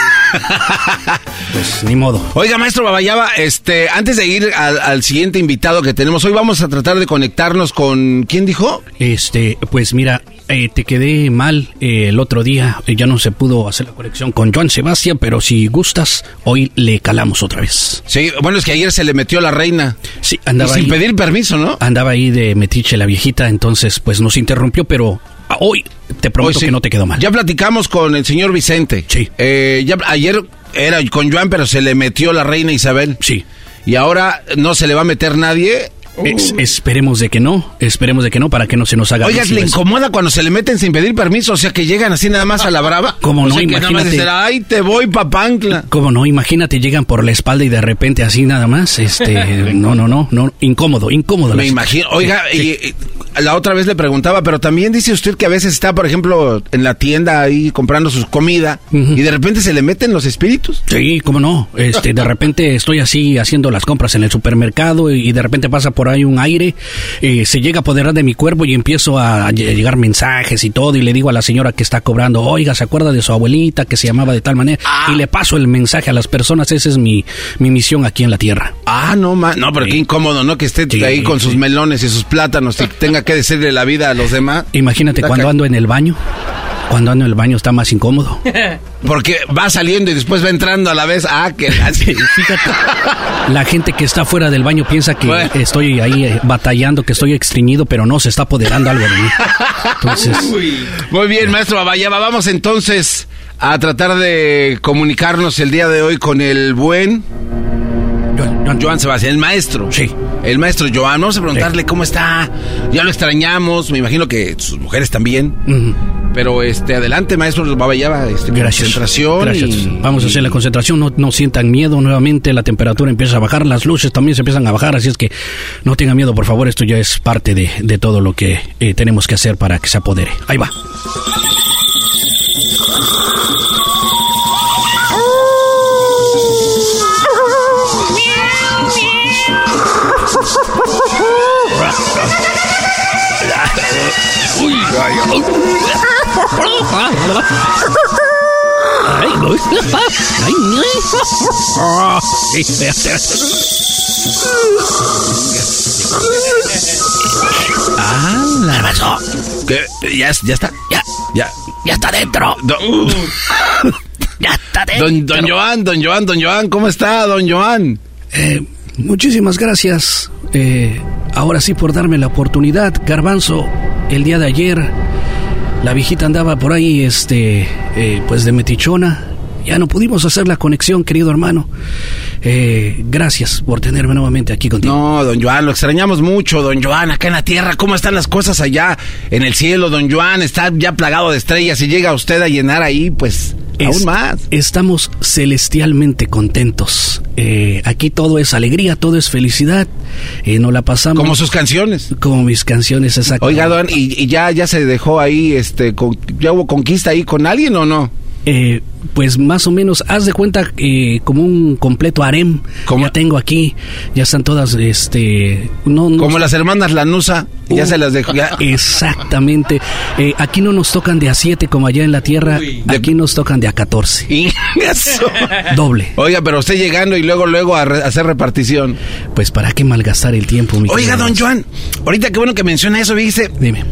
pues ni modo. Oiga, maestro Babayaba, este, antes de ir al, al siguiente invitado que tenemos hoy, vamos a tratar de conectarnos con. ¿Quién dijo? Este, pues mira, eh, te quedé mal eh, el otro día. eh, ya no se pudo hacer la conexión con Joan Sebastián, pero si gustas, hoy le calamos otra vez. Sí, bueno, es que ayer se le metió la reina. Sí, andaba Y sin ahí. pedir permiso, ¿no? Andaba ahí de metiche la viejita, entonces pues nos interrumpió, pero ah, hoy te prometo Hoy sí. que no te quedó mal. Ya platicamos con el señor Vicente. Sí. Eh, ya, ayer era con Joan, pero se le metió la reina Isabel. Sí. Y ahora no se le va a meter nadie. Es- esperemos de que no, esperemos de que no para que no se nos haga Oiga, vicio le eso. incomoda cuando se le meten sin pedir permiso, o sea que llegan así nada más a la brava. ¿Cómo O no? sea que nada más Imagínate. dicen, Ay, te voy, papancla. ¿Cómo no? Imagínate, llegan por la espalda y de repente así nada más, este, no, no, no, no, incómodo, incómodo. Me imagino. Oiga, Sí, sí. y- y la otra vez le preguntaba, pero también dice usted que a veces está, por ejemplo, en la tienda ahí comprando su comida y de repente se le meten los espíritus. Sí, cómo no. Este, de repente estoy así haciendo las compras en el supermercado y de repente pasa por ahí un aire, eh, se llega a apoderar de mi cuerpo y empiezo a lle- llegar mensajes y todo y le digo a la señora que está cobrando, oiga, ¿se acuerda de su abuelita que se llamaba de tal manera? Y le paso el mensaje a las personas, esa es mi, mi misión aquí en la tierra. Ah, no, ma no, pero qué incómodo, ¿no? Que esté Sí, ahí con sus sí. melones y sus plátanos y tenga que decirle la vida a los demás. Imagínate cuando ando en el baño, cuando ando en el baño está más incómodo. Porque va saliendo y después va entrando a la vez. Ah, que Fíjate, la gente que está fuera del baño piensa que Bueno. estoy ahí eh, batallando, que estoy extriñido, pero no, se está apoderando algo de mí. Entonces, Muy bien, maestro Babayaba. Vamos entonces a tratar de comunicarnos el día de hoy con el buen Joan Sebastián, el maestro. Sí. El maestro Joan. Vamos a preguntarle cómo está. Ya lo extrañamos. Me imagino que sus mujeres también. Pero este, adelante, maestro Babayaba. Este, gracias. Concentración. Gracias. y- Vamos a hacer la concentración, no, no sientan miedo nuevamente, la temperatura empieza a bajar, las luces también se empiezan a bajar, así es que no tengan miedo, por favor, esto ya es parte de, de todo lo que eh, tenemos que hacer para que se apodere. Ahí va. Ay, no. Ah, Garbanzo. ¿Qué? ¿Ya, ya está? Ya. Ya. Ya está dentro. Don, Ya está dentro. don, don Joan, don Joan, don Joan, ¿cómo está, don Joan? Eh, muchísimas gracias. eh, ahora sí por darme la oportunidad. Garbanzo, el día de ayer, la viejita andaba por ahí, este, eh, pues de metichona. Ya no pudimos hacer la conexión, querido hermano. Eh, gracias por tenerme nuevamente aquí contigo. No, don Joan, lo extrañamos mucho, don Joan, acá en la tierra. ¿Cómo están las cosas allá en el cielo, don Joan? Está ya plagado de estrellas y llega usted a llenar ahí, pues, Es- aún más. Estamos celestialmente contentos. Eh, aquí todo es alegría, todo es felicidad. Eh, nos la pasamos. Como sus canciones. Como mis canciones, exacto. Oiga, don, ¿y, y ya, ya se dejó ahí, este, con- ya hubo conquista ahí con alguien o no? Eh, pues más o menos, haz de cuenta eh, como un completo harem. Ya tengo aquí, ya están todas, este, no, no- Como las hermanas Lanusa, ya Uh, se las dejó. ya. Exactamente. Eh, aquí no nos tocan de a 7 como allá en la tierra, aquí nos tocan de a 14. Eso. Doble. Oiga, pero usted llegando y luego, luego a re- hacer repartición. Pues para qué malgastar el tiempo, mi Oiga, don? Joan, ahorita qué bueno que menciona eso, dice. Dime.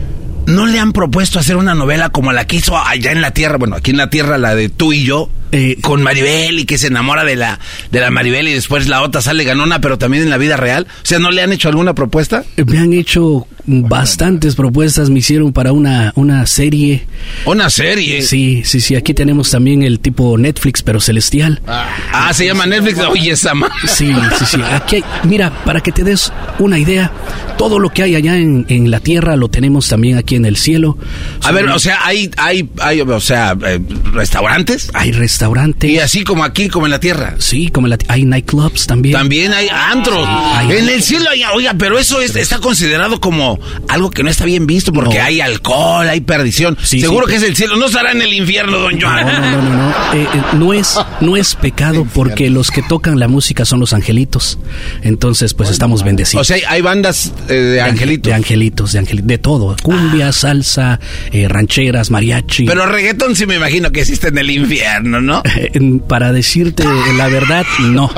¿No le han propuesto hacer una novela como la que hizo allá en la Tierra? Bueno, aquí en la Tierra, la de tú y yo, Eh, con Maribel y que se enamora de la, de la Maribel y después la otra sale ganona, pero también en la vida real. O sea, ¿no le han hecho alguna propuesta? Me han hecho bastantes propuestas, me hicieron para una, una serie. ¿Una serie? Sí, sí, sí, aquí tenemos también el tipo Netflix, pero celestial. Ah, se llama Netflix. Oye, esa ma- Sí, sí, sí. Aquí hay- mira, para que te des una idea, todo lo que hay allá en, en la tierra lo tenemos también aquí en el cielo. A ver, o sea, hay, hay, hay o sea, eh, restaurantes. Hay restaurantes. Y así como aquí, como en la Tierra. Sí, como en la, hay nightclubs también. También hay antros. hay en el cielo hay, oiga, pero eso es- está considerado como algo que no está bien visto porque No. hay alcohol, hay perdición. Sí, Seguro sí. que es el cielo. No estará en el infierno, don Joan. No, no, no, no, no. Eh, eh, no es, no es pecado porque los que tocan la música son los angelitos. Entonces, pues estamos bendecidos. O sea, hay, bandas eh, de angelitos. De angelitos, de angelitos, de todo. Cumbia, salsa, eh, rancheras, mariachi. Pero reggaetón sí me imagino que existe en el infierno, ¿no? Eh, Para decirte la verdad, no.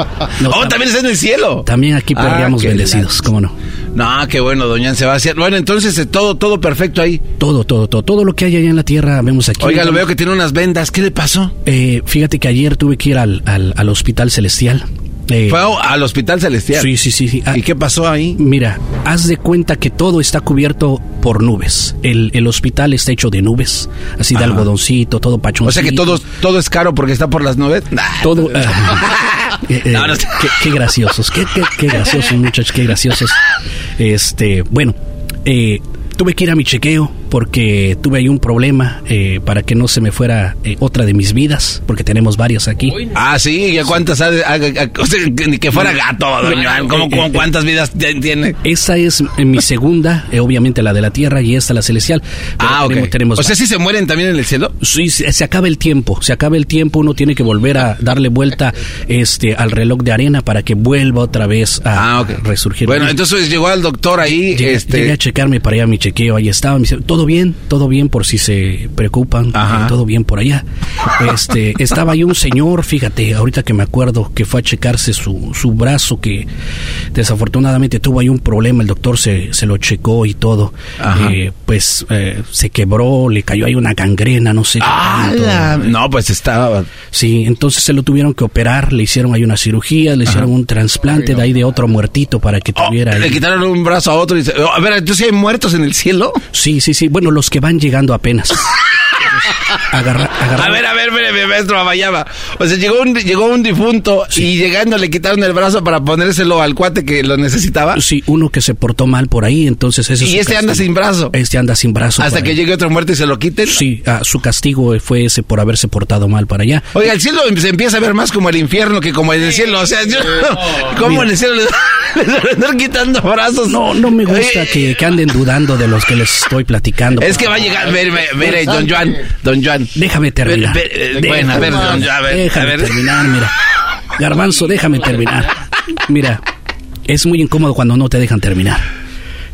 No, oh, tam- también está en el cielo. También aquí Ah, perreamos qué bendecidos, ¿cómo no? No, qué bueno, doña Sebastián. Bueno, entonces eh, todo, todo perfecto ahí. Todo, todo, todo. Todo lo que hay allá en la tierra vemos aquí. Oiga, lo veo que tiene unas vendas. ¿Qué le pasó? Eh, fíjate que ayer tuve que ir al, al, al hospital celestial. Eh, Fue al hospital celestial. Sí, sí, sí. sí. Ah, ¿Y qué pasó ahí? Mira, haz de cuenta que todo está cubierto por nubes. El, el hospital está hecho de nubes, así de Ajá. algodoncito, todo pachoncito. O sea que todo, todo es caro porque está por las nubes. Nah. Todo. ah, eh, eh, No, no. qué, qué graciosos, qué, qué, qué graciosos, muchachos, qué graciosos. Este, bueno, tuve que ir a mi chequeo porque tuve ahí un problema eh, para que no se me fuera eh, otra de mis vidas, porque tenemos varias aquí. Ah, sí, ¿y a cuántas? a- a- sea, que fuera gato, Joan. ¿Cómo, cómo, cuántas vidas tiene? Esa es eh, mi segunda, eh, obviamente la de la tierra y esta la celestial. Ah, ok. tenemos- tenemos o sea, ¿sí se mueren también en el cielo? Sí, se, se acaba el tiempo, se acaba el tiempo, uno tiene que volver a darle vuelta este al reloj de arena para que vuelva otra vez a resurgir. Ah, Bueno, entonces llegó al doctor ahí, Llegué, este... llegué a checarme para allá mi chequeo, ahí estaba, todo bien, todo bien por si se preocupan, eh, todo bien por allá. Este, estaba ahí un señor, fíjate, ahorita que me acuerdo que fue a checarse su, su brazo que desafortunadamente tuvo ahí un problema, el doctor se, se lo checó y todo. Eh, pues eh, se quebró, le cayó ahí una gangrena, no sé. qué. ¡Hala! No, pues estaba... Sí, entonces se lo tuvieron que operar, le hicieron ahí una cirugía, le hicieron un trasplante de ahí de otro muertito para que tuviera... Oh, Le ahí- quitaron un brazo a otro y dice, "Oh, a ver, entonces hay muertos en el cielo. Sí, sí, sí. Bueno, los que van llegando apenas. Agarra, agarra- A ver, a ver, espérame, maestro Abayaba. O sea, llegó un, llegó un difunto y llegando le quitaron el brazo para ponérselo al cuate que lo necesitaba. Sí, uno que se portó mal por ahí, entonces ese es Y este anda sin brazo. Este anda sin brazo. Hasta que ahí. llegue otro muerto y se lo quiten. Sí, ah, su castigo fue ese por haberse portado mal para allá. Oiga, el cielo se empieza a ver más como el infierno que como el cielo. O sea, yo, ¿cómo en el cielo les, les van a andar quitando brazos? No, no me gusta que, que anden dudando de los que les estoy platicando. Es que va a llegar, ver, ver, don Joan, don Joan. Déjame terminar. Ver, ver, eh, bueno, a ver, don a ver, déjame a ver. terminar, mira. Garbanzo, déjame terminar. Mira, es muy incómodo cuando no te dejan terminar.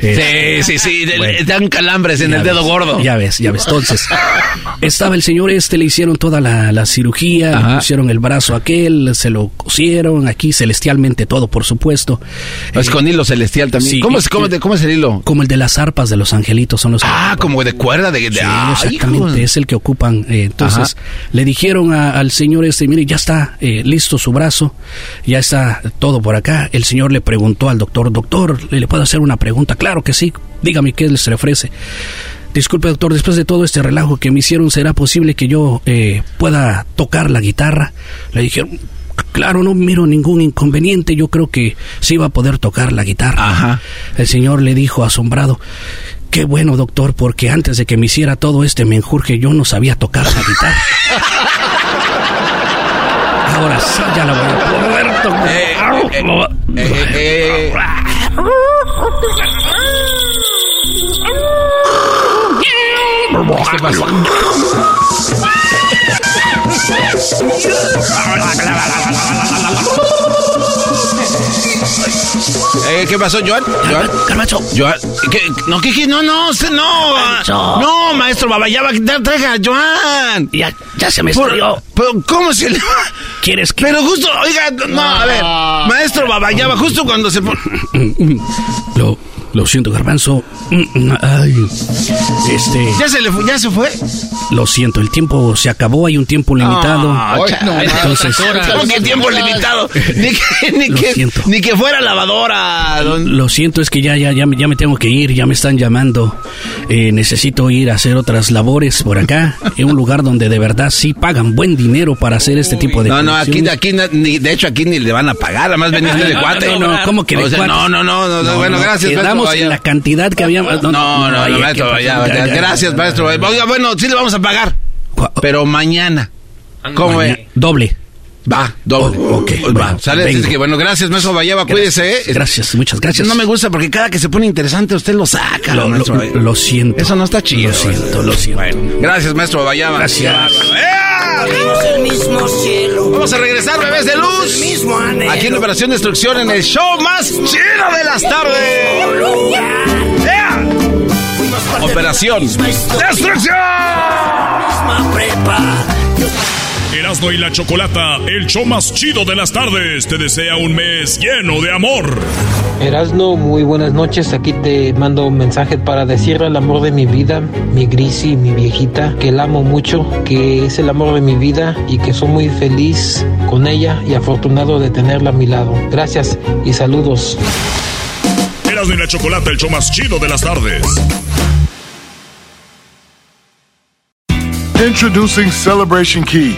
Sí, sí, sí, le dan calambres en Ya el dedo gordo. Ya ves, ya ves. Entonces, estaba el señor este, le hicieron toda la, la cirugía, le pusieron el brazo aquel, se lo cosieron aquí celestialmente todo, por supuesto. Es con hilo celestial también. ¿Cómo es- cómo- cómo es el hilo? Como el de las arpas de los angelitos, son los Ah, como de cuerda, de... de Sí, ah, exactamente, hijo. es el que ocupan. eh, entonces, Ajá. le dijeron a- al señor este, mire, ya está eh, listo su brazo, ya está todo por acá. El señor le preguntó al doctor, doctor, ¿le, le puedo hacer una pregunta? Claro que sí, dígame qué se le ofrece. Disculpe, doctor, después de todo este relajo que me hicieron, ¿será posible que yo eh, pueda tocar la guitarra? Le dijeron, claro, no miro ningún inconveniente, yo creo que sí va a poder tocar la guitarra. El señor le dijo asombrado, qué bueno, doctor, porque antes de que me hiciera todo este menjurje, yo no sabía tocar la guitarra. Ahora sí ya la voy a poder tocar. Eh, ¿Qué pasó? Eh, ¿Qué pasó, Joan? Joan. Joan. ¿Qué? No, ¿qué? No, no, usted no. No, maestro Babayaba, tra- traiga a Joan. Ya, ya se me estrelló. Pero, ¿cómo se le va? ¿Quieres que.? Pero justo, oiga, no, a ver. Maestro Babayaba, justo cuando se pone. Lo, lo siento, Garbanzo. Ay, este. ¿Ya se le fue? ¿Ya se fue? Lo siento, el tiempo se acabó, hay un tiempo limitado. Ah, chale. Entonces, ¿Cómo que tiempo limitado? Ni que, ni Lo que, siento. ni que fuera lavadora. don- Lo siento, es que ya, ya, ya, me- ya me tengo que ir, ya me están llamando. Eh, necesito ir a hacer otras labores por acá, en un lugar donde de verdad sí pagan buen dinero para hacer este tipo de No, no, aquí, aquí, no- ni, de hecho aquí ni le van a pagar, además veniste de cuate. No, no, ¿cómo que de O sea, cuate? No, no, no, no, bueno, no, gracias, maestro En la cantidad que habíamos. No, no, no, maestro, pasar, ya, ya, ya, ya, gracias, ya. maestro. Oiga, bueno, sí le vamos a pagar. Pero mañana. ¿Cómo Maña- ve? Doble. Va, doble. ok, Va, sale. Así que, bueno, gracias, maestro Gracias, cuídese. ¿eh? gracias, muchas gracias. No me gusta porque cada que se pone interesante usted lo saca. Lo, maestro lo- Bayaba. lo siento. Eso no está chido. Lo siento, lo siento. Bueno, gracias, maestro Bayaba. Gracias. El mismo cielo. Vamos a regresar, bebés de luz. El mismo anhelo. Aquí en Operación Destrucción, en el show más chido de las tardes. Operación Destrucción. Erasmo y la Chocolata, el show más chido de las tardes, te desea un mes lleno de amor. Erasno, muy buenas noches. Aquí te mando un mensaje para decirle al amor de mi vida, mi Grisi, mi viejita, que la amo mucho, que es el amor de mi vida y que soy muy feliz con ella y afortunado de tenerla a mi lado. Gracias y saludos. Erasmo y la Chocolata, el show más chido de las tardes. Introducing Celebration Key,